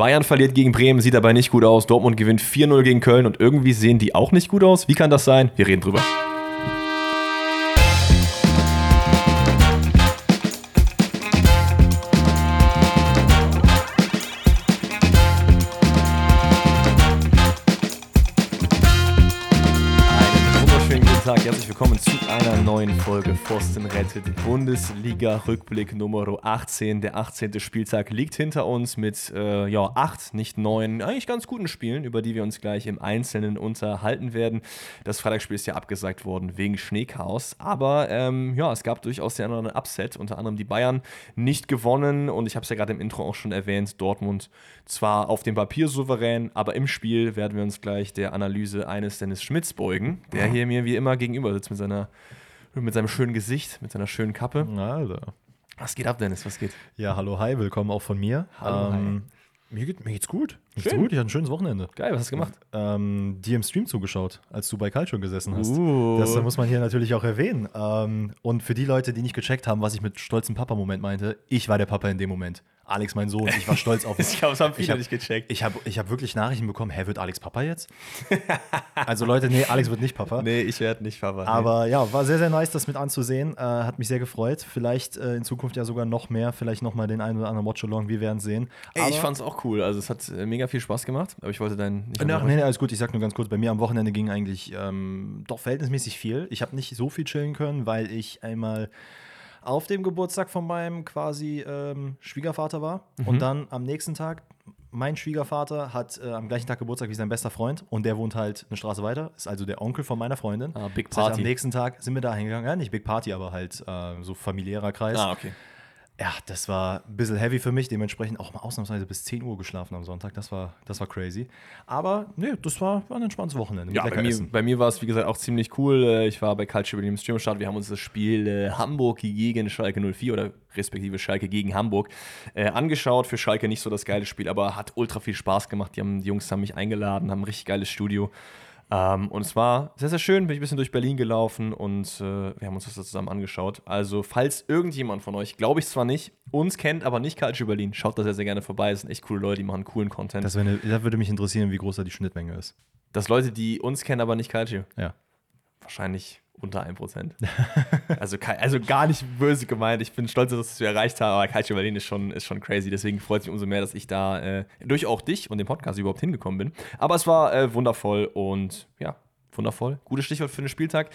Bayern verliert gegen Bremen, sieht dabei nicht gut aus. Dortmund gewinnt 4-0 gegen Köln und irgendwie sehen die auch nicht gut aus. Wie kann das sein? Wir reden drüber. Folge Pfosten rettet Bundesliga Rückblick Nummer 18. Der 18. Spieltag liegt hinter uns mit äh, ja, acht, nicht neun, eigentlich ganz guten Spielen, über die wir uns gleich im Einzelnen unterhalten werden. Das Freitagsspiel ist ja abgesagt worden wegen Schneechaos, aber ähm, ja, es gab durchaus den anderen Upset, unter anderem die Bayern nicht gewonnen und ich habe es ja gerade im Intro auch schon erwähnt, Dortmund zwar auf dem Papier souverän, aber im Spiel werden wir uns gleich der Analyse eines Dennis Schmidts beugen, der hier mir wie immer gegenüber sitzt mit seiner mit seinem schönen Gesicht, mit seiner schönen Kappe. Alter. Was geht ab, Dennis? Was geht? Ja, hallo, hi, willkommen auch von mir. Hallo, ähm, hi. Mir, geht, mir geht's gut. Mir geht's gut. Ich hatte ein schönes Wochenende. Geil, was hast du gemacht? Ähm, dir im Stream zugeschaut, als du bei Culture gesessen hast. Uh. Das muss man hier natürlich auch erwähnen. Ähm, und für die Leute, die nicht gecheckt haben, was ich mit stolzem Papa-Moment meinte, ich war der Papa in dem Moment. Alex, mein Sohn, ich war stolz auf ihn. ich glaube, es haben viele ich hab, nicht gecheckt. Ich habe ich hab wirklich Nachrichten bekommen, hä, wird Alex Papa jetzt? also Leute, nee, Alex wird nicht Papa. Nee, ich werde nicht Papa. Aber nee. ja, war sehr, sehr nice, das mit anzusehen. Äh, hat mich sehr gefreut. Vielleicht äh, in Zukunft ja sogar noch mehr, vielleicht noch mal den einen oder anderen Watch-Along, wir werden sehen. Ey, ich fand es auch cool. Also es hat äh, mega viel Spaß gemacht, aber ich wollte deinen Ach, nee, nee, alles gut. Ich sag nur ganz kurz, bei mir am Wochenende ging eigentlich ähm, doch verhältnismäßig viel. Ich habe nicht so viel chillen können, weil ich einmal auf dem Geburtstag von meinem quasi ähm, Schwiegervater war. Mhm. Und dann am nächsten Tag, mein Schwiegervater hat äh, am gleichen Tag Geburtstag wie sein bester Freund und der wohnt halt eine Straße weiter, ist also der Onkel von meiner Freundin. Ah, Big Party. Das heißt, am nächsten Tag sind wir da hingegangen. Ja, nicht Big Party, aber halt äh, so familiärer Kreis. Ah, okay ja, das war ein bisschen heavy für mich, dementsprechend auch mal ausnahmsweise bis 10 Uhr geschlafen am Sonntag. Das war, das war crazy. Aber nee, das war, war ein entspanntes Wochenende. Ja, bei mir, bei mir, war es, wie gesagt, auch ziemlich cool. Äh, ich war bei Culture im Streamstart. Wir haben uns das Spiel äh, Hamburg gegen Schalke 04 oder respektive Schalke gegen Hamburg äh, angeschaut. Für Schalke nicht so das geile Spiel, aber hat ultra viel Spaß gemacht. Die, haben, die Jungs haben mich eingeladen, haben ein richtig geiles Studio. Ähm, und es war sehr, sehr schön. Bin ich ein bisschen durch Berlin gelaufen und äh, wir haben uns das zusammen angeschaut. Also, falls irgendjemand von euch, glaube ich zwar nicht, uns kennt, aber nicht Culture Berlin, schaut da sehr, sehr gerne vorbei. Es sind echt coole Leute, die machen coolen Content. Das, eine, das würde mich interessieren, wie groß da die Schnittmenge ist. Dass Leute, die uns kennen, aber nicht Culture. Ja. Wahrscheinlich unter 1%. also, also gar nicht böse gemeint. Ich bin stolz, dass wir erreicht haben, aber Calcio Berlin ist schon, ist schon crazy. Deswegen freut es mich umso mehr, dass ich da äh, durch auch dich und den Podcast überhaupt hingekommen bin. Aber es war äh, wundervoll und ja, wundervoll. Gutes Stichwort für den Spieltag.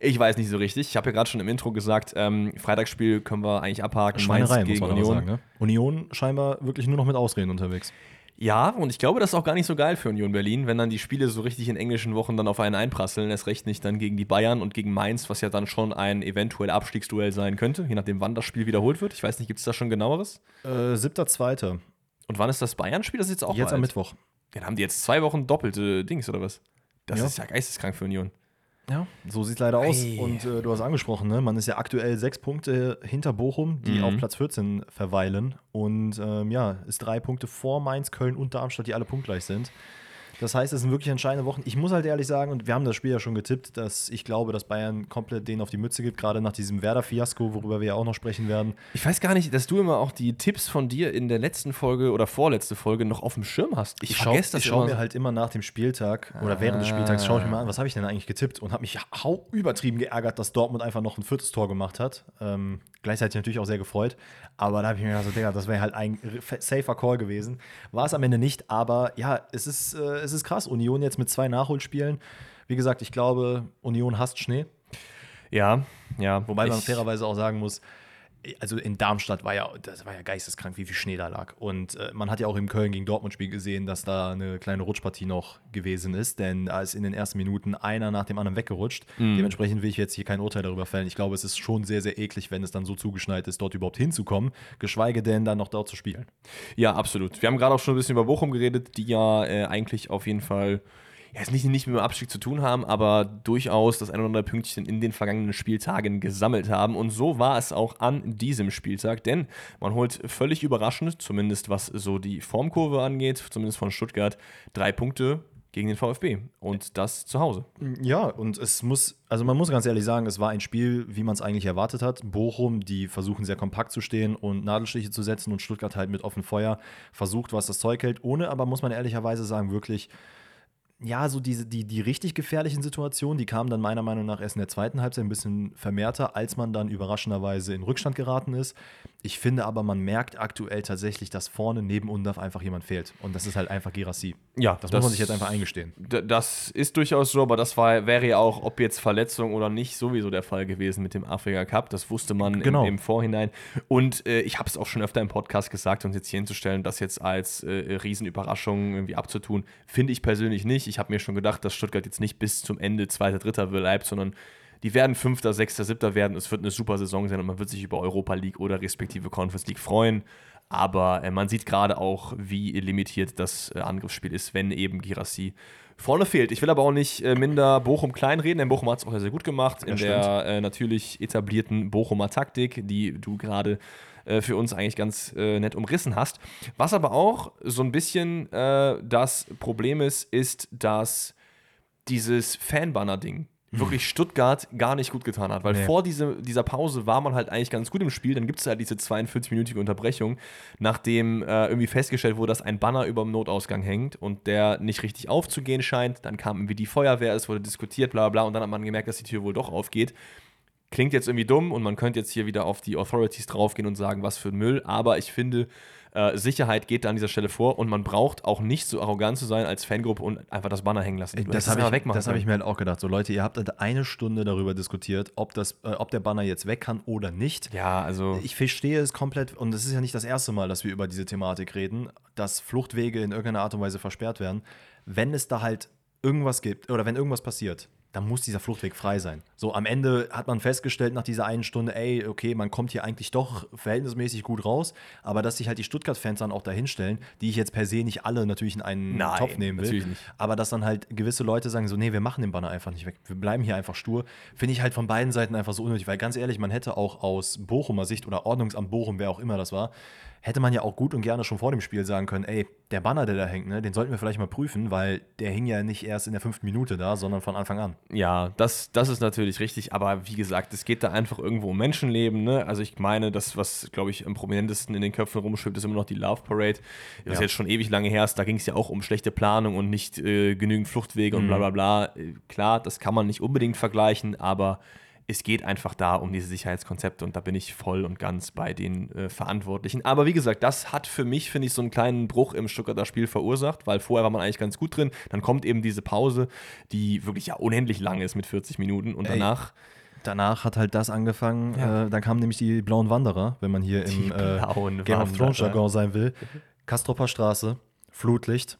Ich weiß nicht so richtig. Ich habe ja gerade schon im Intro gesagt, ähm, Freitagsspiel können wir eigentlich abhaken. Schweinerei, muss man Union. Sagen, ne? Union scheinbar wirklich nur noch mit Ausreden unterwegs. Ja, und ich glaube, das ist auch gar nicht so geil für Union Berlin, wenn dann die Spiele so richtig in englischen Wochen dann auf einen einprasseln. Erst recht nicht dann gegen die Bayern und gegen Mainz, was ja dann schon ein eventuell Abstiegsduell sein könnte, je nachdem, wann das Spiel wiederholt wird. Ich weiß nicht, gibt es da schon genaueres? Äh, siebter, zweiter. Und wann ist das Bayern-Spiel? Das ist jetzt auch Jetzt bald. am Mittwoch. Dann haben die jetzt zwei Wochen doppelte Dings, oder was? Das ja. ist ja geisteskrank für Union. Ja, so sieht es leider aus. Hey. Und äh, du hast angesprochen, ne? man ist ja aktuell sechs Punkte hinter Bochum, die mhm. auf Platz 14 verweilen. Und ähm, ja, ist drei Punkte vor Mainz, Köln und Darmstadt, die alle punktgleich sind. Das heißt, es sind wirklich entscheidende Wochen. Ich muss halt ehrlich sagen, und wir haben das Spiel ja schon getippt, dass ich glaube, dass Bayern komplett denen auf die Mütze gibt, gerade nach diesem Werder-Fiasko, worüber wir ja auch noch sprechen werden. Ich weiß gar nicht, dass du immer auch die Tipps von dir in der letzten Folge oder vorletzte Folge noch auf dem Schirm hast. Ich, ich vergesse das Ich schaue mir halt immer nach dem Spieltag oder ah. während des Spieltags schaue ich mir mal an, was habe ich denn eigentlich getippt und habe mich hau übertrieben geärgert, dass Dortmund einfach noch ein viertes Tor gemacht hat. Ähm, gleichzeitig natürlich auch sehr gefreut. Aber da habe ich mir gedacht, so, Digga, das wäre halt ein safer Call gewesen. War es am Ende nicht, aber ja, es ist, äh, es ist krass. Union jetzt mit zwei Nachholspielen. Wie gesagt, ich glaube, Union hasst Schnee. Ja, ja. Wobei man fairerweise auch sagen muss, also in Darmstadt war ja, das war ja geisteskrank, wie viel Schnee da lag. Und äh, man hat ja auch im Köln gegen Dortmund-Spiel gesehen, dass da eine kleine Rutschpartie noch gewesen ist, denn da ist in den ersten Minuten einer nach dem anderen weggerutscht. Mhm. Dementsprechend will ich jetzt hier kein Urteil darüber fällen. Ich glaube, es ist schon sehr, sehr eklig, wenn es dann so zugeschneit ist, dort überhaupt hinzukommen, geschweige denn dann noch dort zu spielen. Ja, absolut. Wir haben gerade auch schon ein bisschen über Bochum geredet, die ja äh, eigentlich auf jeden Fall ja, es nicht, nicht mit dem Abstieg zu tun haben, aber durchaus das ein oder andere Pünktchen in den vergangenen Spieltagen gesammelt haben. Und so war es auch an diesem Spieltag, denn man holt völlig überraschend, zumindest was so die Formkurve angeht, zumindest von Stuttgart, drei Punkte gegen den VfB und das zu Hause. Ja, und es muss, also man muss ganz ehrlich sagen, es war ein Spiel, wie man es eigentlich erwartet hat. Bochum, die versuchen sehr kompakt zu stehen und Nadelstiche zu setzen und Stuttgart halt mit offenem Feuer versucht, was das Zeug hält, ohne aber, muss man ehrlicherweise sagen, wirklich ja, so diese, die, die richtig gefährlichen Situationen, die kamen dann meiner Meinung nach erst in der zweiten Halbzeit ein bisschen vermehrter, als man dann überraschenderweise in Rückstand geraten ist. Ich finde aber, man merkt aktuell tatsächlich, dass vorne neben Undaf einfach jemand fehlt. Und das ist halt einfach Girassi. Ja, das, das, muss man sich jetzt einfach eingestehen. Das ist durchaus so, aber das war, wäre ja auch, ob jetzt Verletzung oder nicht, sowieso der Fall gewesen mit dem Afrika Cup. Das wusste man genau. im, im, Vorhinein. Und äh, ich habe es auch schon öfter im Podcast gesagt, uns jetzt hier hinzustellen, das jetzt als äh, Riesenüberraschung irgendwie abzutun, finde ich persönlich nicht. Ich habe mir schon gedacht, dass Stuttgart jetzt nicht bis zum Ende zweiter, dritter bleibt, sondern die werden Fünfter, Sechster, Siebter werden. Es wird eine super Saison sein und man wird sich über Europa League oder respektive Conference League freuen. Aber äh, man sieht gerade auch, wie limitiert das äh, Angriffsspiel ist, wenn eben Girassi vorne fehlt. Ich will aber auch nicht äh, minder Bochum kleinreden, denn Bochum hat es auch sehr gut gemacht in ja, der äh, natürlich etablierten Bochumer Taktik, die du gerade äh, für uns eigentlich ganz äh, nett umrissen hast. Was aber auch so ein bisschen das Problem ist, ist, dass dieses Fanbanner-Ding. Wirklich Stuttgart gar nicht gut getan hat. Weil nee. vor diese, dieser Pause war man halt eigentlich ganz gut im Spiel. Dann gibt es halt diese 42-minütige Unterbrechung, nachdem äh, irgendwie festgestellt wurde, dass ein Banner über dem Notausgang hängt und der nicht richtig aufzugehen scheint. Dann kam irgendwie die Feuerwehr, es wurde diskutiert, bla bla, und dann hat man gemerkt, dass die Tür wohl doch aufgeht. Klingt jetzt irgendwie dumm und man könnte jetzt hier wieder auf die Authorities draufgehen und sagen, was für ein Müll, aber ich finde, äh, Sicherheit geht da an dieser Stelle vor und man braucht auch nicht so arrogant zu sein als Fangruppe und einfach das Banner hängen lassen. das habe ich, hab ich mir halt auch gedacht. So, Leute, ihr habt halt eine Stunde darüber diskutiert, ob, das, äh, ob der Banner jetzt weg kann oder nicht. Ja, also. Ich verstehe es komplett und es ist ja nicht das erste Mal, dass wir über diese Thematik reden, dass Fluchtwege in irgendeiner Art und Weise versperrt werden. Wenn es da halt irgendwas gibt oder wenn irgendwas passiert, dann muss dieser Fluchtweg frei sein. So am Ende hat man festgestellt nach dieser einen Stunde, ey, okay, man kommt hier eigentlich doch verhältnismäßig gut raus, aber dass sich halt die Stuttgart-Fans dann auch dahinstellen, die ich jetzt per se nicht alle natürlich in einen Nein, Topf nehmen will, aber dass dann halt gewisse Leute sagen so, nee, wir machen den Banner einfach nicht weg, wir bleiben hier einfach stur, finde ich halt von beiden Seiten einfach so unnötig, weil ganz ehrlich, man hätte auch aus Bochumer Sicht oder Ordnungsamt Bochum, wer auch immer das war, hätte man ja auch gut und gerne schon vor dem Spiel sagen können, ey, der Banner, der da hängt, ne, den sollten wir vielleicht mal prüfen, weil der hing ja nicht erst in der fünften Minute da, sondern von Anfang an. Ja, das, das ist natürlich richtig, aber wie gesagt, es geht da einfach irgendwo um Menschenleben. Ne? Also ich meine, das, was, glaube ich, am prominentesten in den Köpfen rumschwebt, ist immer noch die Love Parade, was ja. jetzt schon ewig lange her ist. Da ging es ja auch um schlechte Planung und nicht äh, genügend Fluchtwege mhm. und bla bla bla. Äh, klar, das kann man nicht unbedingt vergleichen, aber es geht einfach da um diese Sicherheitskonzepte und da bin ich voll und ganz bei den äh, Verantwortlichen. Aber wie gesagt, das hat für mich, finde ich, so einen kleinen Bruch im Stuttgarter Spiel verursacht, weil vorher war man eigentlich ganz gut drin. Dann kommt eben diese Pause, die wirklich ja unendlich lang ist mit 40 Minuten und danach. Ey. Danach hat halt das angefangen, ja. äh, dann kamen nämlich die blauen Wanderer, wenn man hier die im äh, Game of Thrones Jargon sein will. Kastropper Straße, Flutlicht,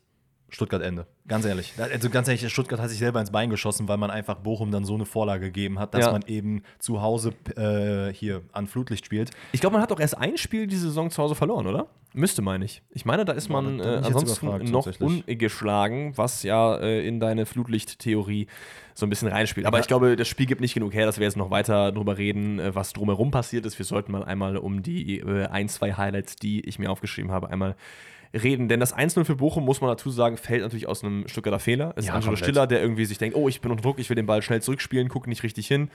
Stuttgart Ende. Ganz ehrlich. Also ganz ehrlich, Stuttgart hat sich selber ins Bein geschossen, weil man einfach Bochum dann so eine Vorlage gegeben hat, dass ja. man eben zu Hause äh, hier an Flutlicht spielt. Ich glaube, man hat auch erst ein Spiel diese Saison zu Hause verloren, oder? Müsste, meine ich. Ich meine, da ist man ja, äh, ansonsten noch ungeschlagen, was ja äh, in deine Flutlicht-Theorie so ein bisschen reinspielt. Aber ja. ich glaube, das Spiel gibt nicht genug her, dass wir jetzt noch weiter darüber reden, äh, was drumherum passiert ist. Wir sollten mal einmal um die äh, ein, zwei Highlights, die ich mir aufgeschrieben habe, einmal reden. Denn das 1-0 für Bochum, muss man dazu sagen, fällt natürlich aus einem Stuttgarter Fehler. Es ja, ist Angelo Stiller, der irgendwie sich denkt, oh, ich bin unter Druck, ich will den Ball schnell zurückspielen, guckt nicht richtig hin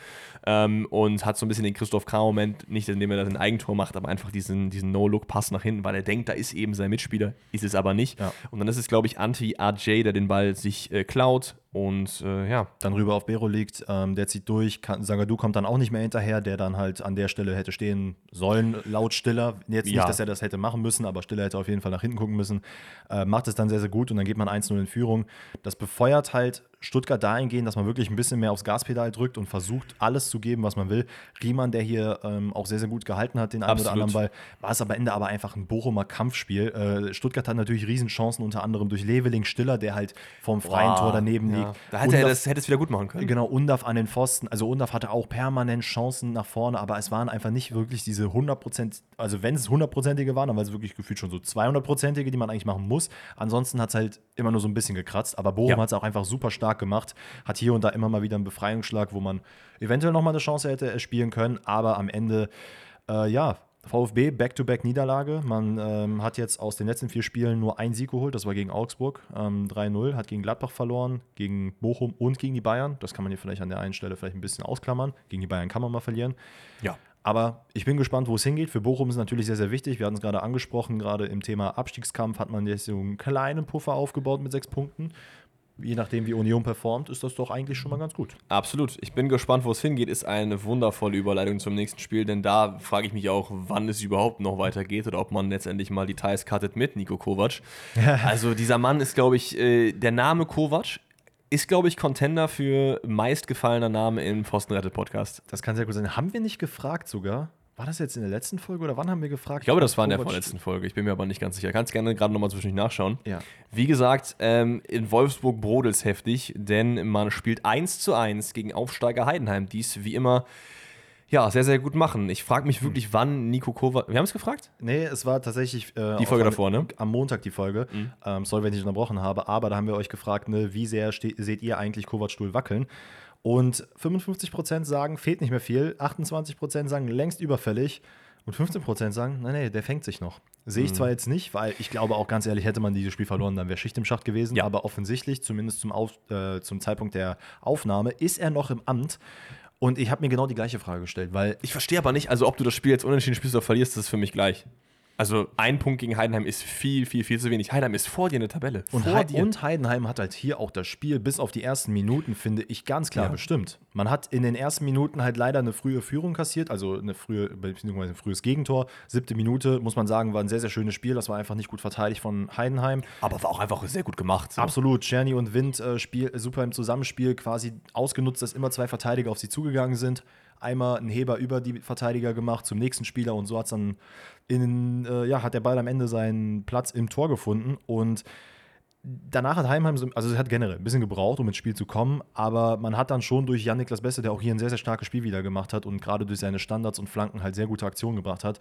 ähm, und hat so ein bisschen den Christoph K-Moment, nicht indem er das ein Eigentor macht, aber einfach diesen, diesen No-Look-Pass nach hinten, weil er denkt, da ist eben sein Mitspieler, ist es aber nicht. Ja. Und dann ist es, glaube ich, Anti-RJ, der den Ball sich äh, klaut, und äh, ja. Dann rüber auf Bero liegt, ähm, der zieht durch. Sagadu kommt dann auch nicht mehr hinterher, der dann halt an der Stelle hätte stehen sollen, laut Stiller. Jetzt ja. nicht, dass er das hätte machen müssen, aber Stiller hätte auf jeden Fall nach hinten gucken müssen. Äh, macht es dann sehr, sehr gut und dann geht man 1-0 in Führung. Das befeuert halt Stuttgart dahingehend, dass man wirklich ein bisschen mehr aufs Gaspedal drückt und versucht, alles zu geben, was man will. Riemann, der hier ähm, auch sehr, sehr gut gehalten hat, den einen oder anderen Ball, war es am Ende aber einfach ein Bochumer Kampfspiel. Äh, Stuttgart hat natürlich Riesenchancen, unter anderem durch Leveling Stiller, der halt vom freien wow. Tor daneben ja. liegt. Da hätte er das hätte es wieder gut machen können. Genau, Undaf an den Pfosten. Also Undaf hatte auch permanent Chancen nach vorne, aber es waren einfach nicht wirklich diese 100%, also wenn es 100%ige waren, dann war es wirklich gefühlt schon so 200%ige, die man eigentlich machen muss. Ansonsten hat es halt immer nur so ein bisschen gekratzt, aber Bochum ja. hat es auch einfach super stark stark gemacht, hat hier und da immer mal wieder einen Befreiungsschlag, wo man eventuell nochmal eine Chance hätte spielen können, aber am Ende, äh, ja, VfB, Back-to-Back-Niederlage. Man ähm, hat jetzt aus den letzten vier Spielen nur einen Sieg geholt. Das war gegen Augsburg, ähm, 3-0. Hat gegen Gladbach verloren, gegen Bochum und gegen die Bayern. Das kann man hier vielleicht an der einen Stelle vielleicht ein bisschen ausklammern. Gegen die Bayern kann man mal verlieren. Ja. Aber ich bin gespannt, wo es hingeht. Für Bochum ist es natürlich sehr, sehr wichtig. Wir hatten es gerade angesprochen, gerade im Thema Abstiegskampf hat man jetzt so einen kleinen Puffer aufgebaut mit sechs Punkten. Je nachdem, wie Union performt, ist das doch eigentlich schon mal ganz gut. Absolut. Ich bin gespannt, wo es hingeht. Ist eine wundervolle Überleitung zum nächsten Spiel, denn da frage ich mich auch, wann es überhaupt noch weitergeht oder ob man letztendlich mal Details cuttet mit Nico Kovac. also dieser Mann ist, glaube ich, äh, der Name Kovac ist, glaube ich, Contender für meistgefallener Name im Pfostenrettet-Podcast. Das kann sehr gut sein. Haben wir nicht gefragt sogar? War das jetzt in der letzten Folge oder wann haben wir gefragt? Ich glaube, das war in der vorletzten Folge. Ich bin mir aber nicht ganz sicher. Kannst gerne gerade nochmal zwischendurch nachschauen. Ja. Wie gesagt, ähm, in Wolfsburg brodelt es heftig, denn man spielt 1 zu 1 gegen Aufsteiger Heidenheim. Dies wie immer ja, sehr, sehr gut machen. Ich frage mich wirklich, hm. wann Nico Kovac. Wir haben es gefragt? Nee, es war tatsächlich. Äh, die Folge davor, ne? Am Montag die Folge. Mhm. Ähm, sorry, wenn ich unterbrochen habe, aber da haben wir euch gefragt, ne, wie sehr seht ihr eigentlich Kovac-Stuhl wackeln? Und 55% sagen, fehlt nicht mehr viel. 28% sagen, längst überfällig. Und 15% sagen, nein, nee, der fängt sich noch. Sehe ich mhm. zwar jetzt nicht, weil ich glaube auch ganz ehrlich, hätte man dieses Spiel verloren, dann wäre Schicht im Schacht gewesen. Ja. Aber offensichtlich, zumindest zum, Auf, äh, zum Zeitpunkt der Aufnahme, ist er noch im Amt. Und ich habe mir genau die gleiche Frage gestellt, weil. Ich verstehe aber nicht, also ob du das Spiel jetzt unentschieden spielst oder verlierst, das ist für mich gleich. Also ein Punkt gegen Heidenheim ist viel, viel, viel zu wenig. Heidenheim ist vor dir in der Tabelle. Und, He und, Heidenheim hat halt hier auch das Spiel bis auf die ersten Minuten, finde ich, ganz klar ja. bestimmt. Man hat in den ersten Minuten halt leider eine frühe Führung kassiert, also eine frühe, beziehungsweise ein frühes Gegentor. Siebte Minute, muss man sagen, war ein sehr, sehr schönes Spiel. Das war einfach nicht gut verteidigt von Heidenheim. Aber war auch einfach sehr gut gemacht. So. Absolut. Czerny und Wind äh, Spiel, super im Zusammenspiel, quasi ausgenutzt, dass immer zwei Verteidiger auf sie zugegangen sind einmal einen Heber über die Verteidiger gemacht zum nächsten Spieler und so hat's dann in, äh, ja, hat der Ball am Ende seinen Platz im Tor gefunden und danach hat Heimheim, also es hat generell ein bisschen gebraucht, um ins Spiel zu kommen, aber man hat dann schon durch Jan-Niklas Beste, der auch hier ein sehr, sehr starkes Spiel wieder gemacht hat und gerade durch seine Standards und Flanken halt sehr gute Aktionen gebracht hat,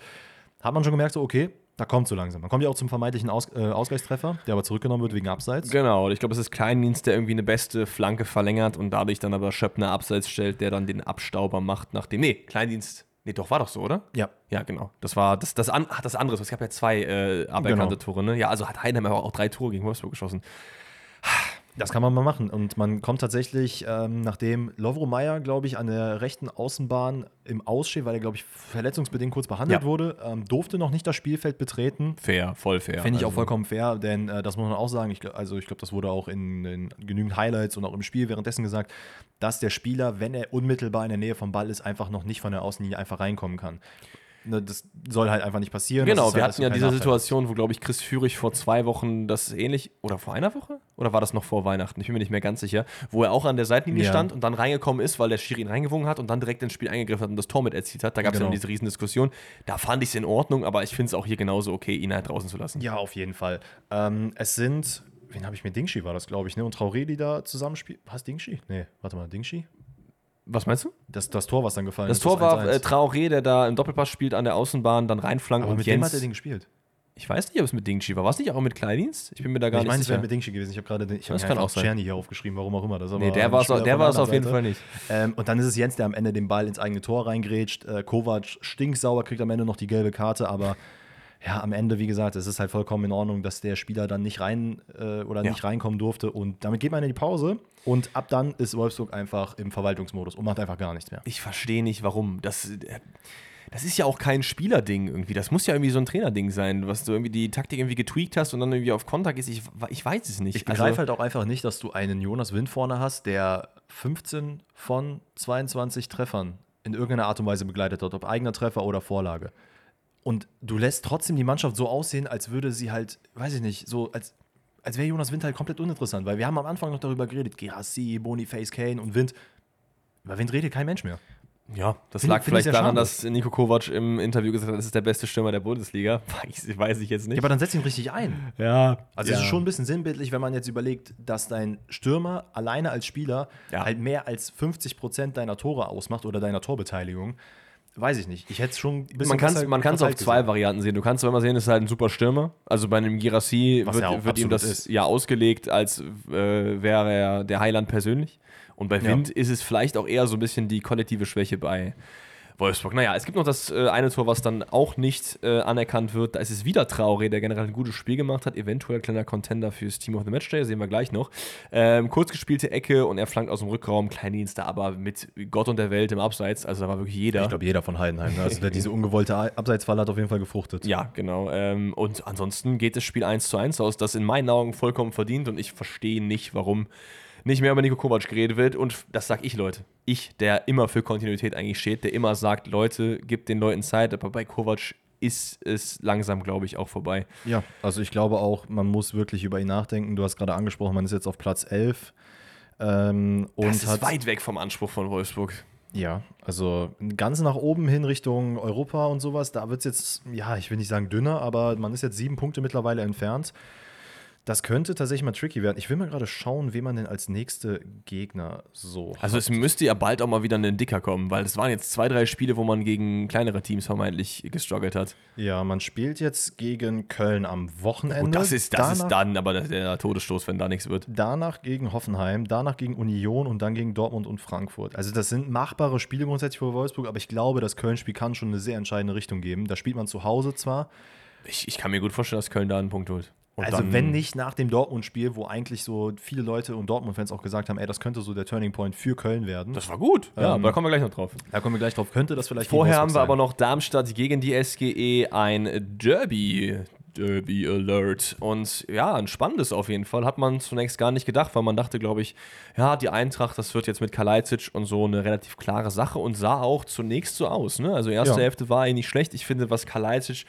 hat man schon gemerkt, so okay, da kommt so langsam. Man kommt ja auch zum vermeintlichen Aus äh, Ausgleichstreffer, der aber zurückgenommen wird wegen Abseits. Genau, und ich glaube, es ist Kleindienst, der irgendwie eine beste Flanke verlängert und dadurch dann aber Schöppner Abseits stellt, der dann den Abstauber macht, nachdem. Nee, Kleindienst. Nee, doch, war doch so, oder? Ja. Ja, genau. Das war das, das, an, das andere. Es gab ja zwei äh, aberkannte genau. Tore, ne? Ja, also hat Heidenheim auch drei Tore gegen Wolfsburg geschossen. Das kann man mal machen. Und man kommt tatsächlich, ähm, nachdem Lovro Meyer, glaube ich, an der rechten Außenbahn im Ausstehen, weil er, glaube ich, verletzungsbedingt kurz behandelt ja. wurde, ähm, durfte noch nicht das Spielfeld betreten. Fair, voll fair. Finde ich also. auch vollkommen fair, denn äh, das muss man auch sagen. Ich, also, ich glaube, das wurde auch in, in, genügend Highlights und auch im Spiel währenddessen gesagt, dass der Spieler, wenn er unmittelbar in der Nähe vom Ball ist, einfach noch nicht von der Außenlinie einfach reinkommen kann ne, das soll halt einfach nicht passieren. Genau, wir halt hatten ja diese Nachteil. Situation, wo, glaube ich, Chris Führig vor zwei Wochen das ähnlich, oder vor einer Woche? Oder war das noch vor Weihnachten? Ich bin mir nicht mehr ganz sicher. Wo er auch an der Seitenlinie ja. stand und dann reingekommen ist, weil der Schiri ihn reingewungen hat und dann direkt ins Spiel eingegriffen hat und das Tor mit erzielt hat. Da gab es genau. ja diese Riesendiskussion. Da fand ich es in Ordnung, aber ich finde es auch hier genauso okay, ihn halt draußen zu lassen. Ja, auf jeden Fall. Ähm, es sind wen habe ich mit Dingshi war das, glaube ich, ne? Und Traoré, die da zusammenspielen. Was, Dingshi? Nee, warte mal, Dingshi? Was meinst du? Das, das Tor, was dann gefallen das ist. Das Tor war äh, Traoré, der da im Doppelpass spielt an der Außenbahn, dann reinflankt Aber und mit Jens. Wem hat er den gespielt? Ich weiß nicht, ob es mit Dingshi war. War es nicht auch mit Kleindienst? Ich bin mir da gar ich nicht mein, sicher. Ich meine, es wäre mit Dingshi gewesen. Ich habe gerade ich das kann auch Czerny hier aufgeschrieben, warum auch immer. Das nee, der war es auf jeden Fall nicht. Ähm, und dann ist es Jens, der am Ende den Ball ins eigene Tor reingrätscht. Äh, Kovac stinksauer, kriegt am Ende noch die gelbe Karte, aber ja, am Ende, wie gesagt, es ist halt vollkommen in Ordnung, dass der Spieler dann nicht rein äh, oder ja. nicht reinkommen durfte. Und damit geht man in die Pause. Und ab dann ist Wolfsburg einfach im Verwaltungsmodus und macht einfach gar nichts mehr. Ich verstehe nicht, warum. Das, äh, das ist ja auch kein Spielerding irgendwie. Das muss ja irgendwie so ein Trainerding sein, was du irgendwie die Taktik irgendwie getweakt hast und dann irgendwie auf Kontakt ist. Ich, ich weiß es nicht. Ich begreife also, halt auch einfach nicht, dass du einen Jonas Wind vorne hast, der 15 von 22 Treffern in irgendeiner Art und Weise begleitet hat, ob eigener Treffer oder Vorlage. Und du lässt trotzdem die Mannschaft so aussehen, als würde sie halt, weiß ich nicht, so als, als wäre Jonas Wind halt komplett uninteressant. Weil wir haben am Anfang noch darüber geredet, Gerassi, Boniface, Kane und Wind. Über Wind redet kein Mensch mehr. Ja, das find, lag find vielleicht daran, dass Nico Kovac im Interview gesagt hat, das ist der beste Stürmer der Bundesliga. Ich, weiß ich jetzt nicht. Ja, aber dann setz ihn richtig ein. Ja. Also ja. es ist schon ein bisschen sinnbildlich, wenn man jetzt überlegt, dass dein Stürmer alleine als Spieler ja. halt mehr als 50 Prozent deiner Tore ausmacht oder deiner Torbeteiligung weiß ich nicht. Ich hätte es schon ein bisschen Man kann es auf zwei gesehen. Varianten sehen. Du kannst zwar immer sehen, es ist halt ein super Stürmer. Also bei einem Girassi wird, ja wird ihm das ist. ja ausgelegt, als äh, wäre er der Heiland persönlich. Und bei Wind ja. ist es vielleicht auch eher so ein bisschen die kollektive Schwäche bei Wolfsburg. Naja, es gibt noch das äh, eine Tor, was dann auch nicht äh, anerkannt wird. Da ist es wieder Traoré, der generell ein gutes Spiel gemacht hat. Eventuell kleiner Contender fürs Team of the Matchday, sehen wir gleich noch. Ähm, kurz gespielte Ecke und er flankt aus dem Rückraum. Kleindienst da aber mit Gott und der Welt im Abseits. Also da war wirklich jeder. Ich glaube, jeder von Heidenheim. Ne? Also der, diese ungewollte Abseitsfall hat auf jeden Fall gefruchtet. Ja, genau. Ähm, und ansonsten geht das Spiel 1 zu 1 aus. Das in meinen Augen vollkommen verdient und ich verstehe nicht, warum nicht mehr über Nico Kovac geredet wird. Und das sag ich, Leute. Ich, der immer für Kontinuität eigentlich steht, der immer sagt, Leute, gibt den Leuten Zeit. Aber bei Kovac ist es langsam, glaube ich, auch vorbei. Ja, also ich glaube auch, man muss wirklich über ihn nachdenken. Du hast gerade angesprochen, man ist jetzt auf Platz 11. Ähm, und das ist weit weg vom Anspruch von Wolfsburg. Ja, also ganz nach oben hin Richtung Europa und sowas, da wird es jetzt, ja, ich will nicht sagen dünner, aber man ist jetzt sieben Punkte mittlerweile entfernt. Das könnte tatsächlich mal tricky werden. Ich will mal gerade schauen, wen man denn als nächste Gegner so. Also hat. es müsste ja bald auch mal wieder ein Dicker kommen, weil es waren jetzt zwei, drei Spiele, wo man gegen kleinere Teams vermeintlich gestruggelt hat. Ja, man spielt jetzt gegen Köln am Wochenende. Gut, das ist, das ist dann aber der, der Todesstoß, wenn da nichts wird. Danach gegen Hoffenheim, danach gegen Union und dann gegen Dortmund und Frankfurt. Also das sind machbare Spiele grundsätzlich für Wolfsburg, aber ich glaube, das Köln-Spiel kann schon eine sehr entscheidende Richtung geben. Da spielt man zu Hause zwar. Ich, ich kann mir gut vorstellen, dass Köln da einen Punkt holt. Und also wenn nicht nach dem Dortmund-Spiel, wo eigentlich so viele Leute und Dortmund-Fans auch gesagt haben, ey, das könnte so der Turning Point für Köln werden. Das war gut. Ja, ähm, aber da kommen wir gleich noch drauf. Da kommen wir gleich drauf. Könnte das vielleicht Vorher haben wir sein. aber noch Darmstadt gegen die SGE ein Derby. Derby Alert. Und ja, ein spannendes auf jeden Fall. Hat man zunächst gar nicht gedacht, weil man dachte, glaube ich, ja, die Eintracht, das wird jetzt mit Kalajdzic und so eine relativ klare Sache und sah auch zunächst so aus. Ne? Also erste ja. Hälfte war eigentlich schlecht. Ich finde, was Kalajdzic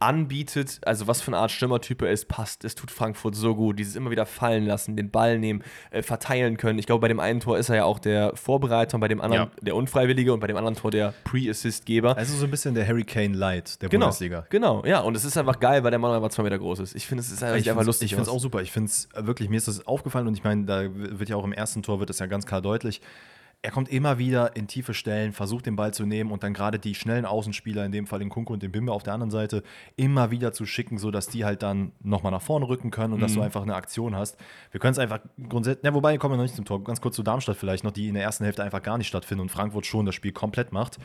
anbietet, also was für eine Art Stürmertyp er ist, passt. Es tut Frankfurt so gut. Dieses immer wieder fallen lassen, den Ball nehmen, äh, verteilen können. Ich glaube, bei dem einen Tor ist er ja auch der Vorbereiter und bei dem anderen ja. der Unfreiwillige und bei dem anderen Tor der Pre-Assist-Geber. Also so ein bisschen der Harry Kane Light der genau, Bundesliga. Genau, ja. Und es ist einfach geil, weil der Mann einfach zwei Meter groß ist. Ich finde, es ist einfach, ich einfach lustig. Ich finde es auch super. Ich finde es wirklich, mir ist das aufgefallen und ich meine, da wird ja auch im ersten Tor wird das ja ganz klar deutlich er kommt immer wieder in tiefe Stellen, versucht den Ball zu nehmen und dann gerade die schnellen Außenspieler, in dem Fall den Kunko und den Bimbe auf der anderen Seite, immer wieder zu schicken, sodass die halt dann nochmal nach vorne rücken können und mhm. dass du mhm. einfach eine Aktion hast. Wir können es einfach grundsätzlich, ja, wobei, kommen wir noch nicht zum Tor. Ganz kurz zu Darmstadt vielleicht noch, die in der ersten Hälfte einfach gar nicht stattfinden und Frankfurt schon das Spiel komplett macht.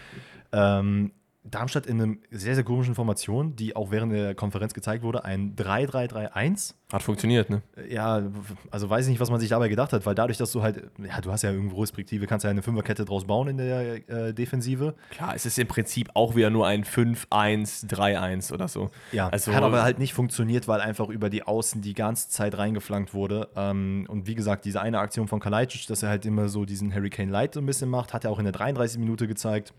Ähm, Darmstadt in einer sehr, sehr komischen Formation, die auch während der Konferenz gezeigt wurde, ein 3-3-3-1. Hat funktioniert, ne? Ja, also weiß ich nicht, was man sich dabei gedacht hat, weil dadurch, dass du halt, ja, du hast ja irgendwo Respektive, kannst ja eine Fünferkette draus bauen in der äh, Defensive. Klar, es ist im Prinzip auch wieder nur ein 5-1-3-1 oder so. Ja, also, hat aber halt nicht funktioniert, weil einfach über die Außen die ganze Zeit reingeflankt wurde. Ähm, und wie gesagt, diese eine Aktion von Kalajdzic, dass er halt immer so diesen Hurricane Light so ein bisschen macht, hat er auch in der 33 Minute gezeigt.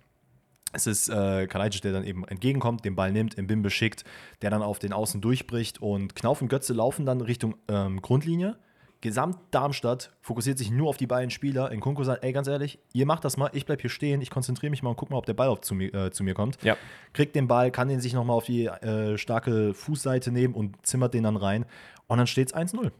Es ist äh, Kalajdzic, der dann eben entgegenkommt, den Ball nimmt, im Bimbe schickt, der dann auf den Außen durchbricht und Knauf und Götze laufen dann Richtung ähm, Grundlinie. Gesamt Darmstadt fokussiert sich nur auf die beiden Spieler. In Kunko sagt, ey, ganz ehrlich, ihr macht das mal, ich bleib hier stehen, ich konzentriere mich mal und guck mal, ob der Ball auf zu, mir, äh, zu mir kommt. Ja. Kriegt den Ball, kann den sich nochmal auf die äh, starke Fußseite nehmen und zimmert den dann rein. Und dann steht es 1-0.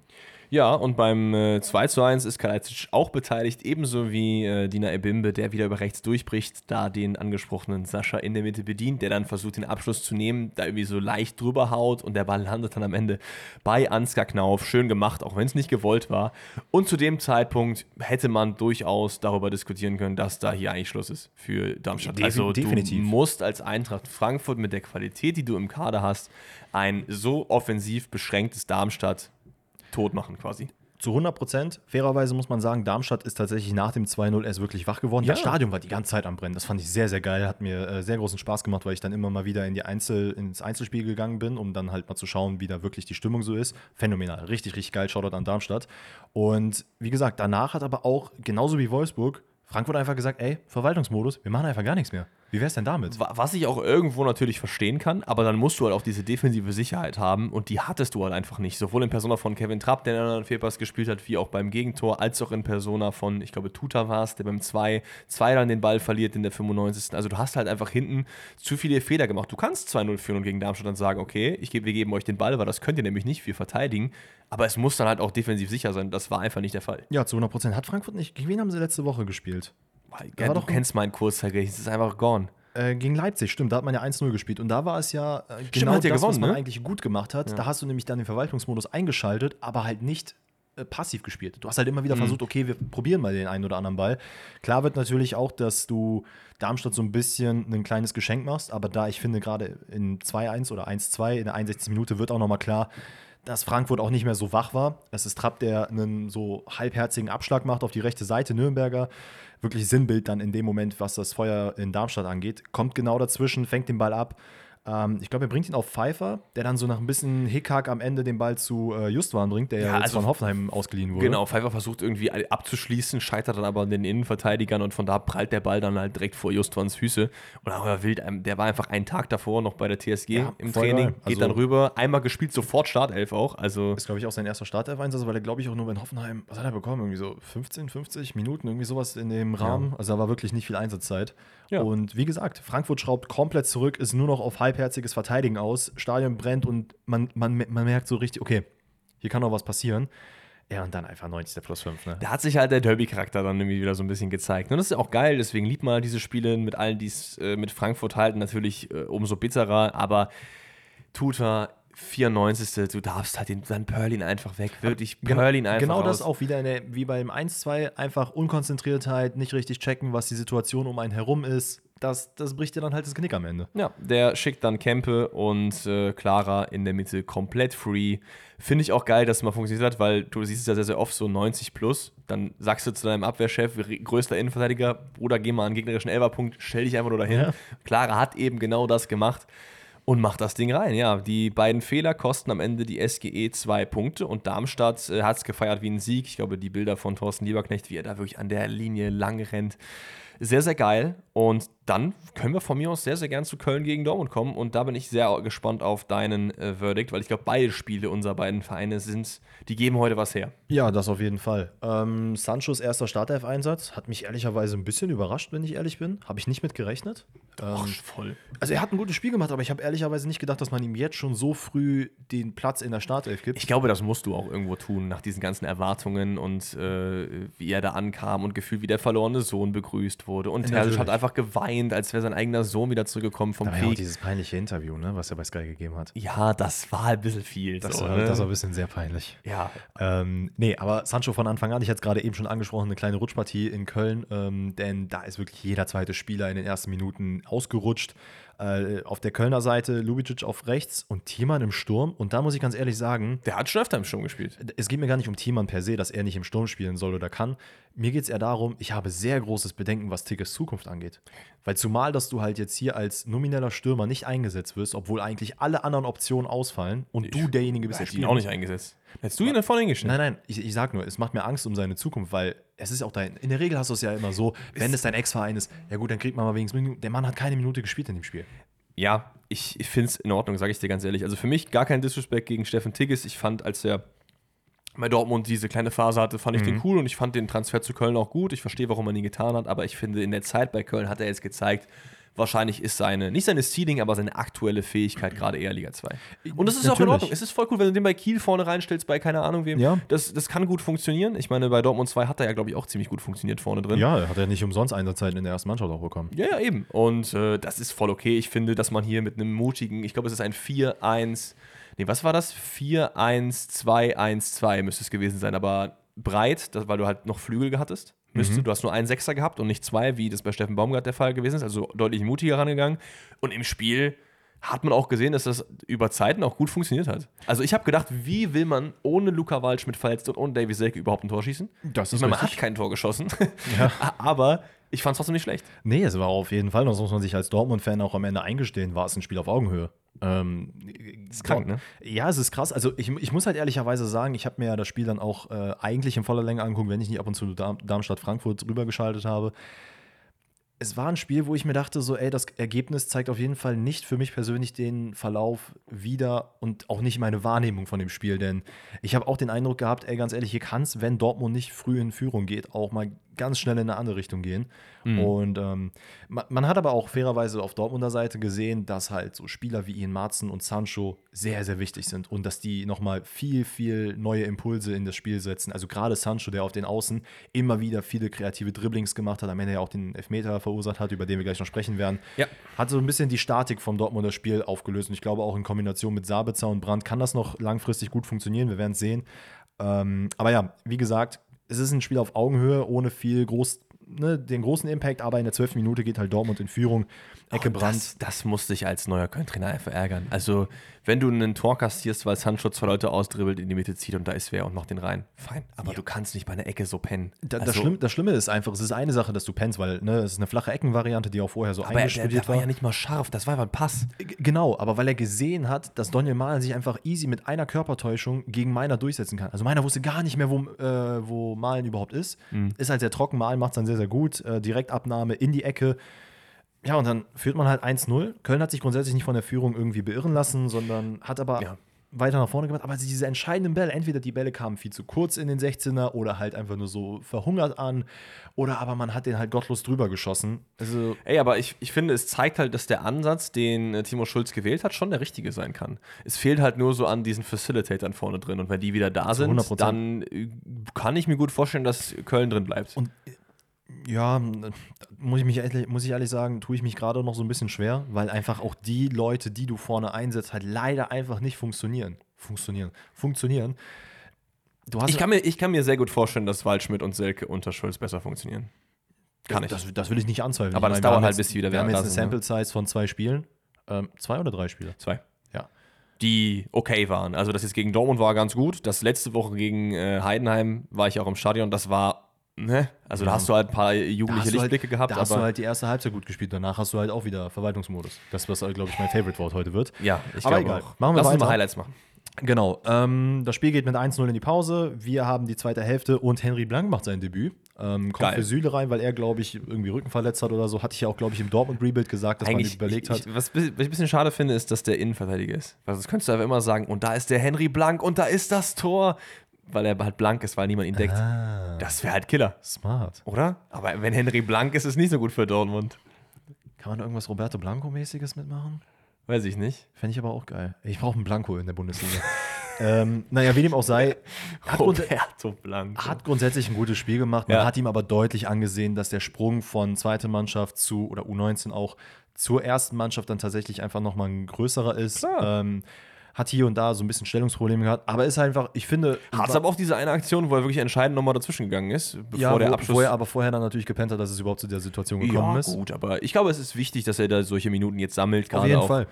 Ja, und beim äh, 2 zu 1 ist Kalajdzic auch beteiligt, ebenso wie äh, Dina Ebimbe, der wieder über rechts durchbricht, da den angesprochenen Sascha in der Mitte bedient, der dann versucht, den Abschluss zu nehmen, da irgendwie so leicht drüber haut und der Ball landet dann am Ende bei Ansgar Knauf. Schön gemacht, auch wenn es nicht gewollt war. Und zu dem Zeitpunkt hätte man durchaus darüber diskutieren können, dass da hier eigentlich Schluss ist für Darmstadt. Defin also definitiv. du musst als Eintracht Frankfurt mit der Qualität, die du im Kader hast, ein so offensiv beschränktes Darmstadt tot machen quasi. Zu 100 Prozent. Fairerweise muss man sagen, Darmstadt ist tatsächlich nach dem 2-0 erst wirklich wach geworden. Ja. Das Stadion war die ganze Zeit am Brennen. Das fand ich sehr, sehr geil. Hat mir äh, sehr großen Spaß gemacht, weil ich dann immer mal wieder in die Einzel, ins Einzelspiel gegangen bin, um dann halt mal zu schauen, wie da wirklich die Stimmung so ist. Phänomenal. Richtig, richtig geil. Shoutout an Darmstadt. Und wie gesagt, danach hat aber auch, genauso wie Wolfsburg, Frankfurt einfach gesagt, ey, Verwaltungsmodus, wir machen einfach gar nichts mehr. Wie wäre es denn damit? Was ich auch irgendwo natürlich verstehen kann, aber dann musst du halt auch diese defensive Sicherheit haben und die hattest du halt einfach nicht. Sowohl in Persona von Kevin Trapp, der einen Fehlpass gespielt hat, wie auch beim Gegentor, als auch in Persona von, ich glaube, Tuta war es, der beim 2 2 dann den Ball verliert in der 95. Also du hast halt einfach hinten zu viele Fehler gemacht. Du kannst 2-0 führen und gegen Darmstadt dann sagen, okay, ich geb, wir geben euch den Ball, weil das könnt ihr nämlich nicht, wir verteidigen. Aber es muss dann halt auch defensiv sicher sein. Das war einfach nicht der Fall. Ja, zu 100 Prozent. Hat Frankfurt nicht. Gegen wen haben sie letzte Woche gespielt? Ja, du kennst meinen Kurs, es ist einfach gone. Äh, gegen Leipzig, stimmt, da hat man ja 1-0 gespielt. Und da war es ja äh, genau das, gewonnen, was man ne? eigentlich gut gemacht hat. Ja. Da hast du nämlich dann den Verwaltungsmodus eingeschaltet, aber halt nicht äh, passiv gespielt. Du hast halt immer wieder Mhm. versucht, okay, wir probieren mal den einen oder anderen Ball. Klar wird natürlich auch, dass du Darmstadt so ein bisschen ein kleines Geschenk machst, aber da ich finde, gerade in 2-1 oder 1-2 in der 61. Minute wird auch nochmal klar, dass Frankfurt auch nicht mehr so wach war. Es ist Trapp, der einen so halbherzigen Abschlag macht auf die rechte Seite. Nürnberger, wirklich Sinnbild dann in dem Moment, was das Feuer in Darmstadt angeht. Kommt genau dazwischen, fängt den Ball ab. Ähm, ich glaube, er bringt ihn auf Pfeiffer, der dann so nach ein bisschen Hickhack am Ende den Ball zu äh, Justwan bringt, der ja, Ja, also- von Hoffenheim ausgeliehen wurde. Genau, Pfeiffer versucht irgendwie abzuschließen, scheitert dann aber an den Innenverteidigern und von da prallt der Ball dann halt direkt vor Justwans Füße. Und auch wild, ähm, der war einfach einen Tag davor noch bei der TSG Ja, im Training, geil. geht Also- dann rüber, einmal gespielt, sofort Startelf auch. Also Ist, glaube ich, auch sein erster Startelf-Einsatz, weil er, glaube ich, auch nur in Hoffenheim, was hat er bekommen? Irgendwie so 15, 50 Minuten, irgendwie sowas in dem Rahmen. Also da war wirklich nicht viel Einsatzzeit. Ja. Und wie gesagt, Frankfurt schraubt komplett zurück, ist nur noch auf halbherziges Verteidigen aus. Stadion brennt und man, man, man merkt so richtig, okay, hier kann noch was passieren. Ja, und dann einfach 90. plus 5, ne? da hat sich halt der Derby-Charakter dann irgendwie wieder so ein bisschen gezeigt. Und das ist ja auch geil, deswegen liebt man halt diese Spiele mit allen, die es äh, mit Frankfurt halten, natürlich äh, umso bitterer, aber Tuta 94. Du darfst halt den, dann Perlin einfach weg. Wirklich, Perlin einfach Genau das raus. auch wieder der, wie beim 1-2, einfach Unkonzentriertheit, nicht richtig checken, was die Situation um einen herum ist. Das, das bricht dir dann halt das Knick am Ende. Ja, der schickt dann Kempe und äh, Clara in der Mitte komplett free. Finde ich auch geil, dass es mal funktioniert hat, weil du siehst es ja sehr, sehr oft so 90 plus. Dann sagst du zu deinem Abwehrchef, größter Innenverteidiger, Bruder, geh mal an den gegnerischen Elferpunkt, stell dich einfach nur dahin. Ja. Clara hat eben genau das gemacht und macht das Ding rein. Ja, die beiden Fehler kosten am Ende die SGE zwei Punkte und Darmstadt äh, hat es gefeiert wie ein Sieg. Ich glaube, die Bilder von Thorsten Lieberknecht, wie er da wirklich an der Linie lang rennt. Sehr, sehr geil. Und dann können wir von mir aus sehr, sehr gern zu Köln gegen Dortmund kommen. Und da bin ich sehr gespannt auf deinen äh, Verdict, weil ich glaube, beide Spiele unserer beiden Vereine sind, die geben heute was her. Ja, das auf jeden Fall. Ähm, Sanchos erster Startelf-Einsatz hat mich ehrlicherweise ein bisschen überrascht, wenn ich ehrlich bin. Habe ich nicht mit gerechnet. Ähm, voll. also er hat ein gutes Spiel gemacht, aber ich habe ehrlicherweise nicht gedacht, dass man ihm jetzt schon so früh den Platz in der Startelf gibt. Ich glaube, das musst du auch irgendwo tun, nach diesen ganzen Erwartungen und äh, wie er da ankam und gefühlt, wie der verlorene Sohn begrüßt wurde. Und Terzic Natürlich. hat einfach geweint, als wäre sein eigener Sohn wieder zurückgekommen vom da war ja auch Krieg. dieses peinliche Interview, ne, was er bei Sky gegeben hat. Ja, das war ein bisschen viel. Das, so, war, ne? das war ein bisschen sehr peinlich. ja, Ähm, nee, aber Sancho von Anfang an, ich hatte es gerade eben schon angesprochen, eine kleine Rutschpartie in Köln, ähm, denn da ist wirklich jeder zweite Spieler in den ersten Minuten ausgerutscht. Äh, auf der Kölner Seite Lubicic auf rechts und Thiemann im Sturm. Und da muss ich ganz ehrlich sagen, der hat schon öfter im Sturm gespielt. es geht mir gar nicht um Thiemann per se, dass er nicht im Sturm spielen soll oder kann. Mir geht es eher darum, ich habe sehr großes Bedenken, was Tickets Zukunft angeht. Weil zumal, dass du halt jetzt hier als nomineller Stürmer nicht eingesetzt wirst, obwohl eigentlich alle anderen Optionen ausfallen und du derjenige bist, der du ihn auch nicht eingesetzt. Hättest du ihn da vorne hingestellt? Nein, nein, ich, ich sag nur, es macht mir Angst um seine Zukunft, weil es ist auch dein. In der Regel hast du es ja immer so, wenn es dein Ex-Verein ist, ja gut, dann kriegt man mal wenigstens. Minuten. Der Mann hat keine Minute gespielt in dem Spiel. Ja, ich, ich finde es in Ordnung, sage ich dir ganz ehrlich. Also für mich gar kein Disrespect gegen Steffen Tigges. Ich fand, als er bei Dortmund diese kleine Phase hatte, fand ich den cool und ich fand den Transfer zu Köln auch gut. Ich verstehe, warum man ihn getan hat, aber ich finde, in der Zeit bei Köln hat er jetzt gezeigt, wahrscheinlich ist seine, nicht seine Ceiling, aber seine aktuelle Fähigkeit gerade eher Liga 2. Und das ist auch in Natürlich. Ordnung. Es ist voll cool, wenn du den bei Kiel vorne reinstellst, bei keine Ahnung wem. Ja. Das, das kann gut funktionieren. Ich meine, bei Dortmund 2 hat er ja, glaube ich, auch ziemlich gut funktioniert vorne drin. Ja, er hat ja nicht umsonst Einsatzzeiten in der ersten Mannschaft auch bekommen. Ja, ja, eben. Und äh, das ist voll okay. Ich finde, dass man hier mit einem mutigen, ich glaube, es ist ein 4-1, nee, was war das? 4-1-2-1-2 müsste es gewesen sein, aber breit, das, weil du halt noch Flügel hattest. Müsste, Du hast nur einen Sechser gehabt und nicht zwei, wie das bei Steffen Baumgart der Fall gewesen ist, also deutlich mutiger rangegangen. Und im Spiel hat man auch gesehen, dass das über Zeiten auch gut funktioniert hat. Also ich habe gedacht, wie will man ohne Luca Waldschmidt verletzt und ohne Davy Selke überhaupt ein Tor schießen? Das ich ist meine, man hat kein Tor geschossen, aber ich fand es trotzdem nicht schlecht. Nee, es war auf jeden Fall, das muss man sich als Dortmund-Fan auch am Ende eingestehen, war es ein Spiel auf Augenhöhe. Ähm, ist krank, ne? Ja, es ist krass. Also ich, ich muss halt ehrlicherweise sagen, ich habe mir ja das Spiel dann auch äh, eigentlich in voller Länge angeguckt, wenn ich nicht ab und zu Darm Darmstadt-Frankfurt rübergeschaltet habe. Es war ein Spiel, wo ich mir dachte, so, ey, das Ergebnis zeigt auf jeden Fall nicht für mich persönlich den Verlauf wieder und auch nicht meine Wahrnehmung von dem Spiel, denn ich habe auch den Eindruck gehabt, ey, ganz ehrlich, hier kann es, wenn Dortmund nicht früh in Führung geht, auch mal ganz schnell in eine andere Richtung gehen. Und ähm, man, man hat aber auch fairerweise auf Dortmunder Seite gesehen, dass halt so Spieler wie Ian Marzen und Sancho sehr, sehr wichtig sind und dass die nochmal viel, viel neue Impulse in das Spiel setzen. Also gerade Sancho, der auf den Außen immer wieder viele kreative Dribblings gemacht hat, am Ende ja auch den Elfmeter verursacht hat, über den wir gleich noch sprechen werden, Ja. hat so ein bisschen die Statik vom Dortmunder Spiel aufgelöst. Und ich glaube auch in Kombination mit Sabitzer und Brandt kann das noch langfristig gut funktionieren. Wir werden es sehen. Ähm, aber ja, wie gesagt, es ist ein Spiel auf Augenhöhe, ohne viel groß, ne, den großen Impact, aber in der 12. Minute geht halt Dortmund in Führung. Ecke Und Brand. Das, das musste ich als neuer Köln-Trainer einfach ärgern. Also, wenn du einen Tor kassierst, weil Sancho zwei Leute ausdribbelt, in die Mitte zieht und da ist wer und macht den rein. Fein. Aber du kannst nicht bei einer Ecke so pennen. Da, also, das, Schlimme, das Schlimme ist einfach, es ist eine Sache, dass du pennst, weil ne, es ist eine flache Eckenvariante, die auch vorher so aber der, der, eingestudiert war war. ja nicht mal scharf, das war einfach ein Pass. G- Genau, aber weil er gesehen hat, dass Daniel Mahlen sich einfach easy mit einer Körpertäuschung gegen Meiner durchsetzen kann. Also Meiner wusste gar nicht mehr, wo, äh, wo Mahlen überhaupt ist. Ist halt sehr trocken, Mahlen macht es dann sehr, sehr gut. Äh, Direktabnahme in die Ecke. Ja, und dann führt man halt 1-0. Köln hat sich grundsätzlich nicht von der Führung irgendwie beirren lassen, sondern hat aber Ja. weiter nach vorne gemacht. Aber diese entscheidenden Bälle, entweder die Bälle kamen viel zu kurz in den 16er oder halt einfach nur so verhungert an. Oder aber man hat den halt gottlos drüber geschossen. Also Ey, aber ich, ich finde, es zeigt halt, dass der Ansatz, den äh, Timo Schulz gewählt hat, schon der richtige sein kann. Es fehlt halt nur so an diesen Facilitatern vorne drin. Und wenn die wieder da sind, 100%. dann äh, kann ich mir gut vorstellen, dass Köln drin bleibt. Und ja, muss ich, mich ehrlich, muss ich ehrlich sagen, tue ich mich gerade noch so ein bisschen schwer, weil einfach auch die Leute, die du vorne einsetzt, halt leider einfach nicht funktionieren. Funktionieren. Funktionieren. Ich, kann mir, ich kann mir sehr gut vorstellen, dass Waldschmidt und Selke unter Schulz besser funktionieren. Kann ich. Das, das will ich nicht anzweifeln. Aber das meine, dauert halt, jetzt- bis die wieder Wir haben jetzt eine ne? Sample Size von zwei Spielen. Ähm, zwei oder drei Spiele? Zwei. Ja. Die okay waren. Also, das jetzt gegen Dortmund war ganz gut. Das letzte Woche gegen äh, Heidenheim war ich auch im Stadion. Das war, ne? Also, da hast du halt ein paar jugendliche hast du Lichtblicke halt, gehabt. Da hast du aber halt die erste Halbzeit gut gespielt. Danach hast du halt auch wieder Verwaltungsmodus. Das, was, glaube ich, mein Favorite-Wort heute wird. ja, ich Aber glaube auch. Machen wir Lass uns mal. Highlights machen. Genau. Ähm, das Spiel geht mit 1-0 in die Pause. Wir haben die zweite Hälfte und Henry Blank macht sein Debüt. Ähm, kommt Geil. für Süle rein, weil er, glaube ich, irgendwie Rücken verletzt hat oder so. Hatte ich ja auch, glaube ich, im Dortmund-Rebuild gesagt, dass man überlegt ich, hat. Ich, was, was ich ein bisschen schade finde, ist, dass der Innenverteidiger ist. Weil sonst könntest du einfach immer sagen, und da ist der Henry Blank und da ist das Tor. Weil er halt blank ist, weil niemand ihn deckt. Ah, Das wäre halt Killer, smart. oder? Aber wenn Henry blank ist, ist es nicht so gut für Dortmund. Kann man da irgendwas Roberto Blanco-mäßiges mitmachen? Weiß ich nicht. Fände ich aber auch geil. Ich brauche einen Blanco in der Bundesliga. ähm, naja, wie dem auch sei, hat, Roberto Blanco. hat grundsätzlich ein gutes Spiel gemacht. Man Ja. hat ihm aber deutlich angesehen, dass der Sprung von zweite Mannschaft zu, oder U19 auch, zur ersten Mannschaft dann tatsächlich einfach nochmal ein größerer ist. Klar. Ähm, hat hier und da so ein bisschen Stellungsprobleme gehabt, aber ist einfach, ich finde. Hat es aber auch diese eine Aktion, wo er wirklich entscheidend nochmal dazwischen gegangen ist, bevor ja, der wo, Abschluss. wo er aber vorher dann natürlich gepennt hat, dass es überhaupt zu der Situation gekommen ja, ist. gut, aber ich glaube, es ist wichtig, dass er da solche Minuten jetzt sammelt, Auf gerade jeden auch Fall.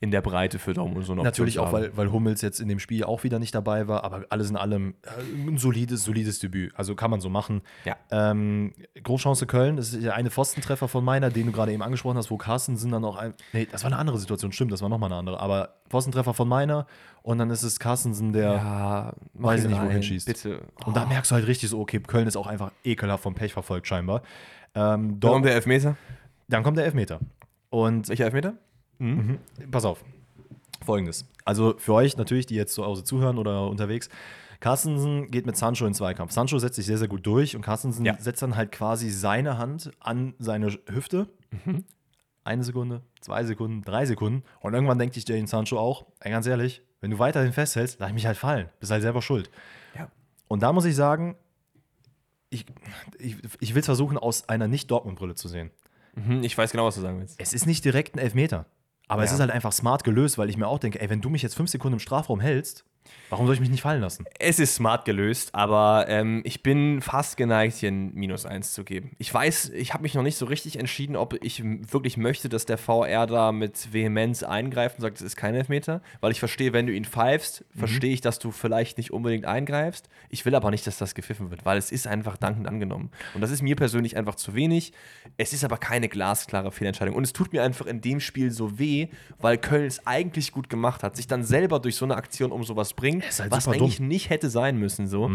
In der Breite für Daumen und so eine Natürlich Option auch, weil, weil Hummels jetzt in dem Spiel auch wieder nicht dabei war, aber alles in allem äh, ein solides, solides Debüt. Also kann man so machen. Ja. Ähm, Großchance Köln, das ist ja eine Pfostentreffer von meiner, den du gerade eben angesprochen hast, wo Carstensen dann auch ein. Nee, das war eine andere Situation, stimmt, das war nochmal eine andere. Aber Pfostentreffer von meiner und dann ist es Carstensen, der. Ja, Weiß ich nicht, wohin rein, schießt. Bitte. Und da merkst du halt richtig so, okay, Köln ist auch einfach ekelhaft vom Pech verfolgt, scheinbar. Ähm, Dann kommt der Elfmeter. dann kommt der Elfmeter. Und Welcher Elfmeter? Mhm. Pass auf. Folgendes. Also für euch natürlich, die jetzt zu Hause zuhören oder unterwegs. Carstensen geht mit Sancho in Zweikampf. Sancho setzt sich sehr, sehr gut durch und Carstensen Ja. setzt dann halt quasi seine Hand an seine Hüfte. Mhm. Eine Sekunde, zwei Sekunden, drei Sekunden. Und irgendwann denkt sich Jadon Sancho auch, ey, ganz ehrlich, wenn du weiterhin festhältst, lass ich mich halt fallen. Bist halt selber schuld. Ja. Und da muss ich sagen, ich, ich, ich will es versuchen, aus einer Nicht-Dortmund-Brille zu sehen. Mhm, ich weiß genau, was du sagen willst. Es ist nicht direkt ein Elfmeter. Aber es Ja. ist halt einfach smart gelöst, weil ich mir auch denke, ey, wenn du mich jetzt fünf Sekunden im Strafraum hältst, warum soll ich mich nicht fallen lassen? Es ist smart gelöst, aber ähm, ich bin fast geneigt, hier ein Minus 1 zu geben. Ich weiß, ich habe mich noch nicht so richtig entschieden, ob ich wirklich möchte, dass der VR da mit Vehemenz eingreift und sagt, es ist kein Elfmeter. Weil ich verstehe, wenn du ihn pfeifst, verstehe ich, dass du vielleicht nicht unbedingt eingreifst. Ich will aber nicht, dass das gepfiffen wird, weil es ist einfach dankend angenommen. Und das ist mir persönlich einfach zu wenig. Es ist aber keine glasklare Fehlentscheidung. Und es tut mir einfach in dem Spiel so weh, weil Köln es eigentlich gut gemacht hat, sich dann selber durch so eine Aktion um sowas bringt, Ist halt was eigentlich nicht hätte sein müssen. So.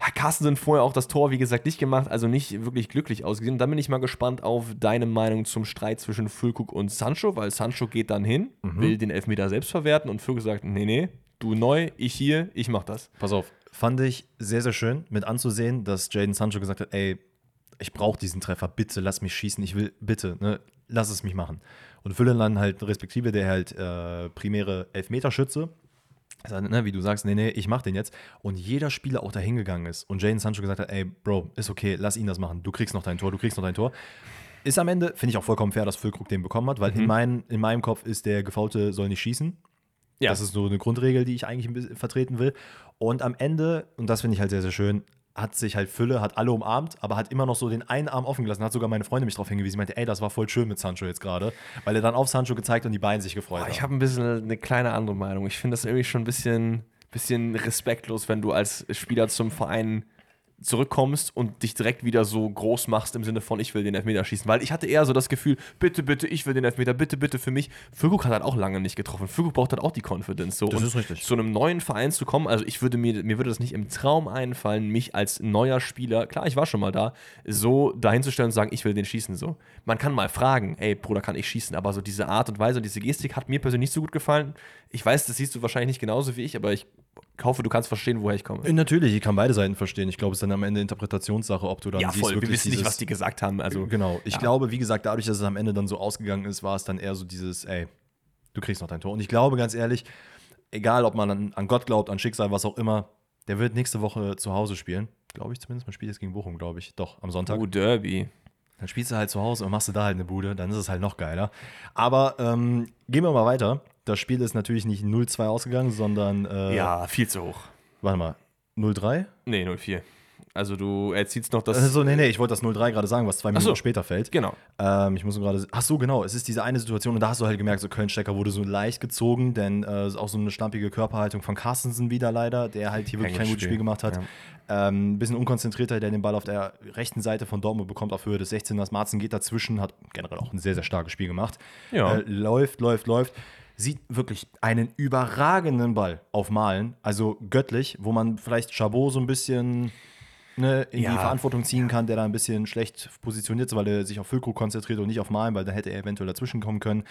Hat Carsten vorher auch das Tor, wie gesagt, nicht gemacht, also nicht wirklich glücklich ausgesehen. Dann bin ich mal gespannt auf deine Meinung zum Streit zwischen Füllkrug und Sancho, weil Sancho geht dann hin, will den Elfmeter selbst verwerten und Füllkrug sagt, nee, nee, du neu, ich hier, ich mach das. Pass auf. Fand ich sehr, sehr schön mit anzusehen, dass Jaden Sancho gesagt hat, ey, ich brauche diesen Treffer, bitte lass mich schießen, ich will, bitte, ne, lass es mich machen. Und Füllen dann halt respektive, der halt äh, primäre Elfmeterschütze, also, ne, wie du sagst, nee, nee, ich mach den jetzt. Und jeder Spieler auch da hingegangen ist und Jaden Sancho gesagt hat, ey, Bro, ist okay, lass ihn das machen, du kriegst noch dein Tor, du kriegst noch dein Tor. Ist am Ende, finde ich auch vollkommen fair, dass Füllkrug den bekommen hat, weil in, mein, in meinem Kopf ist der Gefaulte soll nicht schießen. Ja. Das ist so eine Grundregel, die ich eigentlich vertreten will. Und am Ende, und das finde ich halt sehr, sehr schön, hat sich halt Fülle, hat alle umarmt, aber hat immer noch so den einen Arm offen gelassen. Hat sogar meine Freundin mich darauf hingewiesen. Sie meinte, ey, das war voll schön mit Sancho jetzt gerade. Weil er dann auf Sancho gezeigt und die beiden sich gefreut Boah, haben. ich habe ein bisschen eine kleine andere Meinung. Ich finde das irgendwie schon ein bisschen, bisschen respektlos, wenn du als Spieler zum Verein zurückkommst und dich direkt wieder so groß machst im Sinne von, ich will den Elfmeter schießen. Weil ich hatte eher so das Gefühl, bitte, bitte, ich will den Elfmeter, bitte, bitte für mich. Füllkrug hat halt auch lange nicht getroffen. Füllkrug braucht halt auch die Confidence. So. Das und ist richtig. Zu einem neuen Verein zu kommen, also ich würde mir, mir würde das nicht im Traum einfallen, mich als neuer Spieler, klar, ich war schon mal da, so dahinzustellen und sagen, ich will den schießen. So. Man kann mal fragen, ey, Bruder, kann ich schießen? Aber so diese Art und Weise und diese Gestik hat mir persönlich nicht so gut gefallen. Ich weiß, das siehst du wahrscheinlich nicht genauso wie ich, aber ich hoffe, du kannst verstehen, woher ich komme. Äh, Natürlich, ich kann beide Seiten verstehen. Ich glaube, es ist dann am Ende Interpretationssache, ob du dann Ja, siehst, voll. Wir wirklich wissen nicht, was die gesagt haben. Also, Genau. Ich ja. glaube, wie gesagt, dadurch, dass es am Ende dann so ausgegangen ist, war es dann eher so dieses, ey, du kriegst noch dein Tor. Und ich glaube, ganz ehrlich, egal ob man an, an Gott glaubt, an Schicksal, was auch immer, der wird nächste Woche zu Hause spielen. Glaube ich zumindest. Man spielt jetzt gegen Bochum, glaube ich. Doch, am Sonntag. oh, Derby. Dann spielst du halt zu Hause und machst du da halt eine Bude, dann ist es halt noch geiler. Aber ähm, gehen wir mal weiter. Das Spiel ist natürlich nicht 0-2 ausgegangen, sondern, äh, Ja, viel zu hoch. warte mal, 0-3? Nee, 0-4. Also du erzielst noch das. Also, nee, nee, ich wollte das 0-3 gerade sagen, was zwei Minuten so. später fällt. Genau. Ähm, ich muss nur gerade. Ach so, genau. Es ist diese eine Situation und da hast du halt gemerkt, so Köln-Stecker wurde so leicht gezogen, denn äh, ist auch so eine schlampige Körperhaltung von Carstensen wieder leider, der halt hier wirklich kein gutes Spiel gemacht hat. Ähm, ein bisschen unkonzentrierter, der den Ball auf der rechten Seite von Dortmund bekommt auf Höhe des 16ers. Marzen geht dazwischen, hat generell auch ein sehr, sehr starkes Spiel gemacht. Ja. Äh, läuft, läuft, läuft. Sieht wirklich einen überragenden Ball auf Malen, also göttlich, wo man vielleicht Chabot so ein bisschen ne, in Ja. die Verantwortung ziehen kann, der da ein bisschen schlecht positioniert ist, weil er sich auf Füllkrug konzentriert und nicht auf Malen, weil da hätte er eventuell dazwischen kommen können.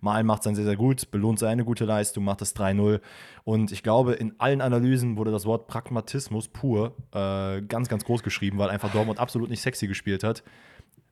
Malen macht es dann sehr, sehr gut, belohnt seine gute Leistung, macht das 3-0. Und ich glaube, in allen Analysen wurde das Wort Pragmatismus pur äh, ganz, ganz groß geschrieben, weil einfach Dortmund absolut nicht sexy gespielt hat.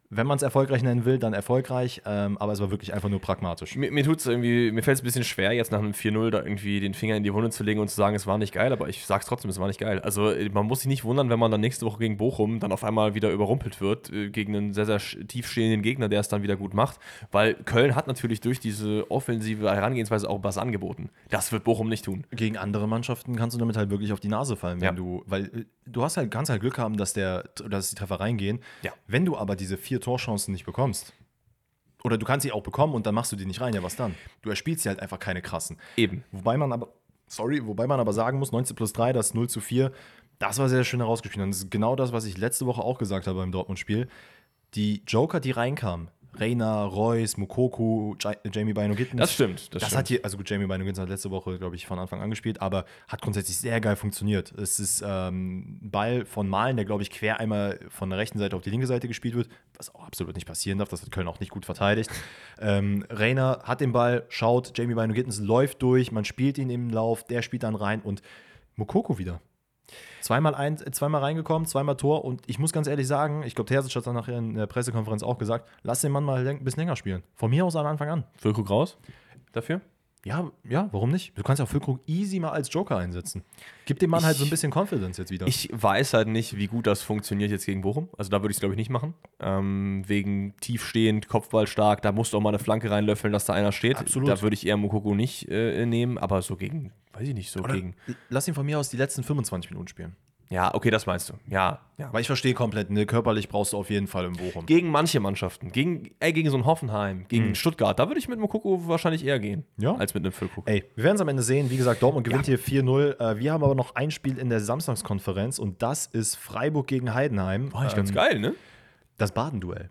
Wenn man es erfolgreich nennen will, dann erfolgreich, ähm, aber es war wirklich einfach nur pragmatisch. Mir, mir tut's irgendwie, mir fällt es ein bisschen schwer, jetzt nach einem 4-0 da irgendwie den Finger in die Wunde zu legen und zu sagen, es war nicht geil, aber ich sag's trotzdem, es war nicht geil. Also äh, man muss sich nicht wundern, wenn man dann nächste Woche gegen Bochum dann auf einmal wieder überrumpelt wird, äh, gegen einen sehr, sehr tiefstehenden Gegner, der es dann wieder gut macht. Weil Köln hat natürlich durch diese offensive Herangehensweise auch was angeboten. Das wird Bochum nicht tun. Gegen andere Mannschaften kannst du damit halt wirklich auf die Nase fallen, wenn Ja. du, weil äh, du hast halt, kannst halt Glück haben, dass, der, dass die Treffer reingehen. Ja. Wenn du aber diese vier Torchancen nicht bekommst, oder du kannst sie auch bekommen und dann machst du die nicht rein, ja, was dann? Du erspielst sie halt einfach keine krassen. Eben. Wobei man aber, sorry, wobei man aber sagen muss, 19 plus 3, das 0 zu 4, das war sehr schön herausgespielt. Und das ist genau das, was ich letzte Woche auch gesagt habe beim Dortmund-Spiel. Die Joker, die reinkamen, Reina, Reus, Mukoku, Ja- Jamie Bino Gittens. Das stimmt. Das, Das, stimmt. hat hier, also gut, Jamie Bino Gittens hat letzte Woche, glaube ich, von Anfang an gespielt, aber hat grundsätzlich sehr geil funktioniert. Es ist ähm, ein Ball von Malen, der, glaube ich, quer einmal von der rechten Seite auf die linke Seite gespielt wird, was auch absolut nicht passieren darf. Das hat Köln auch nicht gut verteidigt. ähm, Reina hat den Ball, schaut, Jamie Bino Gittens läuft durch, man spielt ihn im Lauf, der spielt dann rein und Mokoko wieder. Zweimal, ein, äh, zweimal reingekommen, zweimal Tor und ich muss ganz ehrlich sagen, ich glaube, Terzic hat dann nachher in der Pressekonferenz auch gesagt, lass den Mann mal ein bisschen länger spielen. Von mir aus am Anfang an. Füllkrug raus dafür? Ja, ja, warum nicht? Du kannst ja auch Füllkrug easy mal als Joker einsetzen. Gib dem Mann halt so ein Ich- bisschen Confidence jetzt wieder. Ich weiß halt nicht, wie gut das funktioniert jetzt gegen Bochum. Also da würde ich es, glaube ich, nicht machen. Ähm, wegen tiefstehend, Kopfball stark, da musst du auch mal eine Flanke reinlöffeln, dass da einer steht. Absolut. Da würde ich eher Mokoko nicht äh, nehmen, aber so gegen, weiß ich nicht, so Oder gegen. lass ihn von mir aus die letzten 25 Minuten spielen. Ja, okay, das meinst du. Ja, ja. Aber ich verstehe komplett, ne, körperlich brauchst du auf jeden Fall im Bochum. Gegen manche Mannschaften, gegen, ey, gegen so ein Hoffenheim, gegen Stuttgart, da würde ich mit Mokoko wahrscheinlich eher gehen, Ja. als mit einem Füllkrug. Ey, wir werden es am Ende sehen. Wie gesagt, Dortmund gewinnt hier 4-0. Äh, wir haben aber noch ein Spiel in der Samstagskonferenz und das ist Freiburg gegen Heidenheim. Boah, ich ganz Ähm, geil, ne? Das Badenduell.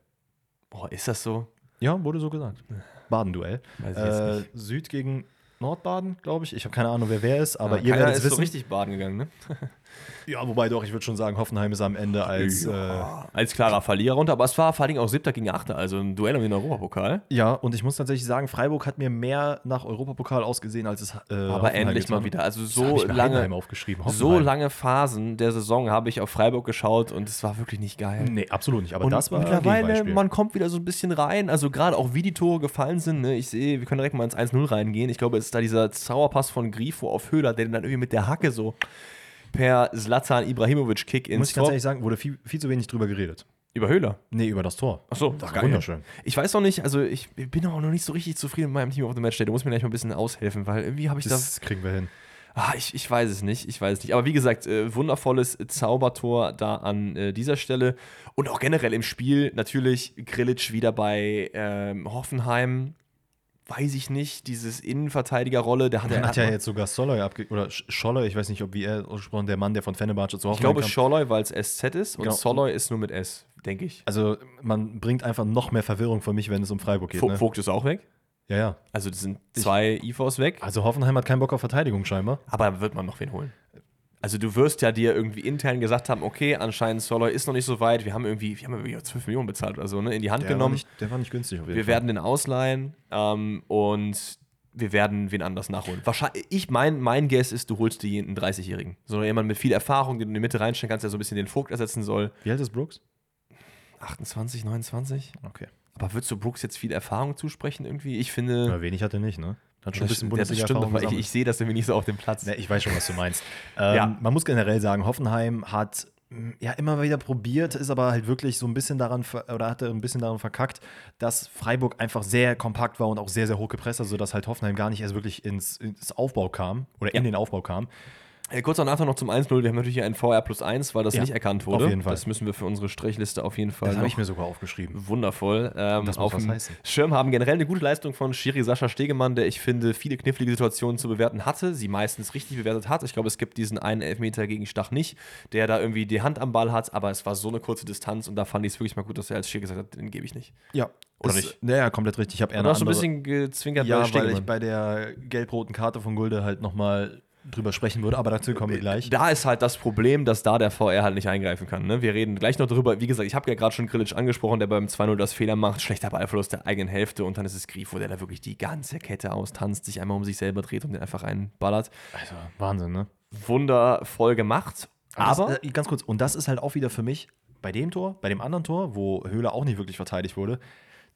Boah, ist das so? Ja, wurde so gesagt. Badenduell. Ich jetzt Äh. Süd gegen Nordbaden, glaube ich. Ich habe keine Ahnung, wer wer ist, aber Ja, ihr werdet es ist wissen. so richtig baden gegangen, ne? ja, wobei doch, ich würde schon sagen, Hoffenheim ist am Ende als. Äh, Als klarer Verlierer runter, aber es war vor allen Dingen auch siebter gegen achter, also ein Duell um den Europapokal. Ja, und ich muss tatsächlich sagen, Freiburg hat mir mehr nach Europapokal ausgesehen, als es äh, Aber endlich mal wieder. Also so lange, aufgeschrieben. so lange Phasen der Saison habe ich auf Freiburg geschaut und es war wirklich nicht geil. Nee, absolut nicht. Aber Und das war mittlerweile, man kommt wieder so ein bisschen rein. Also gerade auch wie die Tore gefallen sind. Ne? Ich sehe, wir können direkt mal ins 1-0 reingehen. Ich glaube, es ist da dieser Zauberpass von Grifo auf Höhler, der dann irgendwie mit der Hacke so per Zlatan Ibrahimovic-Kick Muss ins ich ganz Tor. ehrlich sagen, wurde viel, viel zu wenig drüber geredet. Über Höhler. Nee, über das Tor. Achso, Das war wunderschön. Ich weiß noch nicht, also ich bin auch noch nicht so richtig zufrieden mit meinem Team auf dem Matchday. Du musst mir gleich mal ein bisschen aushelfen, weil irgendwie habe ich das. Das kriegen wir hin. Ah, ich, ich weiß es nicht, ich weiß es nicht. Aber wie gesagt, äh, wundervolles Zaubertor da an äh, dieser Stelle. Und auch generell im Spiel natürlich Grillitsch wieder bei ähm, Hoffenheim. Weiß ich nicht, dieses Innenverteidigerrolle, der hat Der er hat ja jetzt sogar Soloy abge... Oder Sch- Scholler, ich weiß nicht, ob wie er ausgesprochen, der Mann, der von Fenerbahce zu Ich Hoffenheim glaube kam. Schorloy, weil es SZ ist und Genau. Soloy ist nur mit S, denke ich. Also man bringt einfach noch mehr Verwirrung für mich, wenn es um Freiburg geht. Ne? Vogt ist auch weg. Ja, ja. Also das sind zwei IVs weg. Also Hoffenheim hat keinen Bock auf Verteidigung scheinbar. Aber wird man noch wen holen. Also du wirst ja dir irgendwie intern gesagt haben, okay, anscheinend Soloy ist noch nicht so weit. Wir haben irgendwie, wir haben irgendwie 12 Millionen bezahlt oder so, ne, in die Hand Der war, genommen. nicht, der war nicht günstig auf jeden Wir Fall. werden den ausleihen ähm, und wir werden wen anders nachholen. Wahrscheinlich, ich mein, mein Guess ist, du holst dir einen 30-Jährigen. So jemand mit viel Erfahrung, den du in die Mitte reinstellen kannst, der so ein bisschen den Vogt ersetzen soll. Wie alt ist Brooks? 28, 29? Okay. Aber würdest du Brooks jetzt viel Erfahrung zusprechen irgendwie? Ich finde. Ja, wenig hat er nicht, ne? Hat schon ein bisschen das, das stimmt, ich, ich sehe das irgendwie nicht so auf dem Platz. Ne, ich weiß schon, was du meinst. Ähm, Ja. Man muss generell sagen, Hoffenheim hat mh, ja immer wieder probiert, ist aber halt wirklich so ein bisschen daran oder hatte ein bisschen daran verkackt, dass Freiburg einfach sehr kompakt war und auch sehr, sehr hoch gepresst, also dass halt Hoffenheim gar nicht erst wirklich ins, ins Aufbau kam oder in Ja. den Aufbau kam. Äh, kurz danach noch zum 1-0. Wir haben natürlich hier ein VR plus 1, weil das Ja, nicht erkannt wurde. auf jeden Fall. Das müssen wir für unsere Strichliste auf jeden Fall Das habe ich mir sogar aufgeschrieben. wundervoll ähm, Das muss auf was heißen. Schirm haben. Generell eine gute Leistung von Schiri Sascha Stegemann, der ich finde, viele knifflige Situationen zu bewerten hatte, sie meistens richtig bewertet hat. Ich glaube, es gibt diesen einen Elfmeter gegen Stach nicht, der da irgendwie die Hand am Ball hat, aber es war so eine kurze Distanz und da fand ich es wirklich mal gut, dass er als Schiri gesagt hat, den gebe ich nicht. Ja. Oder das, nicht? Ja, ja, komplett richtig. Ich habe eher du hast so ein bisschen gezwinkert Ja, weil Stegemann. ich bei der gelb-roten Karte von Gulde halt nochmal drüber sprechen würde, aber dazu kommen wir gleich. Da ist halt das Problem, dass da der VR halt nicht eingreifen kann. Ne? Wir reden gleich noch drüber. Wie gesagt, ich habe ja gerade schon Grilic angesprochen, der beim 2-0 das Fehler macht. Schlechter Ballverlust der eigenen Hälfte. Und dann ist es Grifo, der da wirklich die ganze Kette austanzt, sich einmal um sich selber dreht und den einfach reinballert. Also, Wahnsinn, ne? Wundervoll gemacht. Aber das, äh, ganz kurz, und das ist halt auch wieder für mich bei dem Tor, bei dem anderen Tor, wo Höhler auch nicht wirklich verteidigt wurde,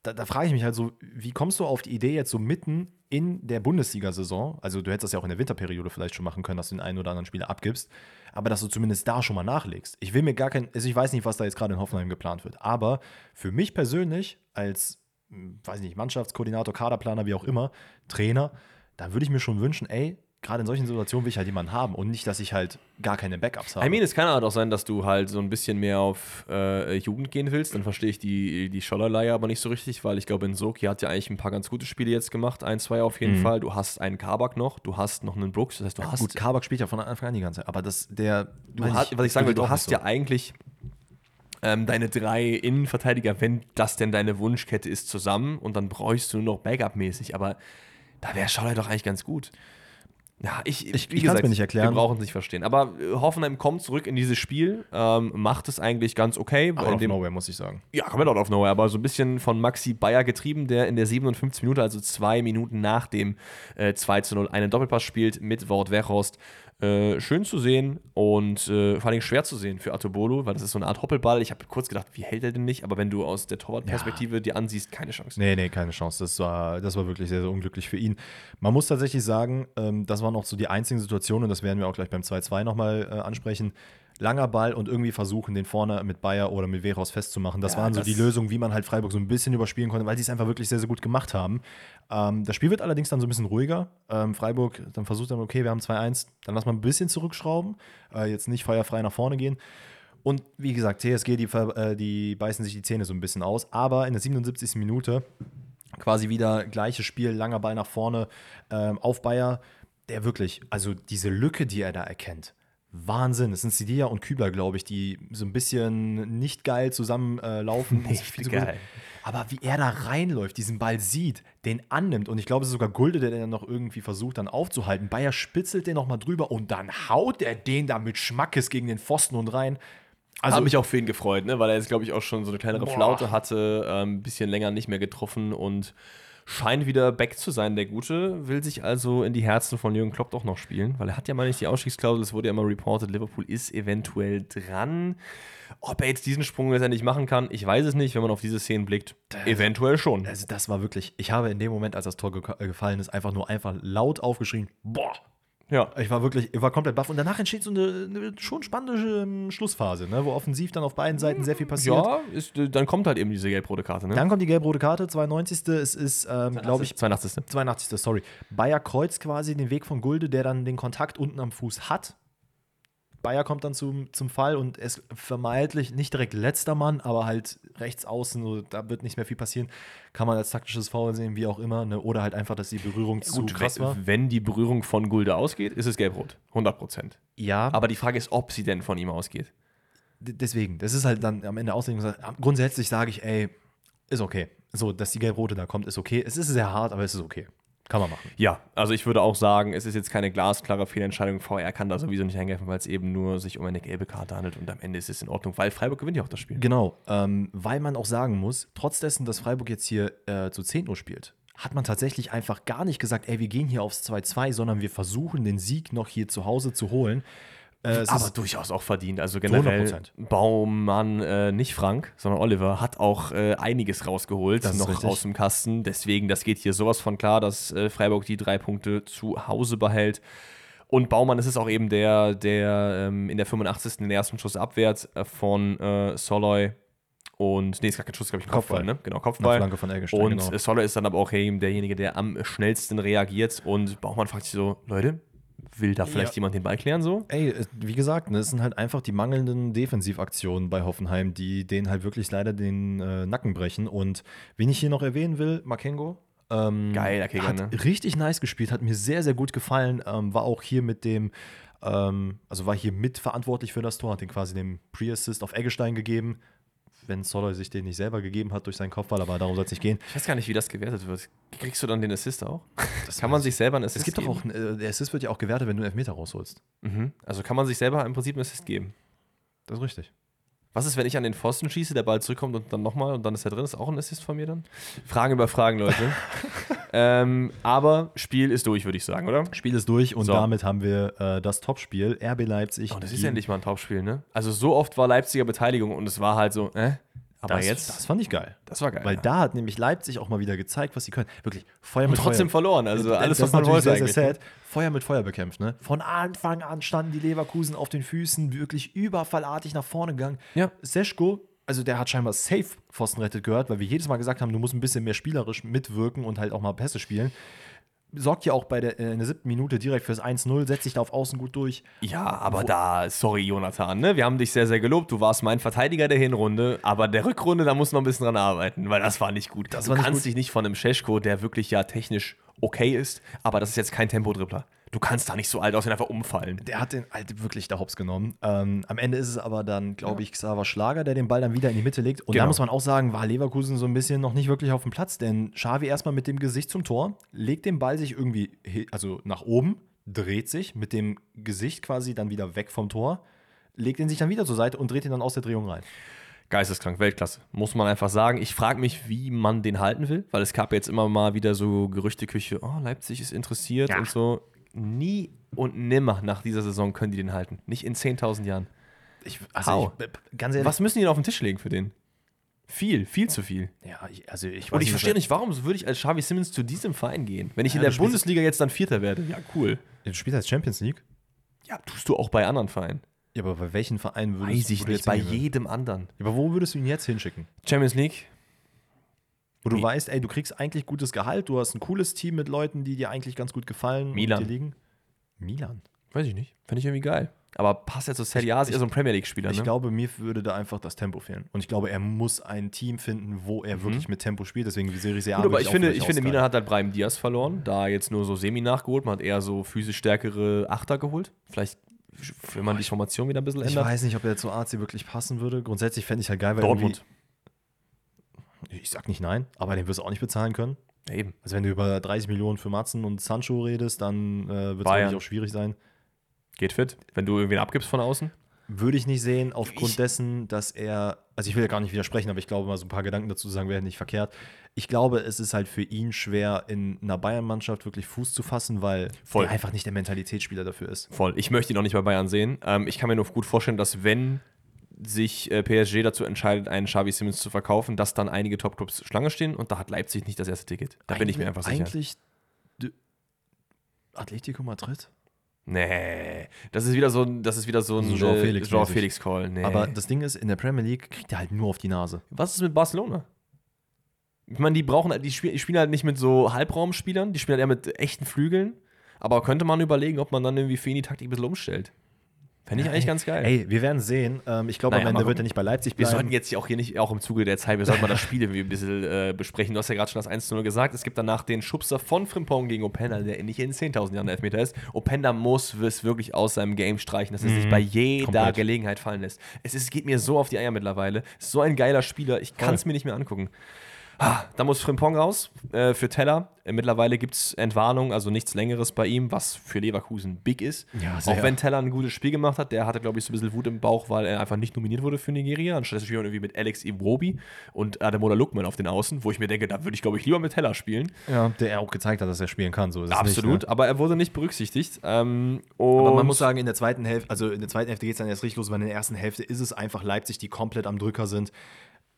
da, da frage ich mich halt so, wie kommst du auf die Idee jetzt so mitten in der Bundesliga-Saison, also du hättest das ja auch in der Winterperiode vielleicht schon machen können, dass du den einen oder anderen Spieler abgibst, aber dass du zumindest da schon mal nachlegst. Ich will mir gar kein, also ich weiß nicht, was da jetzt gerade in Hoffenheim geplant wird, aber für mich persönlich als, hm, weiß nicht, Mannschaftskoordinator, Kaderplaner, wie auch immer, Trainer, da würde ich mir schon wünschen, ey, gerade in solchen Situationen will ich halt jemanden haben und nicht, dass ich halt gar keine Backups habe. I mean, es kann halt auch sein, dass du halt so ein bisschen mehr auf äh, Jugend gehen willst. Dann verstehe ich die, die Schollerleihe aber nicht so richtig, weil ich glaube, in Soki hat ja eigentlich ein paar ganz gute Spiele jetzt gemacht. Ein, zwei auf jeden Mhm. Fall. Du hast einen Kabak noch, du hast noch einen Brooks. Das heißt, du hast Gut, Kabak spielt ja von Anfang an die ganze Zeit, aber das, der. du hast, was ich sagen will, du hast ja. ja eigentlich ähm, deine drei Innenverteidiger, wenn das denn deine Wunschkette ist, zusammen und dann bräuchst du nur noch Backup-mäßig. Aber da wäre Scholler doch eigentlich ganz gut. Ja, ich, Ich- ich kann's mir nicht erklären. Wir brauchen es nicht verstehen. Aber äh, Hoffenheim kommt zurück in dieses Spiel, ähm, macht es eigentlich ganz okay. Out in of dem- nowhere, muss ich sagen. ja, komplett out of nowhere, aber so ein bisschen von Maxi Bayer getrieben, der in der 57 Minute, also zwei Minuten nach dem äh, 2 zu 0, einen Doppelpass spielt mit Wout Weghorst. Äh, schön zu sehen und äh, vor allem schwer zu sehen für Atobolo, weil das ist so eine Art Hoppelball. Ich habe kurz gedacht, wie hält er denn nicht? Aber wenn du aus der Torwartperspektive dir ansiehst, keine Chance. Nee, nee, keine Chance. Das war, das war wirklich sehr, sehr unglücklich für ihn. Man muss tatsächlich sagen, ähm, das waren auch so die einzigen Situationen, und das werden wir auch gleich beim 2-2 nochmal äh, ansprechen. Langer Ball und irgendwie versuchen, den vorne mit Bayer oder mit Veros festzumachen. Das Ja, waren so das- die Lösungen, wie man halt Freiburg so ein bisschen überspielen konnte, weil sie es einfach wirklich sehr, sehr gut gemacht haben. Ähm, das Spiel wird allerdings dann so ein bisschen ruhiger. Ähm, Freiburg dann versucht dann, okay, wir haben 2-1, dann lass mal ein bisschen zurückschrauben, äh, jetzt nicht feuerfrei nach vorne gehen. Und wie gesagt, TSG, die, äh, die beißen sich die Zähne so ein bisschen aus. Aber in der 77. Minute quasi wieder gleiches Spiel, langer Ball nach vorne ähm, auf Bayer, der wirklich, also diese Lücke, die er da erkennt, Wahnsinn. Es sind Sidia und Kübler, glaube ich, die so ein bisschen nicht geil zusammen äh. Nicht Viel zu geil. Aber wie er da reinläuft, diesen Ball sieht, den annimmt und ich glaube, es ist sogar Gulde, der den dann noch irgendwie versucht dann aufzuhalten. Bayer spitzelt den nochmal drüber und dann haut er den da mit Schmackes gegen den Pfosten und rein. Also Also habe mich auch für ihn gefreut, ne? weil er jetzt, glaube ich, auch schon so eine kleinere Boah. Flaute hatte, ähm, ein bisschen länger nicht mehr getroffen und scheint wieder back zu sein, der Gute. Will sich also in die Herzen von Jürgen Klopp doch noch spielen, weil er hat ja mal nicht die Ausstiegsklausel, es wurde ja mal reported, Liverpool ist eventuell dran. Ob er jetzt diesen Sprung letztendlich machen kann, ich weiß es nicht, wenn man auf diese Szenen blickt. Eventuell schon. Also das war wirklich, ich habe in dem Moment, als das Tor ge äh, gefallen ist, einfach nur einfach laut aufgeschrien, boah, Ja. Ich war wirklich, ich war komplett baff. Und danach entsteht so eine, eine schon spannende ähm, Schlussphase, ne? wo offensiv dann auf beiden Seiten sehr viel passiert. Ja, ist, äh, dann kommt halt eben diese gelb-rote Karte, ne? Dann kommt die gelb-rote Karte, 92. Es ist, ähm, glaube ich, 82. 82. Sorry. Bayer kreuzt quasi den Weg von Gulde, der dann den Kontakt unten am Fuß hat. Bayer kommt dann zum, zum Fall und ist vermeintlich nicht direkt letzter Mann, aber halt rechts außen, so, da wird nicht mehr viel passieren. Kann man als taktisches Foul sehen, wie auch immer. Ne? Oder halt einfach, dass die Berührung zu krass war. wenn, wenn die Berührung von Gulde ausgeht, ist es gelb-rot. 100 Prozent. Ja, Aber die Frage ist, ob sie denn von ihm ausgeht. D- deswegen, das ist halt dann am Ende Auslegung. Grundsätzlich sage ich, ey, ist okay. So, dass die gelb-rote da kommt, ist okay. Es ist sehr hart, aber es ist okay. Kann man machen. Ja, also ich würde auch sagen, es ist jetzt keine glasklare Fehlentscheidung. VR kann da sowieso nicht eingreifen, weil es eben nur sich um eine gelbe Karte handelt und am Ende ist es in Ordnung, weil Freiburg gewinnt ja auch das Spiel. Genau, ähm, weil man auch sagen muss, trotz dessen, dass Freiburg jetzt hier äh, zu 10 Uhr spielt, hat man tatsächlich einfach gar nicht gesagt, ey, wir gehen hier aufs 2-2, sondern wir versuchen den Sieg noch hier zu Hause zu holen. Äh, es Aber durchaus auch verdient. Also generell 100%. Baumann, äh, nicht Frank, sondern Oliver, hat auch äh, einiges rausgeholt, noch richtig. aus dem Kasten. Deswegen, das geht hier sowas von klar, dass äh, Freiburg die drei Punkte zu Hause behält. Und Baumann ist es auch eben der, der ähm, in der 85. den ersten Schuss abwehrt äh, von äh, Soloy. Und, nee, ist gar kein Schuss, glaube ich, Kopfball, Kopfball. ne? Genau, Kopfball. Flanke von Eggestein, Und genau. Soloy ist dann aber auch eben derjenige, der am schnellsten reagiert. Und Baumann fragt sich so, Leute, will da vielleicht Ja. jemand den Ball klären so? Ey, es- wie gesagt, ne, es sind halt einfach die mangelnden Defensivaktionen bei Hoffenheim, die denen halt wirklich leider den äh, Nacken brechen. Und wen ich hier noch erwähnen will, Makengo. Ähm, Geiler Kicker, hat ne? richtig nice gespielt, hat mir sehr, sehr gut gefallen. Ähm, war auch hier mit dem, ähm, also war hier mitverantwortlich für das Tor, hat den quasi den Pre-Assist auf Eggestein gegeben. Wenn Soloy sich den nicht selber gegeben hat durch seinen Kopfball, aber darum soll es nicht gehen. Ich weiß gar nicht, wie das gewertet wird. Kriegst du dann den Assist auch? kann man sich selber einen Assist Es gibt doch geben? auch, äh, der Assist wird ja auch gewertet, wenn du einen Elfmeter rausholst. Mhm. Also kann man sich selber im Prinzip einen Assist geben. Das ist richtig. Was ist, wenn ich an den Pfosten schieße, der Ball zurückkommt und dann nochmal und dann ist er drin? Ist auch ein Assist von mir dann? Fragen über Fragen, Leute. ähm, aber Spiel ist durch, würde ich sagen, oder? Spiel ist durch und So. damit haben wir äh, das Topspiel RB Leipzig. Oh, das ist endlich mal ein Topspiel, ne? Also so oft war Leipziger Beteiligung und es war halt so, äh? Aber das, jetzt, Das fand ich geil. das war geil. Weil ja. da hat nämlich Leipzig auch mal wieder gezeigt, was sie können. Wirklich Feuer und mit trotzdem Feuer. verloren. Also alles, das was man wollte sehr, sehr eigentlich. sad. Feuer mit Feuer bekämpft, ne? Von Anfang an standen die Leverkusen auf den Füßen, wirklich überfallartig nach vorne gegangen. Ja. Seschko, also der hat scheinbar safe Pfosten rettet gehört, weil wir jedes Mal gesagt haben, du musst ein bisschen mehr spielerisch mitwirken und halt auch mal Pässe spielen. Sorgt ja auch bei der, äh, in der siebten Minute direkt fürs 1-0, setzt sich da auf Außen gut durch. Ja, aber da, sorry, Jonathan, ne? Wir haben dich sehr, sehr gelobt. Du warst mein Verteidiger der Hinrunde, aber der Rückrunde, da muss noch ein bisschen dran arbeiten, weil das war nicht gut. Das du kannst gut. dich nicht von einem Scheschko, der wirklich ja technisch okay ist, aber das ist jetzt kein Tempodribbler. Du kannst da nicht so alt aussehen, einfach umfallen. Der hat den halt wirklich der Hops genommen. Ähm, am Ende ist es aber dann, glaube ich, Xaver Schlager, der den Ball dann wieder in die Mitte legt. Und Genau. da muss man auch sagen, war Leverkusen so ein bisschen noch nicht wirklich auf dem Platz, denn Xavi erstmal mit dem Gesicht zum Tor, legt den Ball sich irgendwie, also nach oben, dreht sich mit dem Gesicht quasi dann wieder weg vom Tor, legt ihn sich dann wieder zur Seite und dreht ihn dann aus der Drehung rein. Geisteskrank, Weltklasse. Muss man einfach sagen. Ich frage mich, wie man den halten will, weil es gab jetzt immer mal wieder so Gerüchteküche, oh, Leipzig ist interessiert Ja. und so. Nie und nimmer nach dieser Saison können die den halten. Nicht in 10.000 Jahren. Ich, also ich, ganz ehrlich, Was müssen die denn auf den Tisch legen für den? Viel, viel zu viel. Ja, ich, also ich Und ich verstehe nicht, warum würde ich als Xavi Simmons zu diesem Verein gehen? Wenn ich in Ja, der du spielst- Bundesliga jetzt dann Vierter werde, ja, cool. Du spielst als Champions League? Ja, tust du auch bei anderen Vereinen. Ja, aber bei welchen Vereinen würdest Weiß ich wo du nicht, jetzt bei jedem anderen. Ja, aber wo würdest du ihn jetzt hinschicken? Champions League? Wo du Mi- weißt, ey, du kriegst eigentlich gutes Gehalt, du hast ein cooles Team mit Leuten, die dir eigentlich ganz gut gefallen. Milan. Und dir liegen. Milan. Weiß ich nicht. Finde ich irgendwie geil. Aber passt jetzt zu Serie A, ist ich- eher so ein Premier League-Spieler, Ich ne? glaube, mir würde da einfach das Tempo fehlen. Und ich glaube, er muss ein Team finden, wo er wirklich mit Tempo spielt. Deswegen die Serie A. Mhm. Gut, aber ich auch finde, ich finde. Milan hat halt Brahim Diaz verloren, da jetzt nur so semi nachgeholt. Man hat eher so physisch stärkere Achter geholt. Vielleicht, wenn man die Formation wieder ein bisschen Ich ändert. weiß nicht, ob er zu AC wirklich passen würde. Grundsätzlich fände ich halt geil, weil Dortmund. Ich sag nicht nein, aber den wirst du auch nicht bezahlen können. Ja, eben. Also wenn du über 30 Millionen für Matzen und Sancho redest, dann äh, wird es natürlich auch schwierig sein. Geht fit. Wenn du irgendwen abgibst von außen. Würde ich nicht sehen, aufgrund Ich- dessen, dass er, also ich will ja gar nicht widersprechen, aber ich glaube mal so ein paar Gedanken dazu zu sagen, wäre nicht verkehrt. Ich glaube, es ist halt für ihn schwer, in einer Bayern-Mannschaft wirklich Fuß zu fassen, weil Voll. er einfach nicht der Mentalitätsspieler dafür ist. Voll. Ich möchte ihn auch nicht bei Bayern sehen. Ähm, ich kann mir nur gut vorstellen, dass wenn sich äh, PSG dazu entscheidet, einen Xavi Simmons zu verkaufen, dass dann einige Top-Clubs Schlange stehen und da hat Leipzig nicht das erste Ticket. Da bin ich mir einfach sicher. Eigentlich Atletico Madrid? Nee, das ist wieder so ein, das ist wieder so ein So Joao äh, Felix mäßig. Felix Call. Nee. Aber das Ding ist, in der Premier League kriegt er halt nur auf die Nase. was ist mit Barcelona? Ich meine, die brauchen, die spielen halt nicht mit so Halbraumspielern, die spielen halt eher mit echten Flügeln. Aber könnte man überlegen, ob man dann irgendwie für ihn die Taktik ein bisschen umstellt. Fände ich eigentlich ganz geil. Ey, wir werden sehen. Ähm, ich glaube, Naja, am Ende wird er nicht bei Leipzig Wir bleiben. sollten jetzt hier auch hier nicht, auch im Zuge der Zeit, wir sollten mal das Spiel irgendwie ein bisschen äh, besprechen. Du hast ja gerade schon das 1 0 gesagt. Es gibt danach den Schubser von Frimpong gegen Openda, der nicht in 10.000 Jahren Elfmeter ist. Openda muss es wirklich aus seinem Game streichen, dass er sich bei jeder komplett. Gelegenheit fallen lässt. Es ist, geht mir so auf die Eier mittlerweile. Ist so ein geiler Spieler, ich kann es mir nicht mehr angucken. Ah, da muss Frimpong raus äh, für Teller. Äh, mittlerweile gibt es Entwarnung, also nichts Längeres bei ihm, was für Leverkusen big ist. Ja. Auch wenn Teller ein gutes Spiel gemacht hat, der hatte, glaube ich, so ein bisschen Wut im Bauch, weil er einfach nicht nominiert wurde für Nigeria. Anstatt spielt man irgendwie mit Alex Iwobi und Ademola Lukman auf den Außen, wo ich mir denke, da würde ich, glaube ich, lieber mit Teller spielen. ja, der er auch gezeigt hat, dass er spielen kann. So Absolut, Nicht, ne? aber er wurde nicht berücksichtigt. Ähm, Aber man muss sagen, in der zweiten Hälfte, also in der zweiten Hälfte geht es dann erst richtig los, weil in der ersten Hälfte ist es einfach Leipzig, die komplett am Drücker sind.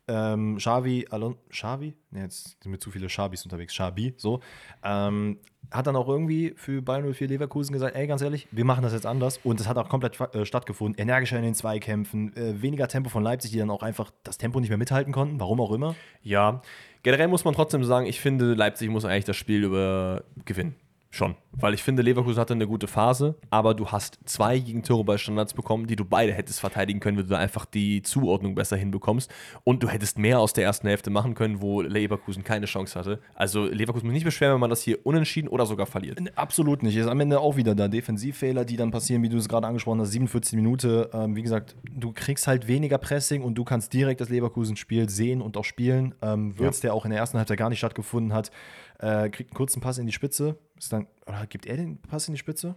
Ähm, Xavi, Alon, Xavi? Ne, jetzt sind mir zu viele Xabis unterwegs. Xabi, so. Ähm, hat dann auch irgendwie für Bayern 04 Leverkusen gesagt, ey, ganz ehrlich, wir machen das jetzt anders. Und es hat auch komplett äh, stattgefunden. Energischer in den Zweikämpfen, äh, weniger Tempo von Leipzig, die dann auch einfach das Tempo nicht mehr mithalten konnten, warum auch immer. Ja, generell muss man trotzdem sagen, ich finde, Leipzig muss eigentlich das Spiel über gewinnen. Schon. Weil ich finde, Leverkusen hatte eine gute Phase, aber du hast zwei Gegentore bei Standards bekommen, die du beide hättest verteidigen können, wenn du da einfach die Zuordnung besser hinbekommst. Und du hättest mehr aus der ersten Hälfte machen können, wo Leverkusen keine Chance hatte. Also Leverkusen muss nicht beschweren, wenn man das hier unentschieden oder sogar verliert. Absolut nicht. Ist am Ende auch wieder da Defensivfehler, die dann passieren, wie du es gerade angesprochen hast. 47 Minuten. Ähm, wie gesagt, du kriegst halt weniger Pressing und du kannst direkt das Leverkusen-Spiel sehen und auch spielen. Ähm, Würz, der auch in der ersten Halbzeit gar nicht stattgefunden hat, äh, kriegt einen kurzen Pass in die Spitze. Ist dann, oder gibt er den Pass in die Spitze?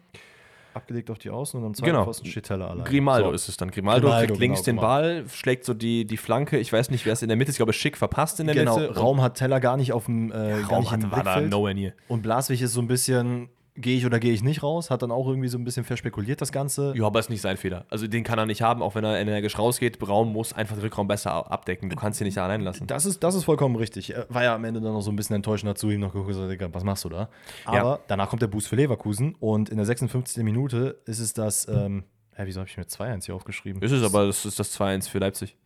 Abgelegt auf die Außen und am zweiten Genau. Pfosten steht Teller allein. Grimaldo So. ist es dann. Grimaldo, Grimaldo, kriegt links genau, den Ball, schlägt so die, die Flanke. Ich weiß nicht, wer es in der Mitte ist. Ich glaube, Schick verpasst in der Genau, Mitte. Raum hat Teller gar nicht auf dem äh, gar Raum hatte, war da nowhere near. Und Blaswig ist so ein bisschen, gehe ich oder gehe ich nicht raus, hat dann auch irgendwie so ein bisschen verspekuliert das Ganze. Ja, aber ist nicht sein Fehler. Also den kann er nicht haben, auch wenn er energisch rausgeht. Braun muss einfach den Rückraum besser abdecken. Du kannst ihn nicht allein lassen. Das ist, das ist vollkommen richtig. War ja am Ende dann noch so ein bisschen enttäuschend dazu, ihm noch gesagt, Digga, was machst du da? Aber Ja. danach kommt der Boost für Leverkusen und in der 56. Minute ist es das, ähm, hä, wieso habe ich mir 2-1 hier aufgeschrieben? Ist es aber, das ist das 2-1 für Leipzig.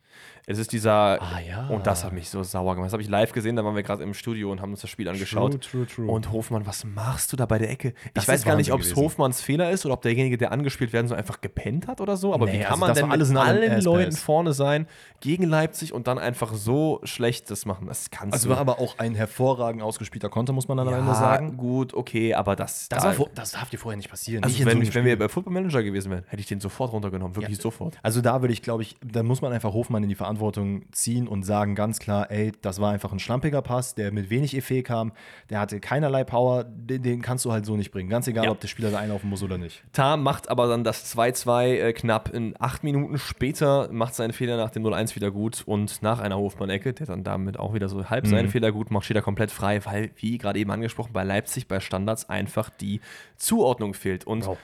Es ist dieser. Ah, ja. Und das hat mich so sauer gemacht. Das habe ich live gesehen, da waren wir gerade im Studio und haben uns das Spiel angeschaut. true, true. Und Hofmann, was machst du da bei der Ecke? Das ich weiß gar nicht, ob es. Hofmanns Fehler ist oder ob derjenige, der angespielt werden soll, einfach gepennt hat oder so. Aber Nee, wie kann also man denn mit alles allem allen. Leuten vorne sein gegen Leipzig und dann einfach so schlecht das machen? Das kannst Also du war aber auch ein hervorragend ausgespielter Konter, muss man dann am ja, Ende sagen. gut, okay, aber das. Das, da- vor, das darf dir vorher nicht passieren. also Nicht wenn, so wenn wir bei Football Manager gewesen wären, hätte ich den sofort runtergenommen. Wirklich sofort. Also da würde ich, glaube ich, da muss man einfach Hofmann in die Verantwortung ziehen und sagen ganz klar, ey, das war einfach ein schlampiger Pass, der mit wenig Effet kam, der hatte keinerlei Power, den, den kannst du halt so nicht bringen. Ganz egal, Ja. ob der Spieler da einlaufen muss oder nicht. Tam macht aber dann das 2-2 äh, knapp in acht Minuten später, macht seinen Fehler nach dem 0-1 wieder gut und nach einer Hofmann-Ecke, der dann damit auch wieder so halb Mhm. seinen Fehler gut macht, steht er komplett frei, weil, wie gerade eben angesprochen, bei Leipzig bei Standards einfach die Zuordnung fehlt. Und Wow.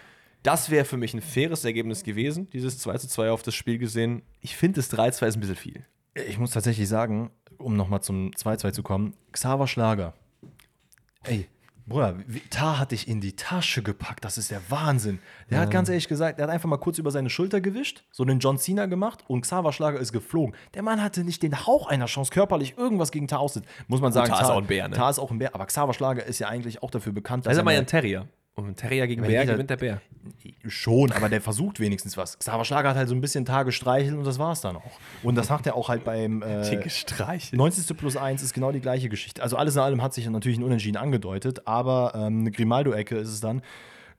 Das wäre für mich ein faires Ergebnis gewesen, dieses 2-2 auf das Spiel gesehen. Ich finde, das 3-2 ist ein bisschen viel. Ich muss tatsächlich sagen, um nochmal zum 2-2 zu kommen, Xaver Schlager. Ey, Bruder, Tar hat dich in die Tasche gepackt. Das ist der Wahnsinn. Der hat ganz ehrlich gesagt, der hat einfach mal kurz über seine Schulter gewischt, so den John Cena gemacht und Xaver Schlager ist geflogen. Der Mann hatte nicht den Hauch einer Chance, körperlich irgendwas gegen Tar auszusetzen. Muss man sagen, Tar ist auch ein Bär, ne? Tar ist auch ein Bär, aber Xaver Schlager ist ja eigentlich auch dafür bekannt, Das ist er aber ja mal- ein Terrier. Und Terrier gegen Bär gewinnt der Bär. Schon, aber der versucht wenigstens was. Xaver Schlager hat halt so ein bisschen Tage streicheln und das war's dann auch. Und das macht er auch halt beim äh, gestreichelt. 90. plus 1 ist genau die gleiche Geschichte. Also alles in allem hat sich natürlich ein Unentschieden angedeutet, aber ähm, eine Grimaldo-Ecke ist es dann.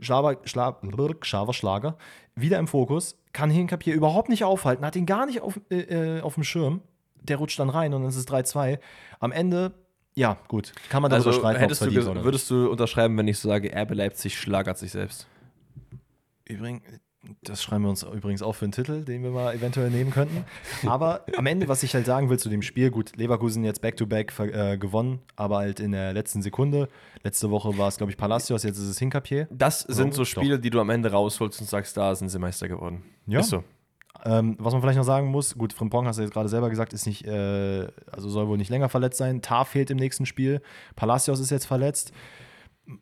Schlaber, Schla, Xaver Schlager, wieder im Fokus, kann Hinkapier überhaupt nicht aufhalten, hat ihn gar nicht auf, äh, äh, auf dem Schirm. Der rutscht dann rein und dann ist es 3-2. Am Ende, ja, gut, kann man darüber Also streiten, hättest du, verdient würdest du unterschreiben, wenn ich so sage, Erbe Leipzig schlagert sich selbst? Übrigens, das schreiben wir uns übrigens auch für einen Titel, den wir mal eventuell nehmen könnten. Aber am Ende, was ich halt sagen will zu dem Spiel, gut, Leverkusen jetzt Back-to-Back äh, gewonnen, aber halt in der letzten Sekunde. Letzte Woche war es, glaube ich, Palacios, jetzt ist es Hinkapier. Das sind so Doch. Spiele, die du am Ende rausholst und sagst, da sind sie Meister geworden. Ja. Ist so. Ähm, was man vielleicht noch sagen muss, gut, Frimpong hast du jetzt gerade selber gesagt, ist nicht, äh, also soll wohl nicht länger verletzt sein. Tar fehlt im nächsten Spiel. Palacios ist jetzt verletzt.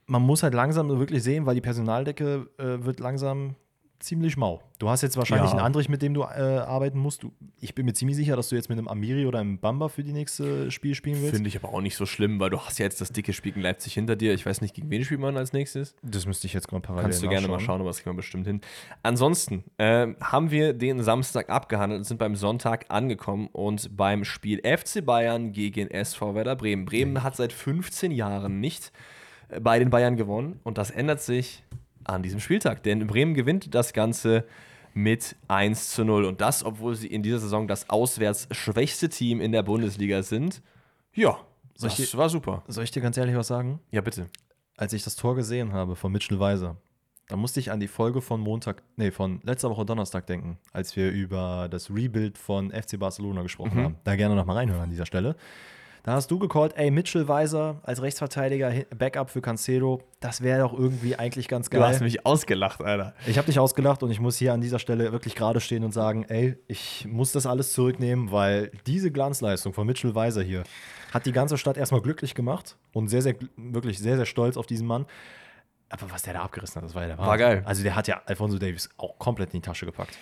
man muss halt langsam wirklich sehen, weil die Personaldecke äh, wird langsam ziemlich mau. Du hast jetzt wahrscheinlich Ja. einen Andrich, mit dem du äh, arbeiten musst. Du, ich bin mir ziemlich sicher, dass du jetzt mit einem Amiri oder einem Bamba für die nächste Spiel spielen willst. Finde ich aber auch nicht so schlimm, weil du hast ja jetzt das dicke Spiel gegen Leipzig hinter dir. Ich weiß nicht, gegen wen spielt man als nächstes. Das müsste ich jetzt mal parallel Kannst du gerne mal schauen, aber das kriegen wir bestimmt hin. Ansonsten ähm, haben wir den Samstag abgehandelt und sind beim Sonntag angekommen und beim Spiel FC Bayern gegen SV Werder Bremen. Bremen hat seit 15 Jahren nicht äh, bei den Bayern gewonnen und das ändert sich an diesem Spieltag, denn Bremen gewinnt das Ganze mit 1 zu 0 und das, obwohl sie in dieser Saison das auswärts schwächste Team in der Bundesliga sind. Ja, das Solche- war super. Soll ich dir ganz ehrlich was sagen? Ja, bitte. Als ich das Tor gesehen habe von Mitchell Weiser, da musste ich an die Folge von Montag, nee, von letzter Woche Donnerstag denken, als wir über das Rebuild von FC Barcelona gesprochen haben. Da gerne nochmal reinhören an dieser Stelle. Da hast du gecallt, ey, Mitchell Weiser als Rechtsverteidiger, Backup für Cancelo, das wäre doch irgendwie eigentlich ganz Du hast geil. mich ausgelacht, Alter. Ich habe dich ausgelacht und ich muss hier an dieser Stelle wirklich gerade stehen und sagen, ey, ich muss das alles zurücknehmen, weil diese Glanzleistung von Mitchell Weiser hier hat die ganze Stadt erstmal glücklich gemacht und sehr, sehr, wirklich sehr, sehr stolz auf diesen Mann. Aber was der da abgerissen hat, das war ja der War Wahnsinn. geil. Also der hat ja Alfonso Davis auch komplett in die Tasche gepackt.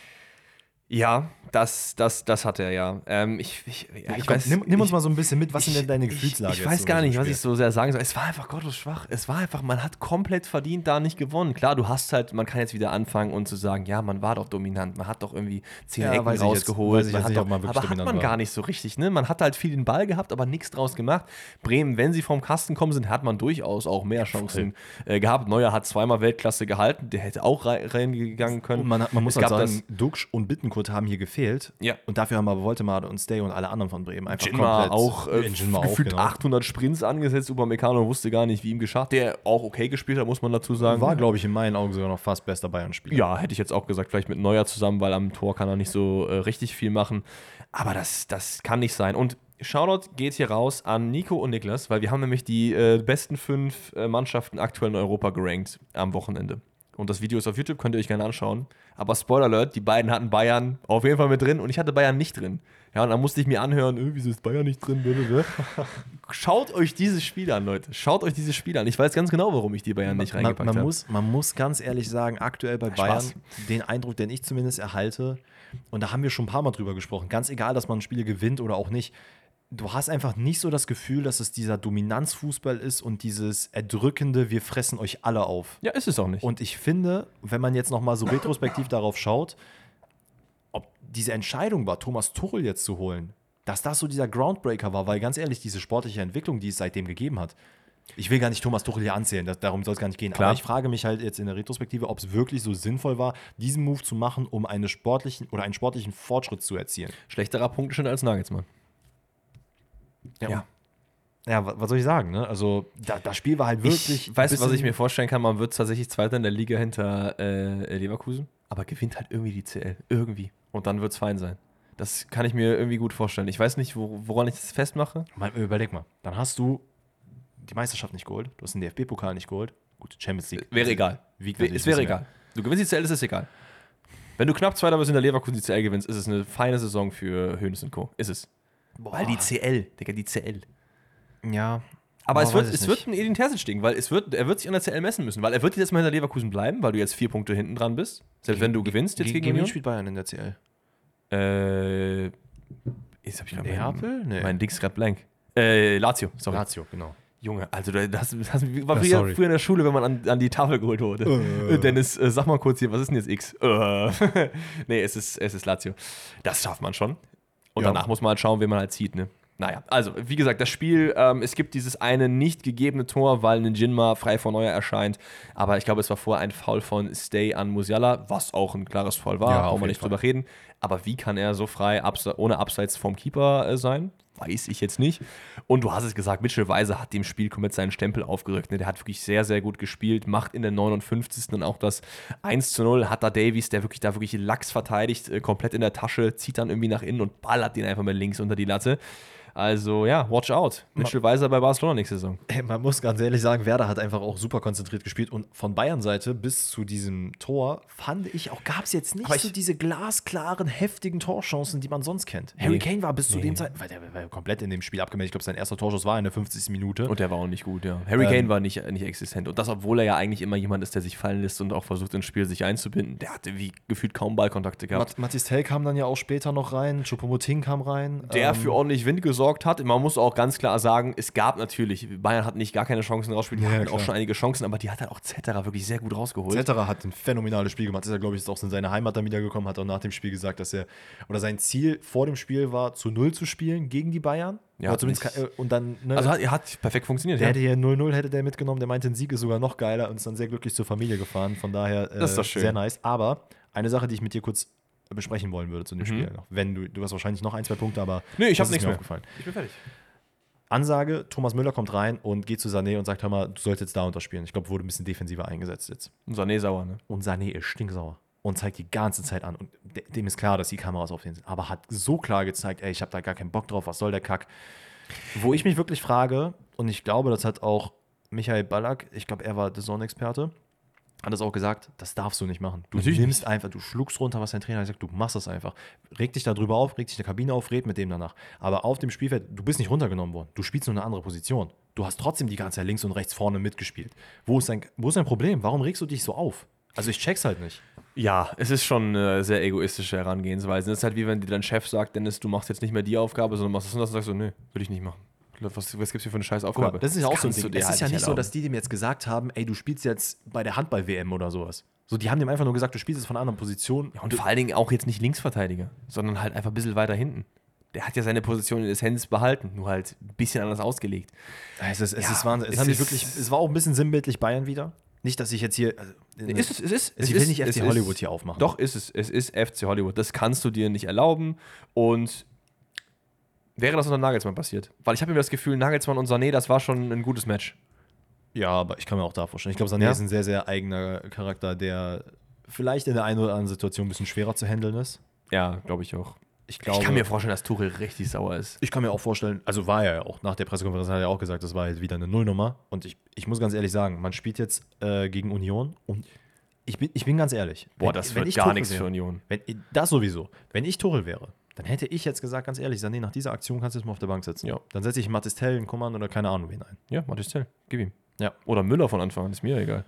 Ja, das, das, das hat er ja. Ähm, ich, ich, ja, ich Komm, weiß, nimm, nimm uns ich, mal so ein bisschen mit, was sind denn deine Gefühlslage? ich jetzt weiß gar nicht, was ich so sehr sagen soll. Es war einfach gottlos schwach. Es war einfach, man hat komplett verdient da nicht gewonnen. Klar, du hast halt, man kann jetzt wieder anfangen und zu sagen, ja, man war doch dominant. Man hat doch irgendwie zehn Ja, Ecken jetzt- rausgeholt. ich man jetzt hat doch, man aber hat man gar nicht so richtig. Ne? Man hat halt viel den Ball gehabt, aber nichts draus gemacht. Bremen, wenn sie vom Kasten kommen sind, hat man durchaus auch mehr Chancen äh, gehabt. Neuer hat zweimal Weltklasse gehalten. Der hätte auch rei- reingegangen können. Und man, hat- man muss Es halt sagen, Duxch und Bittenkurt haben hier gefehlt. Ja. Und dafür haben aber Woltemade und Stay und alle anderen von Bremen einfach Jinma komplett. auch äh, Jinma auch, gefühlt genau. 800 Sprints angesetzt. Upamecano wusste gar nicht, wie ihm geschah. Der auch okay gespielt hat, muss man dazu sagen. War, glaube ich, in meinen Augen sogar noch fast bester Bayern-Spieler. ja, hätte ich jetzt auch gesagt, vielleicht mit Neuer zusammen, weil am Tor kann er nicht so äh, richtig viel machen. Aber das, das kann nicht sein. Und Shoutout geht hier raus an Nico und Niklas, weil wir haben nämlich die äh, besten fünf äh, Mannschaften aktuell in Europa gerankt am Wochenende. Und das Video ist auf YouTube, könnt ihr euch gerne anschauen. Aber Spoiler Alert, die beiden hatten Bayern auf jeden Fall mit drin und ich hatte Bayern nicht drin. Ja, und dann musste ich mir anhören, äh, wieso ist Bayern nicht drin? Schaut euch dieses Spiel an, Leute. Schaut euch dieses Spiel an. Ich weiß ganz genau, warum ich die Bayern nicht man, reingepackt man, habe. muss, man muss ganz ehrlich sagen, aktuell bei Bayern, Spaß. den Eindruck, den ich zumindest erhalte, und da haben wir schon ein paar Mal drüber gesprochen, ganz egal, dass man Spiele gewinnt oder auch nicht, du hast einfach nicht so das Gefühl, dass es dieser Dominanzfußball ist und dieses erdrückende, wir fressen euch alle auf. ja, ist es auch nicht. Und ich finde, wenn man jetzt noch mal so retrospektiv darauf schaut, ob diese Entscheidung war, Thomas Tuchel jetzt zu holen, dass das so dieser Groundbreaker war, weil ganz ehrlich, diese sportliche Entwicklung, die es seitdem gegeben hat, ich will gar nicht Thomas Tuchel hier anzählen, das, darum soll es gar nicht gehen. Klar. Aber ich frage mich halt jetzt in der Retrospektive, ob es wirklich so sinnvoll war, diesen Move zu machen, um eine sportlichen oder einen sportlichen Fortschritt zu erzielen. Schlechterer Punkteschnitt als Nagelsmann. Ja. Ja, wa- was soll ich sagen? Ne? Also, da, das Spiel war halt wirklich. Ich weiß, was ich mir vorstellen kann. Man wird tatsächlich Zweiter in der Liga hinter äh, Leverkusen, aber gewinnt halt irgendwie die CL. Irgendwie. Und dann wird es fein sein. Das kann ich mir irgendwie gut vorstellen. Ich weiß nicht, wo, woran ich das festmache. Mal, überleg mal, dann hast du die Meisterschaft nicht geholt, du hast den DFB-Pokal nicht geholt. Gut, Champions League. Wäre egal. Natürlich Es wäre egal. Du gewinnst die CL, ist es egal. Wenn du knapp Zweiter bist in der Leverkusen die CL gewinnst, ist es eine feine Saison für Hönes und Co. Ist es. Mehr. Weil die CL, Digga, die CL. Ja. Aber Boah, es wird, es wird ein Edin Terzic-Ding, weil es wird, er wird sich an der CL messen müssen, weil er wird jetzt mal hinter Leverkusen bleiben, weil du jetzt vier Punkte hinten dran bist. Selbst wenn du gewinnst jetzt gegen, gegen wen Union. spielt Bayern in der CL? Äh, jetzt hab ich grad Neapel? Mein, Nee. mein Dings gerade blank. Äh, Lazio, sorry. Lazio, genau. Junge, also das, das, war Ja, früher, in der Schule, wenn man an, an die Tafel geholt wurde. Äh. Dennis, äh, sag mal kurz hier, was ist denn jetzt X? Äh. nee, es ist, es ist Lazio. Das schafft man schon. Und Ja. danach muss man halt schauen, wen man halt zieht, ne? Naja, also wie gesagt, das Spiel, ähm, es gibt dieses eine nicht gegebene Tor, weil ein Jinma frei vor Neuer erscheint. Aber ich glaube, es war vorher ein Foul von Stay an Musiala, was auch ein klares Foul war, Ja, brauchen wir nicht Fall. drüber reden. Aber wie kann er so frei abse ohne Abseits vom Keeper äh, sein? Weiß ich jetzt nicht. Und du hast es gesagt, Mitchell Weiser hat dem Spiel komplett seinen Stempel aufgerückt. Ne? Der hat wirklich sehr, sehr gut gespielt, macht in der 59. dann auch das 1 zu 0. Hat da Davies, der wirklich da wirklich Lachs verteidigt, äh, komplett in der Tasche, zieht dann irgendwie nach innen und ballert den einfach mal links unter die Latte. Also ja, watch out. Mitchell Weiser bei Barcelona nächste Saison. Man muss ganz ehrlich sagen, Werder hat einfach auch super konzentriert gespielt und von Bayern-Seite bis zu diesem Tor fand ich auch, gab es jetzt nicht Aber so diese glasklaren heftigen Torchancen, die man sonst kennt. Harry Nee. Kane war bis zu Nee. dem Zeit, weil der war komplett in dem Spiel abgemeldet. Ich glaube, sein erster Torschuss war in der 50. Minute. Und der war auch nicht gut, ja. Harry Kane war nicht, nicht existent. Und das, obwohl er ja eigentlich immer jemand ist, der sich fallen lässt und auch versucht, ins Spiel sich einzubinden. Der hatte wie gefühlt kaum Ballkontakte gehabt. Mat Mathis Tell kam dann ja auch später noch rein, Choupo-Moting kam rein. der ähm, für ordentlich Wind gesorgt hat. Man muss auch ganz klar sagen, es gab natürlich, Bayern hat nicht gar keine Chancen rausgespielt, die Ja, hatten klar. auch schon einige Chancen, aber die hat halt auch Zetterer wirklich sehr gut rausgeholt. Zetterer hat ein phänomenales Spiel gemacht. Ist er, glaube ich, jetzt auch in seine Heimat dann wiedergekommen, hat auch nach dem Spiel gesagt, dass er, oder sein Ziel vor dem Spiel war, zu Null zu spielen gegen die Bayern. Ja, und dann, ne, Also hat, hat perfekt funktioniert. der Ja. hätte hier 0-0 hätte der mitgenommen, der meinte, ein Sieg ist sogar noch geiler und ist dann sehr glücklich zur Familie gefahren. Von daher äh, Das ist doch schön. sehr nice. Aber eine Sache, die ich mit dir kurz besprechen wollen würde zu dem Mhm. Spiel noch. Wenn du, du hast wahrscheinlich noch ein, zwei Punkte, aber Nee, ich das hab ist nichts mehr. aufgefallen. Ich bin fertig. Ansage, Thomas Müller kommt rein und geht zu Sané und sagt, hör mal, du sollst jetzt da unterspielen. Ich glaube, wurde ein bisschen defensiver eingesetzt jetzt. Und Sané sauer, ne? Und Sané ist stinksauer und zeigt die ganze Zeit an. Und de- dem ist klar, dass die Kameras auf den sind. Aber hat so klar gezeigt, ey, ich habe da gar keinen Bock drauf, was soll der Kack? Wo ich mich wirklich frage, und ich glaube, das hat auch Michael Ballack, ich glaube, er war der Zone-Experte, hat das auch gesagt, das darfst du nicht machen. Du Natürlich nimmst einfach, du schluckst runter, was dein Trainer sagt, du machst das einfach. Reg dich darüber auf, reg dich in der Kabine auf, red mit dem danach. Aber auf dem Spielfeld, du bist nicht runtergenommen worden. Du spielst nur eine andere Position. Du hast trotzdem die ganze Zeit links und rechts vorne mitgespielt. Wo ist dein, wo ist dein Problem? Warum regst du dich so auf? Also ich check's halt nicht. Ja, es ist schon eine sehr egoistische Herangehensweise. Es ist halt wie wenn dir dein Chef sagt, Dennis, du machst jetzt nicht mehr die Aufgabe, sondern machst das und das und sagst du, nö, würde ich nicht machen. Was, was gibt's hier für eine scheiß Aufgabe? mal, das ist ja auch so ein Ding. Es halt ist ja nicht so, dass die dem jetzt gesagt haben, ey, du spielst jetzt bei der Handball-WM oder sowas. So, die haben dem einfach nur gesagt, du spielst jetzt von einer anderen Position. Ja, und vor allen Dingen auch jetzt nicht Linksverteidiger, sondern halt einfach ein bisschen weiter hinten. Der hat ja seine Position in Essenz behalten, nur halt ein bisschen anders ausgelegt. es ist, es Ja, ist Wahnsinn. Es, es ist- wirklich, es war auch ein bisschen sinnbildlich Bayern wieder. Nicht, dass ich jetzt hier. Also, Ist es, es ist. ich es will ist, nicht FC ist- Hollywood hier aufmachen. Doch, ist es. Es ist FC Hollywood. Das kannst du dir nicht erlauben. Und wäre das unter Nagelsmann passiert? Weil ich habe mir das Gefühl, Nagelsmann und Sané, das war schon ein gutes Match. Ja, aber ich kann mir auch da vorstellen. Ich glaube, Sané Ja. ist ein sehr, sehr eigener Charakter, der vielleicht in der einen oder anderen Situation ein bisschen schwerer zu handeln ist. Ja, glaube ich auch. Ich glaube. ich kann mir vorstellen, dass Tuchel richtig sauer ist. Ich kann mir auch vorstellen, also war er ja auch, nach der Pressekonferenz hat er ja auch gesagt, das war jetzt wieder eine Nullnummer. Und ich, ich muss ganz ehrlich sagen, man spielt jetzt äh, gegen Union und ich bin, ich bin ganz ehrlich. Boah, wenn- das wenn wird ich gar Tuchel nichts wäre- für Union. Wenn, das sowieso. Wenn ich Tuchel wäre, dann hätte ich jetzt gesagt, ganz ehrlich, Sané, nach dieser Aktion kannst du jetzt mal auf der Bank sitzen. Ja. Dann setze ich Mathis Tell, einen Kummern oder keine Ahnung wen ein. Ja, Matthias Tell, gib ihm. Ja. Oder Müller von Anfang an, ist mir egal.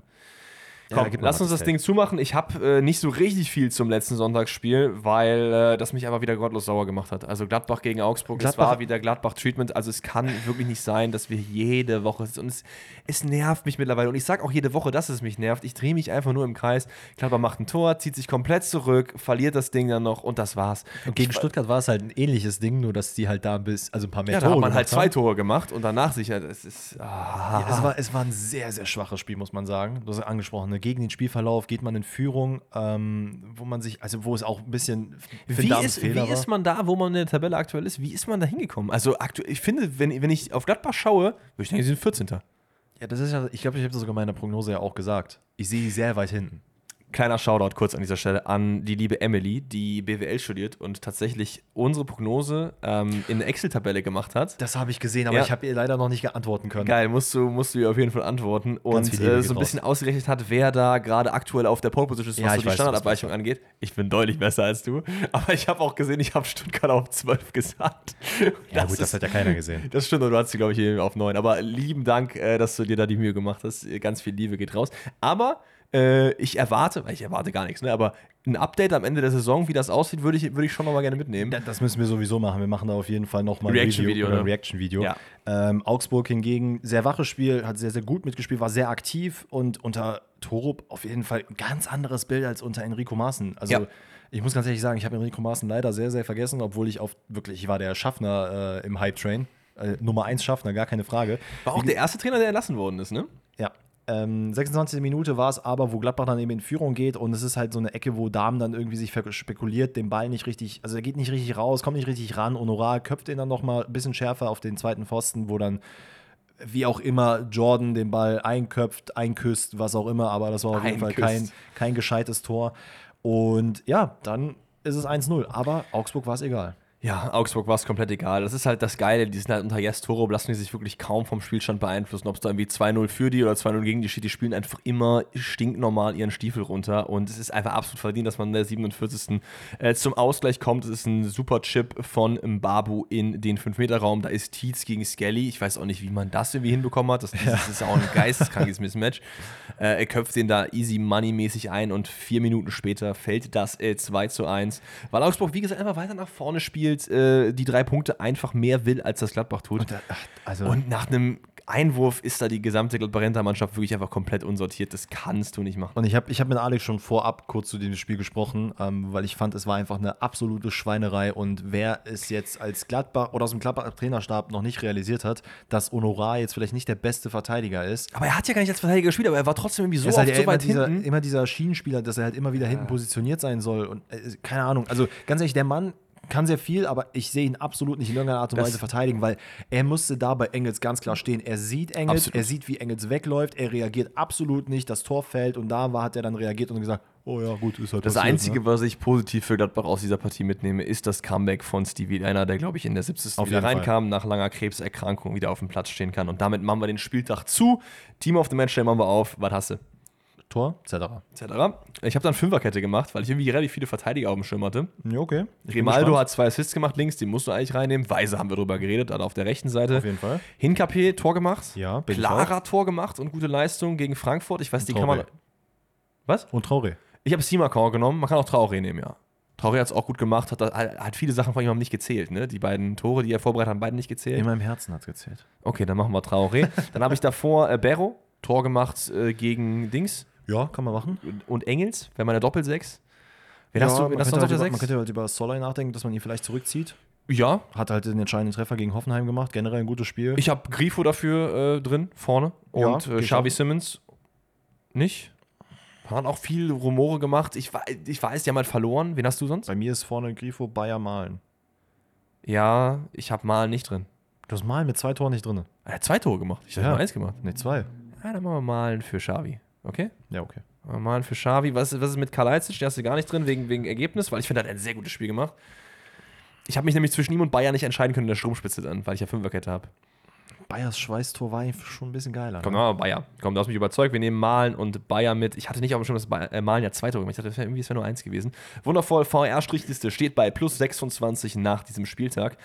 Ja, Komm, mal lass uns das. Ding zumachen. Ich habe äh, nicht so richtig viel zum letzten Sonntagsspiel, weil äh, das mich aber wieder gottlos sauer gemacht hat. Also Gladbach gegen Augsburg, es Gladbach- war wieder Gladbach-Treatment. Also es kann wirklich nicht sein, dass wir jede Woche und es, es nervt mich mittlerweile. Und ich sage auch jede Woche, dass es mich nervt. Ich drehe mich einfach nur im Kreis. Gladbach macht ein Tor, zieht sich komplett zurück, verliert das Ding dann noch und das war's. Und gegen Ich- Stuttgart war es halt ein ähnliches Ding, nur dass die halt da bis, also ein paar mehr ja, da hat man halt zwei. Tore gemacht und danach sicher, das ist. Ah, Ja, es, war, es war ein sehr, sehr schwaches Spiel, muss man sagen. Du hast ja angesprochen, ne? Gegen den Spielverlauf geht man in Führung, ähm, wo man sich, also wo es auch ein bisschen Wie, ist, wie ist man da, wo man in der Tabelle aktuell ist? Wie ist man da hingekommen? Also aktuell, ich finde, wenn, wenn ich auf Gladbach schaue, würde ich denken, sie sind 14. Ja, das ist ja, ich glaube, ich habe das sogar in meiner Prognose ja auch gesagt. Ich sehe die sehr weit hinten. Kleiner Shoutout kurz an dieser Stelle an die liebe Emily, die BWL studiert und tatsächlich unsere Prognose ähm, in eine Excel-Tabelle gemacht hat. Das habe ich gesehen, aber Ja. ich habe ihr leider noch nicht geantworten können. Geil, musst du, musst du ihr auf jeden Fall antworten. Und äh, so ein raus. bisschen ausgerechnet hat, wer da gerade aktuell auf der Pole Position ist, was Ja, so die weiß, Standardabweichung angeht. Ich bin deutlich besser als du. Aber ich habe auch gesehen, ich habe Stuttgart auf 12 gesagt. Ja, gut, das hat ja keiner gesehen. Das stimmt, und du hast sie, glaube ich, auf 9. Aber lieben Dank, äh, dass du dir da die Mühe gemacht hast. Ganz viel Liebe geht raus. Aber äh, ich erwarte, weil ich erwarte gar nichts, ne? aber ein Update am Ende der Saison, wie das aussieht, würde ich, würde ich schon noch mal gerne mitnehmen. Da- Das müssen wir sowieso machen. Wir machen da auf jeden Fall nochmal ein Reaction-Video, ne? ein Reaction-Video. Ja. Ähm, Augsburg hingegen, sehr waches Spiel, hat sehr, sehr gut mitgespielt, war sehr aktiv und unter Torup auf jeden Fall ein ganz anderes Bild als unter Enrico Maaßen. Also Ja. ich muss ganz ehrlich sagen, ich habe Enrico Maaßen leider sehr, sehr vergessen, obwohl ich auf wirklich, ich war der Schaffner äh, im Hype-Train. Äh, Nummer 1 Schaffner, gar keine Frage. War auch der erste Trainer, der entlassen worden ist, ne? Ja. Ähm, 26. Minute war es aber, wo Gladbach dann eben in Führung geht und es ist halt so eine Ecke, wo Damen dann irgendwie sich spekuliert, den Ball nicht richtig, also er geht nicht richtig raus, kommt nicht richtig ran. Honorar köpft ihn dann nochmal ein bisschen schärfer auf den zweiten Pfosten, wo dann wie auch immer Jordan den Ball einköpft, einküsst, was auch immer, aber das war auf jeden Fall kein, kein gescheites Tor. Und ja, dann ist es 1-0, aber Augsburg war es egal. Ja, Augsburg war es komplett egal. Das ist halt das Geile. Die sind halt unter Jes Toro, lassen die sich wirklich kaum vom Spielstand beeinflussen. Ob es da irgendwie 2-0 für die oder 2-0 gegen die steht, die spielen einfach immer stinknormal ihren Stiefel runter. Und es ist einfach absolut verdient, dass man in der 47. Äh, zum Ausgleich kommt. Es ist ein super Chip von Mbabu in den 5-Meter-Raum. Da ist Tietz gegen Skelly. Ich weiß auch nicht, wie man das irgendwie hinbekommen hat. Das, das, das ist auch ein geisteskrankes Mismatch. Äh, er köpft den da easy money-mäßig ein und vier Minuten später fällt das äh, 2 zu 1. Weil Augsburg, wie gesagt, einfach weiter nach vorne spielt gespielt, äh, die drei Punkte einfach mehr will, als das Gladbach tut. Und, da, also und nach einem Einwurf ist da die gesamte Gladbacher-Mannschaft wirklich einfach komplett unsortiert. Das kannst du nicht machen. Und ich habe ich hab mit Alex schon vorab kurz zu dem Spiel gesprochen, ähm, weil ich fand, es war einfach eine absolute Schweinerei. Und wer es jetzt als Gladbach oder aus dem Gladbach-Trainerstab noch nicht realisiert hat, dass Honorar jetzt vielleicht nicht der beste Verteidiger ist. Aber er hat ja gar nicht als Verteidiger gespielt, aber er war trotzdem irgendwie so, oft halt so weit dieser, hinten. Immer dieser Schienenspieler, dass er halt immer wieder hinten positioniert sein soll. Und äh, keine Ahnung. Also ganz ehrlich, der Mann kann sehr viel, aber ich sehe ihn absolut nicht in irgendeiner Art und Weise verteidigen, weil er musste da bei Engels ganz klar stehen. Er sieht Engels, absolut. er sieht, wie Engels wegläuft, er reagiert absolut nicht, das Tor fällt und da war, hat er dann reagiert und gesagt, oh ja, gut, ist halt Das passiert, Einzige, ne? was ich positiv für Gladbach aus dieser Partie mitnehme, ist das Comeback von Stevie Leiner, der, glaube ich, in der 70. Auf wieder reinkam, Fall. nach langer Krebserkrankung wieder auf dem Platz stehen kann. Und damit machen wir den Spieltag zu. Team of the Match stellen wir auf. Was hast du? Tor, etc. etc. Ich habe dann Fünferkette gemacht, weil ich irgendwie relativ viele Verteidiger auf dem Schirm hatte. Ja, okay. Grimaldo hat zwei Assists gemacht links, die musst du eigentlich reinnehmen. Weise haben wir drüber geredet, also auf der rechten Seite. Auf jeden Fall. Hinkapé Tor gemacht. Ja, Klarer Tor gemacht und gute Leistung gegen Frankfurt. Ich weiß, und die Traoré. kann man. Was? Und Traoré. Ich habe Simakor genommen, man kann auch Traoré nehmen, ja. Traoré hat es auch gut gemacht, hat, hat viele Sachen von ihm nicht gezählt. Ne? Die beiden Tore, die er vorbereitet hat, haben beide nicht gezählt. In meinem Herzen hat es gezählt. Okay, dann machen wir Traoré. dann habe ich davor äh, Berro, Tor gemacht äh, gegen Dings. Ja, kann man machen. Und Engels, wenn man der Doppelsechs. Wen ja, hast du, wen hast du halt auf der über, Man könnte halt über Solai nachdenken, dass man ihn vielleicht zurückzieht. Ja. Hat halt den entscheidenden Treffer gegen Hoffenheim gemacht. Generell ein gutes Spiel. Ich habe Grifo dafür äh, drin, vorne. Und ja, äh, Xavi Simmons nicht. Haben auch viel Rumore gemacht. Ich, ich weiß, die haben halt verloren. Wen hast du sonst? Bei mir ist vorne Grifo Bayer Malen. Ja, ich habe Malen nicht drin. Du hast Malen mit zwei Toren nicht drin. Er hat zwei Tore gemacht. Ich habe ja. nur eins gemacht. Ne, zwei. Ja, dann machen wir Malen für Xavi. Okay? Ja, okay. Mal für Xavi. Was, was ist mit Kalajdzic? Der hast du gar nicht drin wegen, wegen Ergebnis, weil ich finde, er hat ein sehr gutes Spiel gemacht. Ich habe mich nämlich zwischen ihm und Bayern nicht entscheiden können in der Stromspitze dann, weil ich ja Fünferkette habe. Bayers Schweißtor war schon ein bisschen geiler. Komm, ne? Bayer. Komm, du hast mich überzeugt. Wir nehmen Malen und Bayer mit. Ich hatte nicht auf dem Schirm, dass Bayer, äh, Malen ja zwei Tore gemacht Ich dachte, irgendwie ist ja nur eins gewesen. Wundervoll. VR-Strichliste steht bei plus 26 nach diesem Spieltag.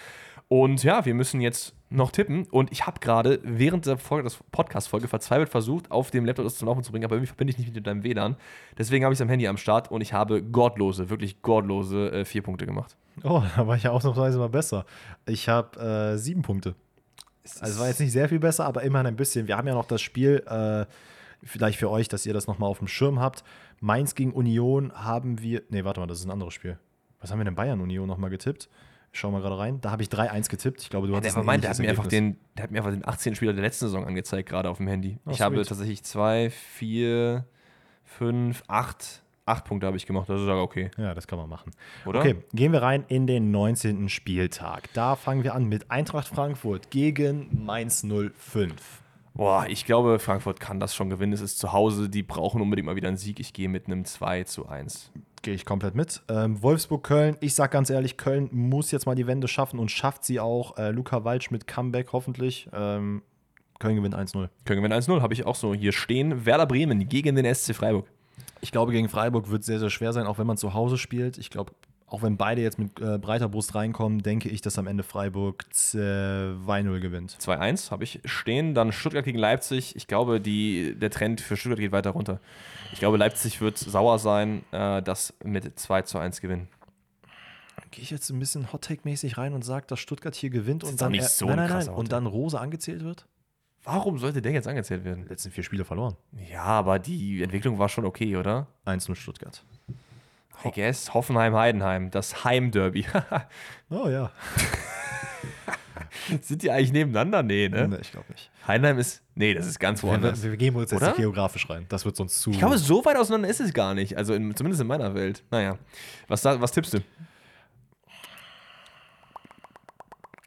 Und ja, wir müssen jetzt noch tippen. Und ich habe gerade während der Folge, der Podcast-Folge verzweifelt versucht, auf dem Laptop das zum Laufen zu bringen, aber irgendwie verbinde ich nicht mit deinem WLAN. Deswegen habe ich es am Handy am Start und ich habe gottlose, wirklich gottlose äh, vier Punkte gemacht. Oh, da war ich ja ausnahmsweise mal besser. Ich habe äh, sieben Punkte. Also war jetzt nicht sehr viel besser, aber immerhin ein bisschen. Wir haben ja noch das Spiel, äh, vielleicht für euch, dass ihr das nochmal auf dem Schirm habt. Mainz gegen Union haben wir. Nee, warte mal, das ist ein anderes Spiel. Was haben wir denn Bayern Union nochmal getippt? Schau mal gerade rein. Da habe ich 3-1 getippt. Ich glaube, du ja, hast der, meint, der, hat mir einfach den, der hat mir einfach den 18. Spieler der letzten Saison angezeigt, gerade auf dem Handy. Oh, ich sweet. habe tatsächlich 2, 4, 5, 8, 8 Punkte habe ich gemacht. Das ist aber okay. Ja, das kann man machen. Oder? Okay, gehen wir rein in den 19. Spieltag. Da fangen wir an mit Eintracht Frankfurt gegen Mainz 05. Boah, ich glaube, Frankfurt kann das schon gewinnen. Es ist zu Hause, die brauchen unbedingt mal wieder einen Sieg. Ich gehe mit einem 2 zu 1. Gehe ich komplett mit. Ähm, Wolfsburg-Köln, ich sag ganz ehrlich, Köln muss jetzt mal die Wende schaffen und schafft sie auch. Äh, Luca Walsch mit Comeback hoffentlich. Ähm, Köln gewinnt 1-0. Köln gewinnt 1-0, habe ich auch so hier stehen. Werder Bremen gegen den SC Freiburg. Ich glaube, gegen Freiburg wird es sehr, sehr schwer sein, auch wenn man zu Hause spielt. Ich glaube, auch wenn beide jetzt mit äh, breiter Brust reinkommen, denke ich, dass am Ende Freiburg 2-0 gewinnt. 2-1 habe ich stehen. Dann Stuttgart gegen Leipzig. Ich glaube, die, der Trend für Stuttgart geht weiter runter. Ich glaube, Leipzig wird sauer sein, äh, das mit 2 1 gewinnen. Gehe ich jetzt ein bisschen Hot-Take-mäßig rein und sage, dass Stuttgart hier gewinnt und dann, so nein, nein, nein, und dann Rose angezählt wird? Warum sollte der jetzt angezählt werden? Die letzten vier Spiele verloren. Ja, aber die Entwicklung war schon okay, oder? 1-0 Stuttgart. I guess Hoffenheim-Heidenheim, das Heimderby. oh ja. Sind die eigentlich nebeneinander? Nee, ne? Nee, ich glaube nicht. Heidenheim ist. Nee, das ist ganz woanders. Wir, wir gehen uns jetzt nicht geografisch rein. Das wird sonst zu. Ich glaube, so weit auseinander ist es gar nicht. Also in, zumindest in meiner Welt. Naja. Was, was tippst du?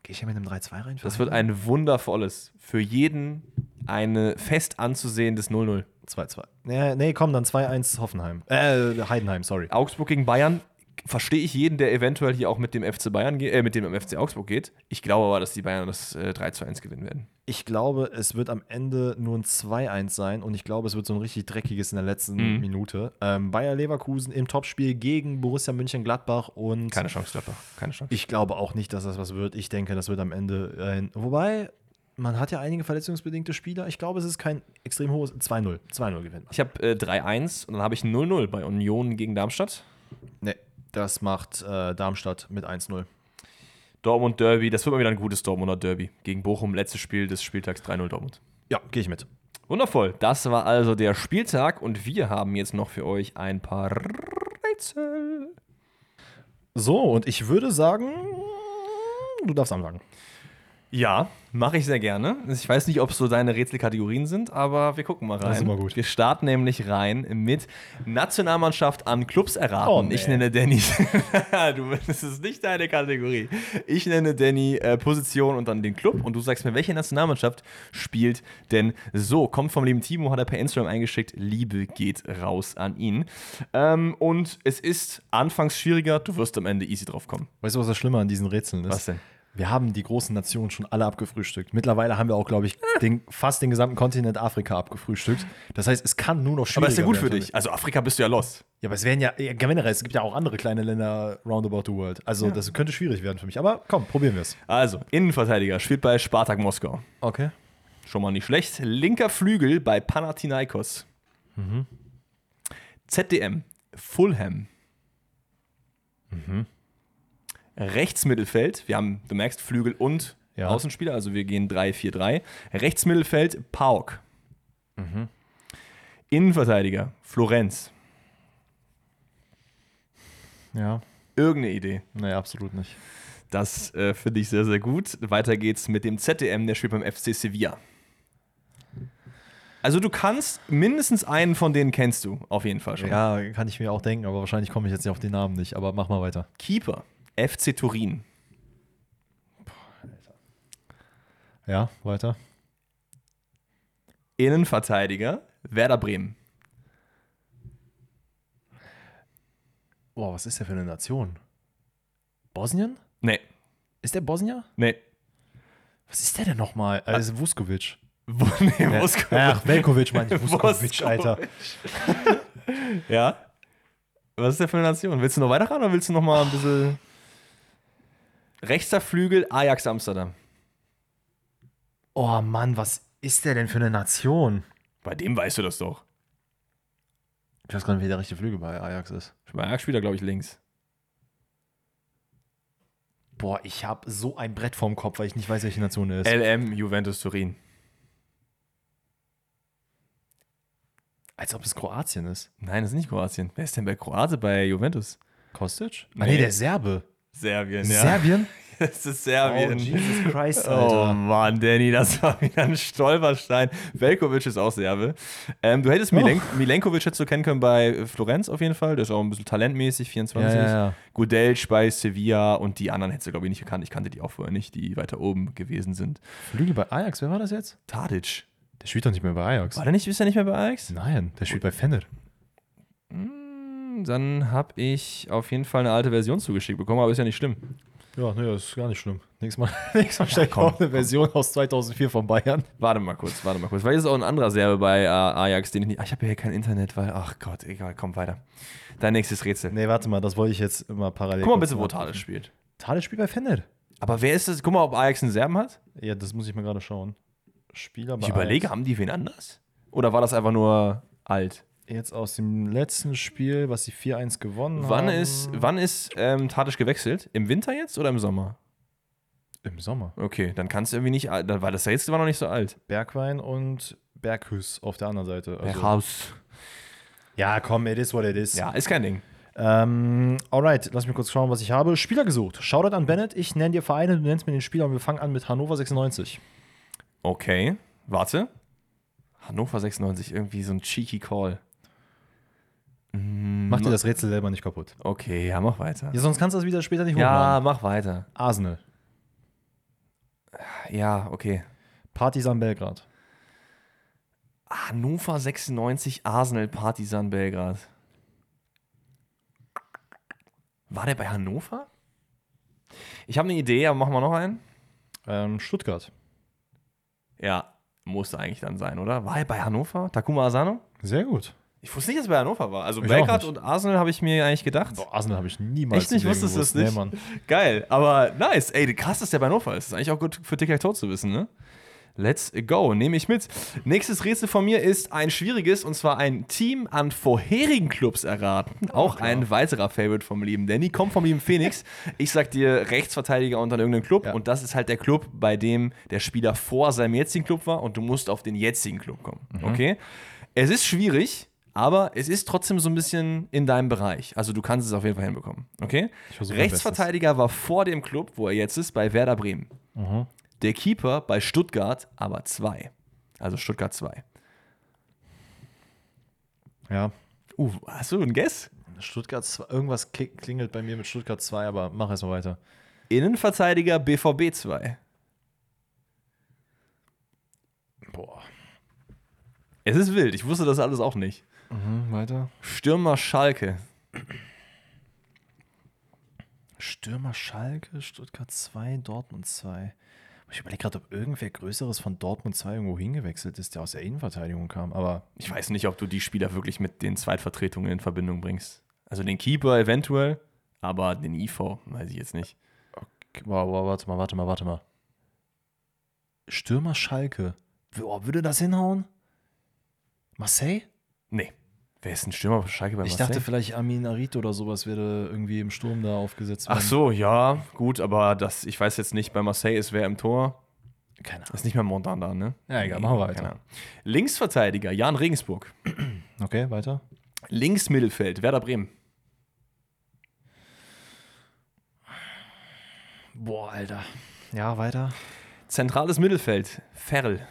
Gehe ich hier mit einem 3-2 rein? Das wird ein wundervolles, für jeden eine fest anzusehendes 0-0. 2-2. Nee, nee, komm, dann 2-1 Hoffenheim. Äh, Heidenheim, sorry. Augsburg gegen Bayern verstehe ich jeden, der eventuell hier auch mit dem FC Bayern geht, äh, mit dem FC Augsburg geht. Ich glaube aber, dass die Bayern das äh, 3 zu 1 gewinnen werden. Ich glaube, es wird am Ende nur ein 2-1 sein und ich glaube, es wird so ein richtig dreckiges in der letzten Mhm. Minute. Ähm, Bayer Leverkusen im Topspiel gegen Borussia Mönchengladbach und Keine Chance, Gladbach. Keine Chance. ich glaube auch nicht, dass das was wird. Ich denke, das wird am Ende ein. Wobei, man hat ja einige verletzungsbedingte Spieler. Ich glaube, es ist kein extrem hohes 2-0. 2-0 gewinnen. Ich habe äh, 3-1 und dann habe ich 0-0 bei Union gegen Darmstadt. Nee, das macht äh, Darmstadt mit 1-0. Dortmund Derby, das wird mal wieder ein gutes Dortmunder Derby. Gegen Bochum, letztes Spiel des Spieltags 3-0 Dortmund. Ja, gehe ich mit. Wundervoll. Das war also der Spieltag und wir haben jetzt noch für euch ein paar Rätsel. So, und ich würde sagen, du darfst anfangen. Ja, mache ich sehr gerne. Ich weiß nicht, ob es so deine Rätselkategorien sind, aber wir gucken mal rein. Das ist immer gut. Wir starten nämlich rein mit Nationalmannschaft an Clubs erraten. Oh, nee. Ich nenne Danny. du, das ist nicht deine Kategorie. Ich nenne Danny äh, Position und dann den Club und du sagst mir, welche Nationalmannschaft spielt denn so? Kommt vom lieben Timo, hat er per Instagram eingeschickt. Liebe geht raus an ihn. Ähm, und es ist anfangs schwieriger, du wirst am Ende easy drauf kommen. Weißt du, was das Schlimme an diesen Rätseln ist? Was denn? Wir haben die großen Nationen schon alle abgefrühstückt. Mittlerweile haben wir auch, glaube ich, den, fast den gesamten Kontinent Afrika abgefrühstückt. Das heißt, es kann nur noch schwieriger Aber ist ja gut für werden dich. Also Afrika bist du ja lost. Ja, aber es wären ja, ja, generell, es gibt ja auch andere kleine Länder roundabout the world. Also, das könnte schwierig werden für mich. Aber komm, probieren wir es. Also, Innenverteidiger spielt bei Spartak Moskau. Okay. Schon mal nicht schlecht. Linker Flügel bei Panathinaikos. ZDM Fulham. Rechtsmittelfeld. Wir haben, du merkst, Flügel und Ja. Außenspieler. Also wir gehen 3-4-3. Rechtsmittelfeld Pauk. Innenverteidiger Florenz. Ja. Irgendeine Idee. Nee, absolut nicht. Das äh, finde ich sehr, sehr gut. Weiter geht's mit dem ZDM, der spielt beim FC Sevilla. Also du kannst, mindestens einen von denen kennst du, auf jeden Fall schon. Ja, kann ich mir auch denken, aber wahrscheinlich komme ich jetzt nicht auf den Namen nicht. Aber mach mal weiter. Keeper, FC Turin. Ja, weiter. Innenverteidiger, Werder Bremen. Boah, was ist der für eine Nation? Bosnien? Nee, Ist der Bosnier? nee. Was ist der denn nochmal? Das ist Vuskovic. Wo, nee, Moskau. Ach, Velkovic meine ich. Vuskovic, Vuskovic. Alter. Ja. Was ist der für eine Nation? Willst du noch weiterraten oder willst du noch mal ein bisschen. Rechter Flügel, Ajax Amsterdam. Oh Mann, was ist der denn für eine Nation? Bei dem weißt du das doch. Ich weiß gar nicht, wie der rechte Flügel bei Ajax ist. Bei Ajax spielt er, glaube ich, links. Boah, ich habe so ein Brett vorm Kopf, weil ich nicht weiß, welche Nation er ist. LM Juventus Turin. Als ob es Kroatien ist. Nein, das ist nicht Kroatien. Wer ist denn bei Kroate bei Juventus? Kostic? Nee. Ah, nee, der ist Serbe. Serbien, Serbien? Das ist Serbien. Oh, Jesus Christ, Oh Alter. Mann, Danny, das war wieder ein Stolperstein. Velkovic ist auch Serbe. Ähm, du hättest Milen Milenkovic hättest du kennen können bei Florenz auf jeden Fall. Der ist auch ein bisschen talentmäßig, 24. Ja, ja, ja. Gudelj bei Sevilla und die anderen hättest du, glaube ich, nicht gekannt. Ich kannte die auch vorher nicht, die weiter oben gewesen sind. Flügel bei Ajax, wer war das jetzt? Tadic. Der spielt doch nicht mehr bei Ajax. War der nicht, ist der nicht mehr bei Ajax? Nein, der spielt bei Fenner. Dann habe ich auf jeden Fall eine alte Version zugeschickt bekommen, aber ist ja nicht schlimm. Ja, nee, das ist gar nicht schlimm. Nächstes Mal, nächstes Mal stelle ich auch eine Version aus 2004 von Bayern. Warte mal kurz, warte mal kurz. Weil ist auch ein anderer Serbe bei äh, Ajax, den ich nicht. Ach, ich habe ja hier kein Internet, weil. Ach Gott, egal, komm weiter. Dein nächstes Rätsel. Nee, warte mal, das wollte ich jetzt immer parallel. Guck mal bitte, wo. Tadic spielt. Tadic spielt bei Fenner. Aber wer ist das? Guck mal, ob Ajax einen Serben hat. Ja, das muss ich mir gerade schauen. Spieler bei Ich überlege, Ajax. haben die wen anders? Oder war das einfach nur alt? Jetzt aus dem letzten Spiel, was sie 4-1 gewonnen Wann haben. ist, wann ist ähm, Tadic gewechselt? Im Winter jetzt oder im Sommer? Im Sommer. Okay, dann kannst du irgendwie nicht. Dann war das Rätsel war noch nicht so alt. Bergwein und Berghüss auf der anderen Seite. Also, Raus. ja, komm, it is what it is. Ja, ist kein Ding. Ähm, alright, lass mich kurz schauen, was ich habe. Spieler gesucht. Shoutout an Bennett. Ich nenne dir Vereine, du nennst mir den Spieler und wir fangen an mit Hannover 96. Okay, warte. Hannover 96, irgendwie so ein cheeky Call. Mach dir das Rätsel selber nicht kaputt. Okay, ja, mach weiter. Ja, sonst kannst du das wieder später nicht Ja, hochladen. mach weiter. Arsenal. Ja, okay. Partisan Belgrad. Hannover 96, Arsenal, Partisan Belgrad. War der bei Hannover? Ich habe eine Idee, aber machen wir noch einen? Ähm, Stuttgart. Ja, musste eigentlich dann sein, oder? War er bei Hannover? Takuma Asano? Sehr gut. Ich wusste nicht, dass er bei Hannover war. Also Belgrad und Arsenal habe ich mir eigentlich gedacht. Boah, Arsenal habe ich niemals Echt nicht? Wusstest du das nicht? Nee, Mann. Geil, aber nice. Ey, krass, dass der bei Hannover ist. ist eigentlich auch gut für tic tac zu wissen, ne? Let's go, nehme ich mit. Nächstes Rätsel von mir ist ein schwieriges und zwar ein Team an vorherigen Clubs erraten. auch ein weiterer Favorite vom lieben Danny. Kommt vom lieben Phoenix. Ich sag dir Rechtsverteidiger unter irgendeinem Club Ja. und das ist halt der Club, bei dem der Spieler vor seinem jetzigen Club war und du musst auf den jetzigen Club kommen. Okay? Es ist schwierig, aber es ist trotzdem so ein bisschen in deinem Bereich. Also du kannst es auf jeden Fall hinbekommen. Okay? Rechtsverteidiger war vor dem Club, wo er jetzt ist, bei Werder Bremen. Mhm. Der Keeper bei Stuttgart aber zwei. Also Stuttgart 2. Ja. Uh, hast du einen Guess? Stuttgart 2. Irgendwas kli- klingelt bei mir mit Stuttgart 2, aber mach erst mal weiter. Innenverteidiger BVB 2. Boah. Es ist wild, ich wusste das alles auch nicht. Mhm, weiter. Stürmer Schalke. Stürmer Schalke, Stuttgart 2, Dortmund 2. Ich überlege gerade, ob irgendwer Größeres von Dortmund 2 irgendwo hingewechselt ist, der aus der Innenverteidigung kam. Aber Ich weiß nicht, ob du die Spieler wirklich mit den Zweitvertretungen in Verbindung bringst. Also den Keeper eventuell, aber den IV weiß ich jetzt nicht. Wow, wow, warte mal, warte mal, warte mal. Stürmer Schalke. Boah, würde das hinhauen? Marseille? Nee. Wer ist ein Stürmer Schalke bei Ich Marseille? dachte vielleicht Amin Arit oder sowas würde irgendwie im Sturm da aufgesetzt werden. Ach so, ja, gut, aber das, ich weiß jetzt nicht, bei Marseille ist wer im Tor. Keine Ahnung. Ist nicht mehr Montan da, ne? Ja, egal, machen wir weiter. Linksverteidiger, Jan Regensburg. Okay, weiter. Linksmittelfeld, Werder Bremen. Boah, Alter. Ja, weiter. Zentrales Mittelfeld, Ferl.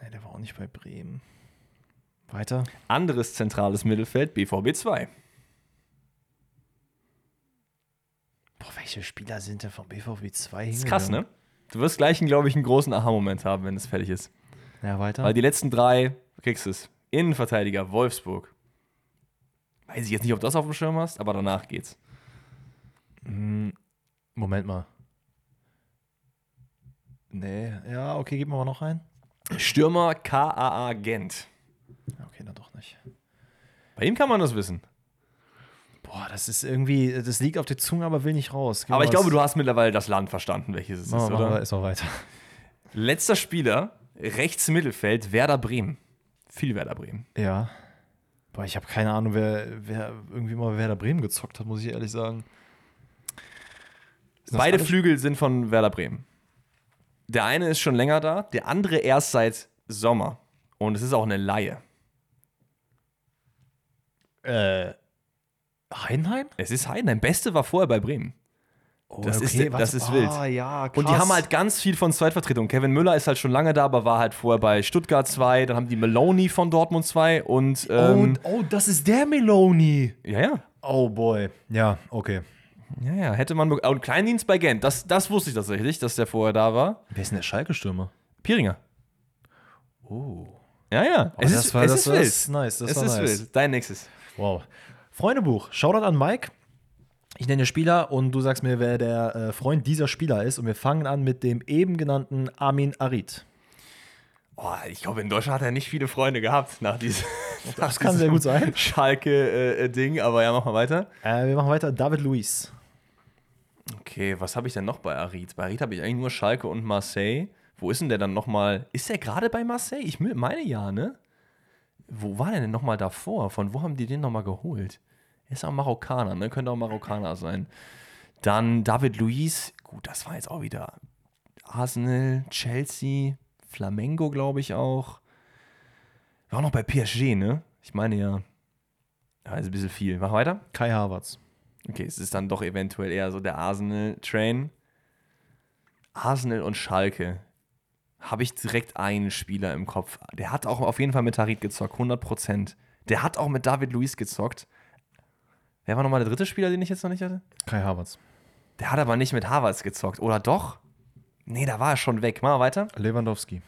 Nee, der war auch nicht bei Bremen. Weiter. Anderes zentrales Mittelfeld, BVB 2. Boah, welche Spieler sind denn vom BVB 2 Ist krass, ne? Du wirst gleich, glaube ich, einen großen Aha-Moment haben, wenn es fertig ist. Ja, weiter. Weil die letzten drei kriegst du es. Innenverteidiger, Wolfsburg. Weiß ich jetzt nicht, ob du das auf dem Schirm hast, aber danach geht's. Moment mal. Nee, ja, okay, gib mir mal noch ein. Stürmer KAA Gent. Okay, dann doch nicht. Bei ihm kann man das wissen. Boah, das ist irgendwie, das liegt auf der Zunge, aber will nicht raus. Gib Aber ich glaube, du hast mittlerweile das Land verstanden, welches es ist, machen wir oder? erstmal weiter. Letzter Spieler, rechts Mittelfeld, Werder Bremen. Viel Werder Bremen. Ja. Boah, ich habe keine Ahnung, wer, wer irgendwie mal Werder Bremen gezockt hat, muss ich ehrlich sagen. Beide Flügel sind von Werder Bremen. Der eine ist schon länger da, der andere erst seit Sommer. Und es ist auch eine Laie. Äh, Heidenheim? Es ist Heidenheim. Beste war vorher bei Bremen. Oh, Das ist- das ist wild. Ah, ja. Und die haben halt ganz viel von Zweitvertretung. Kevin Müller ist halt schon lange da, aber war halt vorher bei Stuttgart 2. Dann haben die Maloney von Dortmund 2 und. Ähm, oh, oh, das ist der Meloni. ja, ja. Oh boy. Ja, okay. Ja, ja. Hätte man. Und Kleindienst bei Gent. Das, das wusste ich tatsächlich, dass der vorher da war. Wer ist denn der Schalke-Stürmer? Piringer. Oh. Ja, ja. es ist, war, es das ist wild. das nice. Das es ist nice. wild. Dein nächstes. Wow. Freundebuch. Shoutout an Mike. Ich nenne Spieler und du sagst mir, wer der äh, Freund dieser Spieler ist. Und wir fangen an mit dem eben genannten Amin Arid. Oh, ich glaube, in Deutschland hat er nicht viele Freunde gehabt nach diesem. Das kann sehr gut sein. Schalke-Ding, aber ja, mach mal weiter. Äh, wir machen weiter. David Luiz. Okay, was habe ich denn noch bei Arid? Bei Arid habe ich eigentlich nur Schalke und Marseille. Wo ist denn der dann nochmal? Ist der gerade bei Marseille? Ich meine ja, ne? Wo war der denn nochmal davor? Von wo haben die den nochmal geholt? Er ist auch Marokkaner, ne? Könnte auch Marokkaner sein. Dann David Luiz. Gut, das war jetzt auch wieder Arsenal, Chelsea, Flamengo, glaube ich auch. War auch noch bei PSG, ne? Ich meine ja. Ja, ist ein bisschen viel. Mach weiter. Kai Havertz. Okay, es ist dann doch eventuell eher so der Arsenal-Train. Arsenal und Schalke. Habe ich direkt einen Spieler im Kopf. Der hat auch auf jeden Fall mit Tarit gezockt, 100%. Der hat auch mit David Luiz gezockt. Wer war nochmal der dritte Spieler, den ich jetzt noch nicht hatte? Kai Havertz. Der hat aber nicht mit Havertz gezockt, oder doch? Nee, da war er schon weg. Mal weiter. Lewandowski.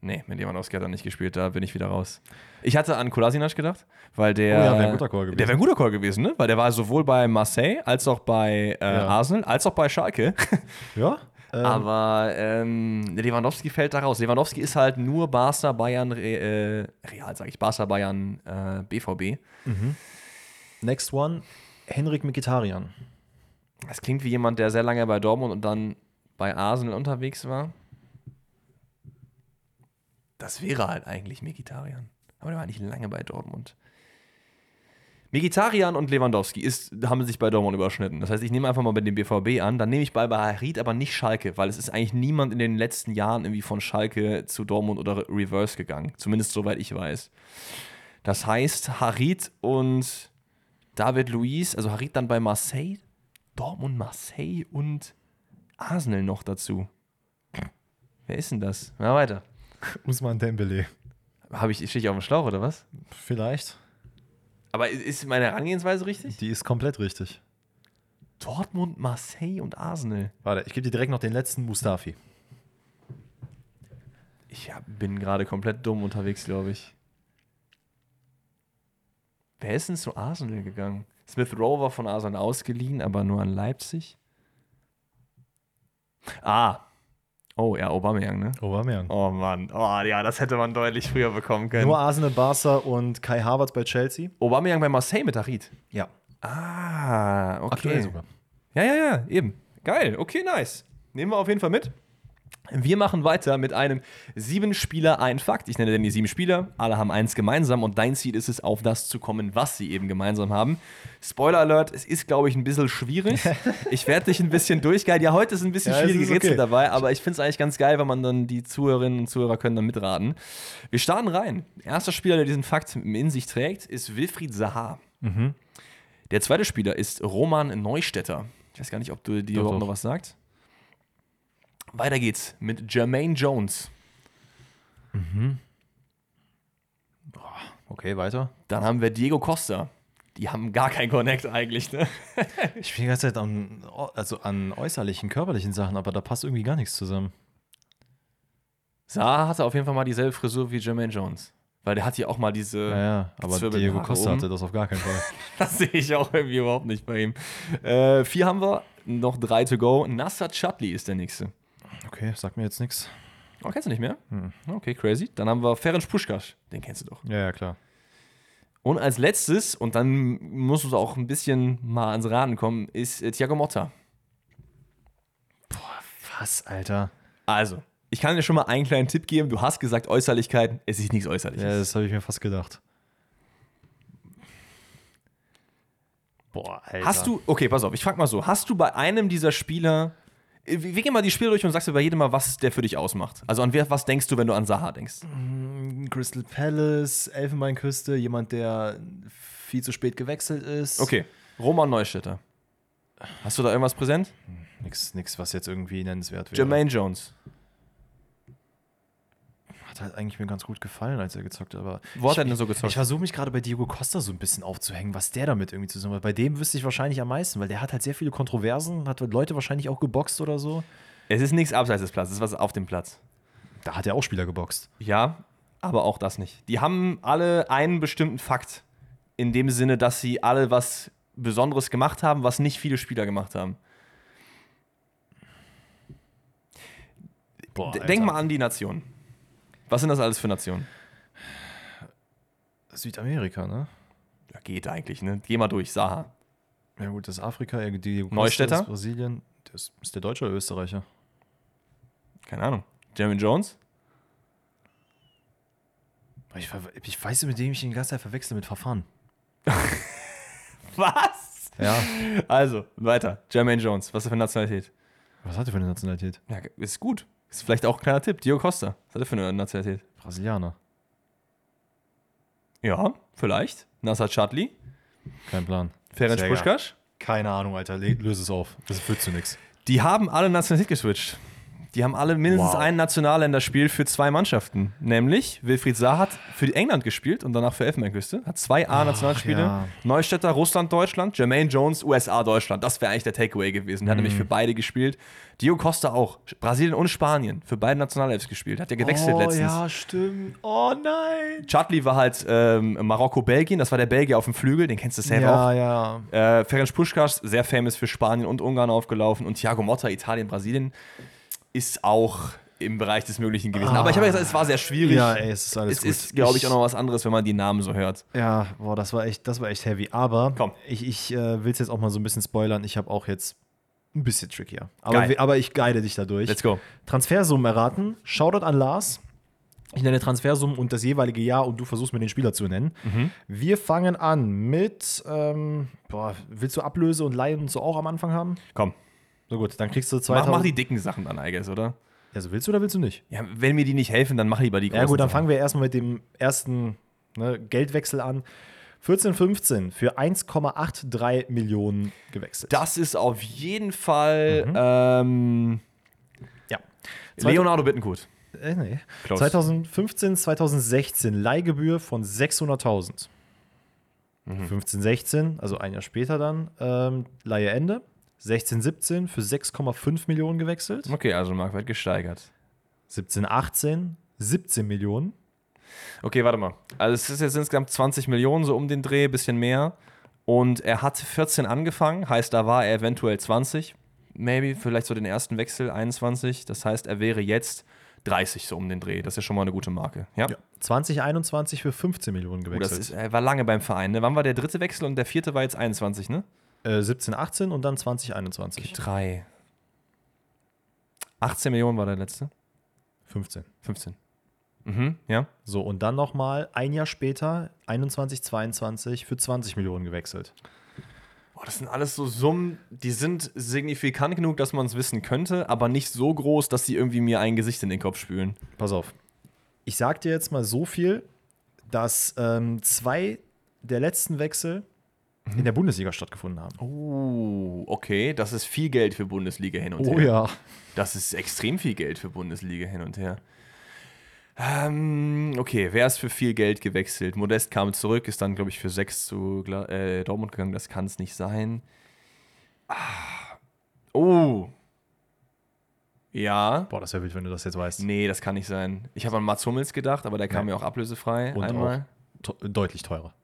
Nee, mit Lewandowski hat er nicht gespielt, da bin ich wieder raus. Ich hatte an Kolasinac gedacht, weil der. Oh ja, wär ein guter Call gewesen. Der wäre ein guter Call gewesen, ne? Weil der war sowohl bei Marseille als auch bei äh, Ja. Arsenal, als auch bei Schalke. Ja? Ähm, Aber ähm, Lewandowski fällt da raus. Lewandowski ist halt nur Barca, Bayern, Re äh, Real, sage ich, Barca, Bayern, äh, BVB. next one, Henrik Mkhitaryan. Das klingt wie jemand, der sehr lange bei Dortmund und dann bei Arsenal unterwegs war. Das wäre halt eigentlich Mkhitaryan. Aber der war nicht lange bei Dortmund. Mkhitaryan und Lewandowski ist, haben sich bei Dortmund überschnitten. Das heißt, ich nehme einfach mal bei dem BVB an. Dann nehme ich bei Harit aber nicht Schalke, weil es ist eigentlich niemand in den letzten Jahren irgendwie von Schalke zu Dortmund oder Reverse gegangen. Zumindest soweit ich weiß. Das heißt, Harit und David Luiz, also Harit dann bei Marseille, Dortmund, Marseille und Arsenal noch dazu. Wer ist denn das? Na weiter. Usman Dembele. Habe ich, stehe ich auf dem Schlauch oder was? Vielleicht. Aber ist meine Herangehensweise richtig? Die ist komplett richtig. Dortmund, Marseille und Arsenal. Warte, ich gebe dir direkt noch den letzten Mustafi. Ich bin gerade komplett dumm unterwegs, glaube ich. Wer ist denn zu Arsenal gegangen? Smith Rowe war von Arsenal ausgeliehen, aber nur an Leipzig. Ah. Oh, ja, Aubameyang, ne? Aubameyang. Oh Mann. Oh ja, das hätte man deutlich früher bekommen können. Nur Arsenal, Barca und Kai Havertz bei Chelsea. Aubameyang bei Marseille mit Harit. Ja. Ah, okay. Aktuell sogar. Ja, ja, ja, eben. Geil. Okay, nice. Nehmen wir auf jeden Fall mit. Wir machen weiter mit einem sieben Spieler ein Fakt. Ich nenne denn die sieben Spieler. Alle haben eins gemeinsam und dein Ziel ist es, auf das zu kommen, was sie eben gemeinsam haben. Spoiler Alert, es ist, glaube ich, ein bisschen schwierig. Ich werde dich ein bisschen durchgehalten. Ja, heute ist ein bisschen Ja, es schwierige ist Rätsel okay. dabei, aber ich finde es eigentlich ganz geil, wenn man dann die Zuhörerinnen und Zuhörer können dann mitraten. Wir starten rein. Erster Spieler, der diesen Fakt in sich trägt, ist Wilfried Zaha. Der zweite Spieler ist Roman Neustädter. Ich weiß gar nicht, ob du dir Doch, überhaupt doch. noch was sagt. Weiter geht's mit Jermaine Jones. Okay, weiter. Dann haben wir Diego Costa. Die haben gar kein Connect eigentlich, ne? Ich bin die ganze Zeit an, also an äußerlichen, körperlichen Sachen, aber da passt irgendwie gar nichts zusammen. Saar hatte auf jeden Fall mal dieselbe Frisur wie Jermaine Jones. Weil der hat ja auch mal diese. Ja, ja, aber Diego Costa hatte das auf gar keinen Fall. Das sehe ich auch irgendwie überhaupt nicht bei ihm. Äh, vier haben wir, noch drei to go. Nasser Chutli ist der nächste. Okay, sag mir jetzt nichts. Oh, kennst du nicht mehr? Hm. Okay, crazy. Dann haben wir Ferenc Puschkasch. Den kennst du doch. Ja, ja, klar. Und als letztes, und dann muss es auch ein bisschen mal ans Raten kommen, ist äh, Thiago Motta. Was, Alter? Also, ich kann dir schon mal einen kleinen Tipp geben. Du hast gesagt Äußerlichkeiten. Es ist nichts Äußerliches. Ja, das habe ich mir fast gedacht. Boah, Alter. Hast du, okay, pass auf, ich frag mal so, hast du bei einem dieser Spieler, wir gehen mal die Spiele durch und sagst dir bei jedem mal, was der für dich ausmacht. Also an wer, was denkst du, wenn du an Saha denkst? Crystal Palace, Elfenbeinküste, jemand, der viel zu spät gewechselt ist. Okay, Roman Neustädter. Hast du da irgendwas präsent? Nix, nix, was jetzt irgendwie nennenswert wäre. Jermaine Jones. Hat halt eigentlich mir ganz gut gefallen, als er gezockt hat. Aber Wo hat ich, er denn so gezockt? Ich versuche mich gerade bei Diego Costa so ein bisschen aufzuhängen, was der damit irgendwie zusammen hat. Bei dem wüsste ich wahrscheinlich am meisten, weil der hat halt sehr viele Kontroversen, hat Leute wahrscheinlich auch geboxt oder so. Es ist nichts abseits des Platzes, es ist was auf dem Platz. Da hat er auch Spieler geboxt. Ja, aber auch das nicht. Die haben alle einen bestimmten Fakt. In dem Sinne, dass sie alle was Besonderes gemacht haben, was nicht viele Spieler gemacht haben. Boah, Denk mal an die Nationen. Was sind das alles für Nationen? Südamerika, ne? Ja, geht eigentlich, ne? Geh mal durch, Saha. Ja gut, das ist Afrika, Diego Costa Neustädter? ist Brasilien. Das ist der Deutsche oder Österreicher? Keine Ahnung. Jeremy Jones? Ich, ich weiß, mit dem ich den ganze Zeit verwechsel mit Verfahren. Was? Ja. Also, weiter. Jermaine Jones. Was ist er für eine Nationalität? Was hat er für eine Nationalität? Ja, ist gut. Ist vielleicht auch ein kleiner Tipp. Dio Costa. Was hat er für eine Nationalität? Brasilianer. Ja, vielleicht. Nassar Chadli. Kein Plan. Ferenc Puschkasch. Keine Ahnung, Alter. Löse es auf. Das führt zu nichts. Die haben alle Nationalität geswitcht. Die haben alle mindestens Wow. ein Nationalländerspiel für zwei Mannschaften. Nämlich Wilfried Saar hat für England gespielt und danach für Elfenbeinküste. Hat zwei A-Nationalspiele. ja. Neustädter, Russland, Deutschland. Jermaine Jones, USA, Deutschland. Das wäre eigentlich der Takeaway gewesen. Der hat Mhm. nämlich für beide gespielt. Dio Costa auch. Brasilien und Spanien. Für beide Nationalelfs gespielt. Hat ja gewechselt letztens. Oh, ja, stimmt. Oh nein. Chadli war halt ähm, Marokko-Belgien. Das war der Belgier auf dem Flügel. Den kennst du selber auch. Ja, ja. Äh, Ferenc Puskas, sehr famous für Spanien und Ungarn aufgelaufen. Und Thiago Motta, Italien, Brasilien, ist auch im Bereich des Möglichen gewesen. Aber ich habe ja gesagt, es war sehr schwierig. Ja, ey, es ist alles es gut. ist, glaube ich, auch noch was anderes, wenn man die Namen so hört. Ja, boah, das war echt, das war echt heavy. Aber Komm. ich, ich äh, will es jetzt auch mal so ein bisschen spoilern. Ich habe auch jetzt ein bisschen trickier. Aber, Geil. aber ich guide dich dadurch. Let's go. Transfersummen erraten. Shoutout an Lars. Ich nenne Transfersummen und das jeweilige Jahr und du versuchst mir den Spieler zu nennen. Mhm. Wir fangen an mit, ähm, boah, willst du Ablöse und Leihen und so auch am Anfang haben? Komm, So gut, dann kriegst du mach, 2000. mach die dicken Sachen dann, I guess, oder? Also willst du oder willst du nicht? Ja, wenn mir die nicht helfen, dann mach lieber die großen Ja gut, dann fangen wir erstmal mit dem ersten ne, Geldwechsel an. 14, 15 für 1,83 Millionen gewechselt. Das ist auf jeden Fall Mhm. ähm, ja. Leonardo Bittencourt. Äh, nee. Close. 2015, 2016 Leihgebühr von 600.000. Mhm. 15, 16, also ein Jahr später dann, ähm, Leiheende. 16, 17 für 6,5 Millionen gewechselt. Okay, also Marktwert gesteigert. 17, 18, 17 Millionen. Okay, warte mal. Also es ist jetzt insgesamt 20 Millionen, so um den Dreh, bisschen mehr. Und er hat 14 angefangen, heißt, da war er eventuell 20. Maybe, vielleicht so den ersten Wechsel, 21. Das heißt, er wäre jetzt 30 so um den Dreh. Das ist schon mal eine gute Marke. Ja. 2021 für 15 Millionen Oh, gewechselt. das ist, er war lange beim Verein. Ne? Wann war der dritte Wechsel und der vierte war jetzt 21, ne? Äh, 17, 18 und dann 2021. Drei. 18 Millionen war der letzte. 15. 15. Mhm, ja. So, und dann nochmal ein Jahr später, 21, 22 für 20 Millionen gewechselt. Boah, das sind alles so Summen, die sind signifikant genug, dass man es wissen könnte, aber nicht so groß, dass sie irgendwie mir ein Gesicht in den Kopf spülen. Pass auf. Ich sag dir jetzt mal so viel, dass ähm, zwei der letzten Wechsel in der Bundesliga stattgefunden haben. Oh, okay. Das ist viel Geld für Bundesliga hin und Oh her. ja. Das ist extrem viel Geld für Bundesliga hin und her. Ähm, okay, wer ist für viel Geld gewechselt? Modest kam zurück, ist dann, glaube ich, für sechs zu äh, Dortmund gegangen. Das kann es nicht sein. Ah. Oh. Ja. Boah, das wäre wild, wenn du das jetzt weißt. Nee, das kann nicht sein. Ich habe an Mats Hummels gedacht, aber der kam Nee. ja auch ablösefrei. Und einmal. Te- deutlich teurer.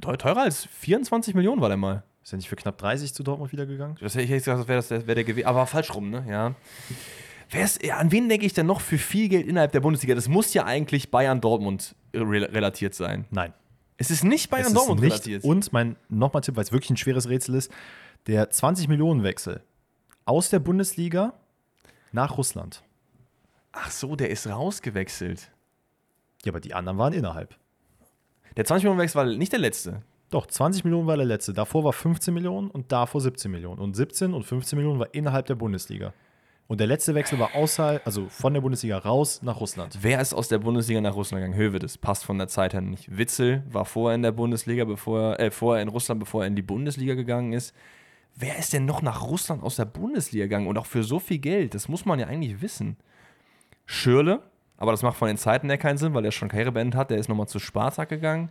Teu- Teurer als 24 Millionen war der mal. Ist er nicht für knapp 30 zu Dortmund wieder gegangen? Das hätte ich gesagt, das wäre das wär der gewesen. Aber falsch rum, ne? Ja. Wer ist, ja, an wen denke ich denn noch für viel Geld innerhalb der Bundesliga? Das muss ja eigentlich Bayern-Dortmund re relatiert sein. Nein. Es ist nicht Bayern-Dortmund relatiert. Und mein nochmal Tipp, weil es wirklich ein schweres Rätsel ist: der 20 Millionen Wechsel aus der Bundesliga nach Russland. Ach so, der ist rausgewechselt. Ja, aber die anderen waren innerhalb. Der 20 Millionen Wechsel war nicht der letzte. Doch, 20 Millionen war der letzte. Davor war 15 Millionen und davor 17 Millionen. Und 17 und 15 Millionen war innerhalb der Bundesliga. Und der letzte Wechsel war außerhalb, also von der Bundesliga raus nach Russland. Wer ist aus der Bundesliga nach Russland gegangen? Hövedes. Passt von der Zeit her nicht. Witzel war vorher in der Bundesliga, bevor er, äh, vorher in Russland, bevor er in die Bundesliga gegangen ist. Wer ist denn noch nach Russland aus der Bundesliga gegangen? Und auch für so viel Geld? Das muss man ja eigentlich wissen. Schürle, aber das macht von den Zeiten her keinen Sinn, weil er schon Karriere beendet hat. Der ist nochmal zu Spartak gegangen.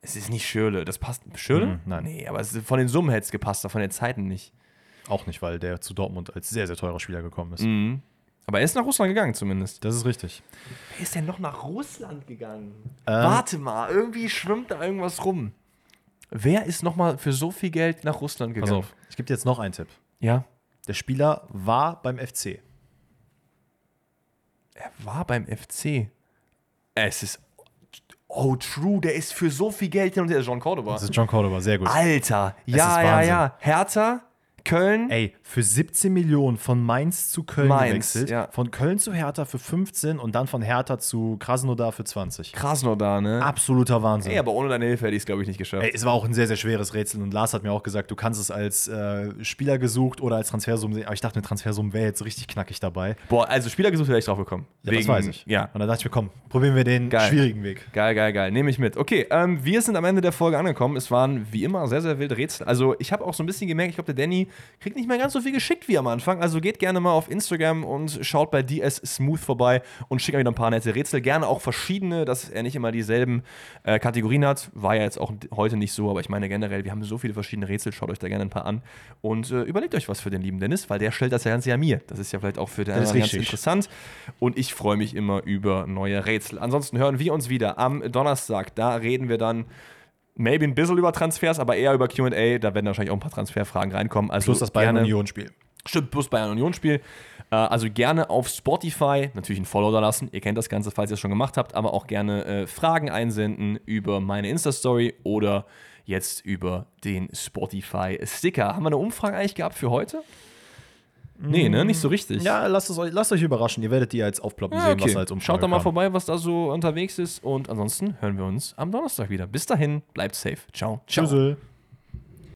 Es ist nicht Schürle. Das passt. Schürle? Mhm, nein. Nee, aber es ist, von den Summen hätte es gepasst, aber von den Zeiten nicht. Auch nicht, weil der zu Dortmund als sehr, sehr teurer Spieler gekommen ist. Mhm. Aber er ist nach Russland gegangen zumindest. Das ist richtig. Wer ist denn noch nach Russland gegangen? Ähm, Warte mal, irgendwie schwimmt da irgendwas rum. Wer ist noch mal für so viel Geld nach Russland gegangen? Pass auf, ich gebe dir jetzt noch einen Tipp. Ja, Der Spieler war beim FC. Er war beim FC. Es ist Oh, true, der ist für so viel Geld hin und her. John Cordoba. Das ist John Cordoba, sehr gut. Alter, ja, ist ja, ja. Hertha, Köln. Ey, für 17 Millionen von Mainz zu Köln Mainz, gewechselt. ja. Von Köln zu Hertha für 15 und dann von Hertha zu Krasnodar für 20. Krasnodar, ne? Absoluter Wahnsinn. Ey, aber ohne deine Hilfe hätte ich es, glaube ich, nicht geschafft. Ey, es war auch ein sehr, sehr schweres Rätsel und Lars hat mir auch gesagt, du kannst es als äh, Spieler gesucht oder als Transfersummen sehen. Aber ich dachte, eine Transfersumme wäre jetzt richtig knackig dabei. Boah, also Spieler gesucht wäre ich drauf gekommen. Ja, das weiß ich. Ja, Und dann dachte ich mir, komm, probieren wir den Geil. schwierigen Weg. Geil, geil, geil. Nehme ich mit. Okay, ähm, wir sind am Ende der Folge angekommen. Es waren wie immer sehr, sehr wilde Rätsel. Also, ich habe auch so ein bisschen gemerkt, ich glaube, der Danny kriegt nicht mehr ganz so viel geschickt wie am Anfang. Also geht gerne mal auf Instagram und schaut bei DS Smooth vorbei und schickt mir wieder ein paar nette Rätsel. Gerne auch verschiedene, dass er nicht immer dieselben äh, Kategorien hat. War ja jetzt auch heute nicht so, aber ich meine generell, wir haben so viele verschiedene Rätsel. Schaut euch da gerne ein paar an und äh, überlegt euch was für den lieben Dennis, weil der stellt das ja ganz ja mir. Das ist ja vielleicht auch für den anderen ganz interessant. Und ich freue mich immer über neue Rätsel. Ansonsten hören wir uns wieder am Donnerstag. Da reden wir dann maybe ein bisschen über Transfers, aber eher über QA. Da werden wahrscheinlich auch ein paar Transferfragen reinkommen. Also plus das Bayern-Union-Spiel. Stimmt, plus Bayern-Union-Spiel. Äh, also gerne auf Spotify natürlich ein Follow da lassen. Ihr kennt das Ganze, falls ihr es schon gemacht habt, aber auch gerne äh, Fragen einsenden über meine Insta-Story oder jetzt über den Spotify-Sticker. Haben wir eine Umfrage eigentlich gehabt für heute? Nee, ne? Nicht so richtig. Ja, lasst, es euch, lasst euch überraschen. Ihr werdet die jetzt aufploppen ja, sehen, okay. was als Umfrage Schaut da mal vorbei, was da so unterwegs ist. Und ansonsten hören wir uns am Donnerstag wieder. Bis dahin, bleibt safe. Ciao. Ciao. Tschüss.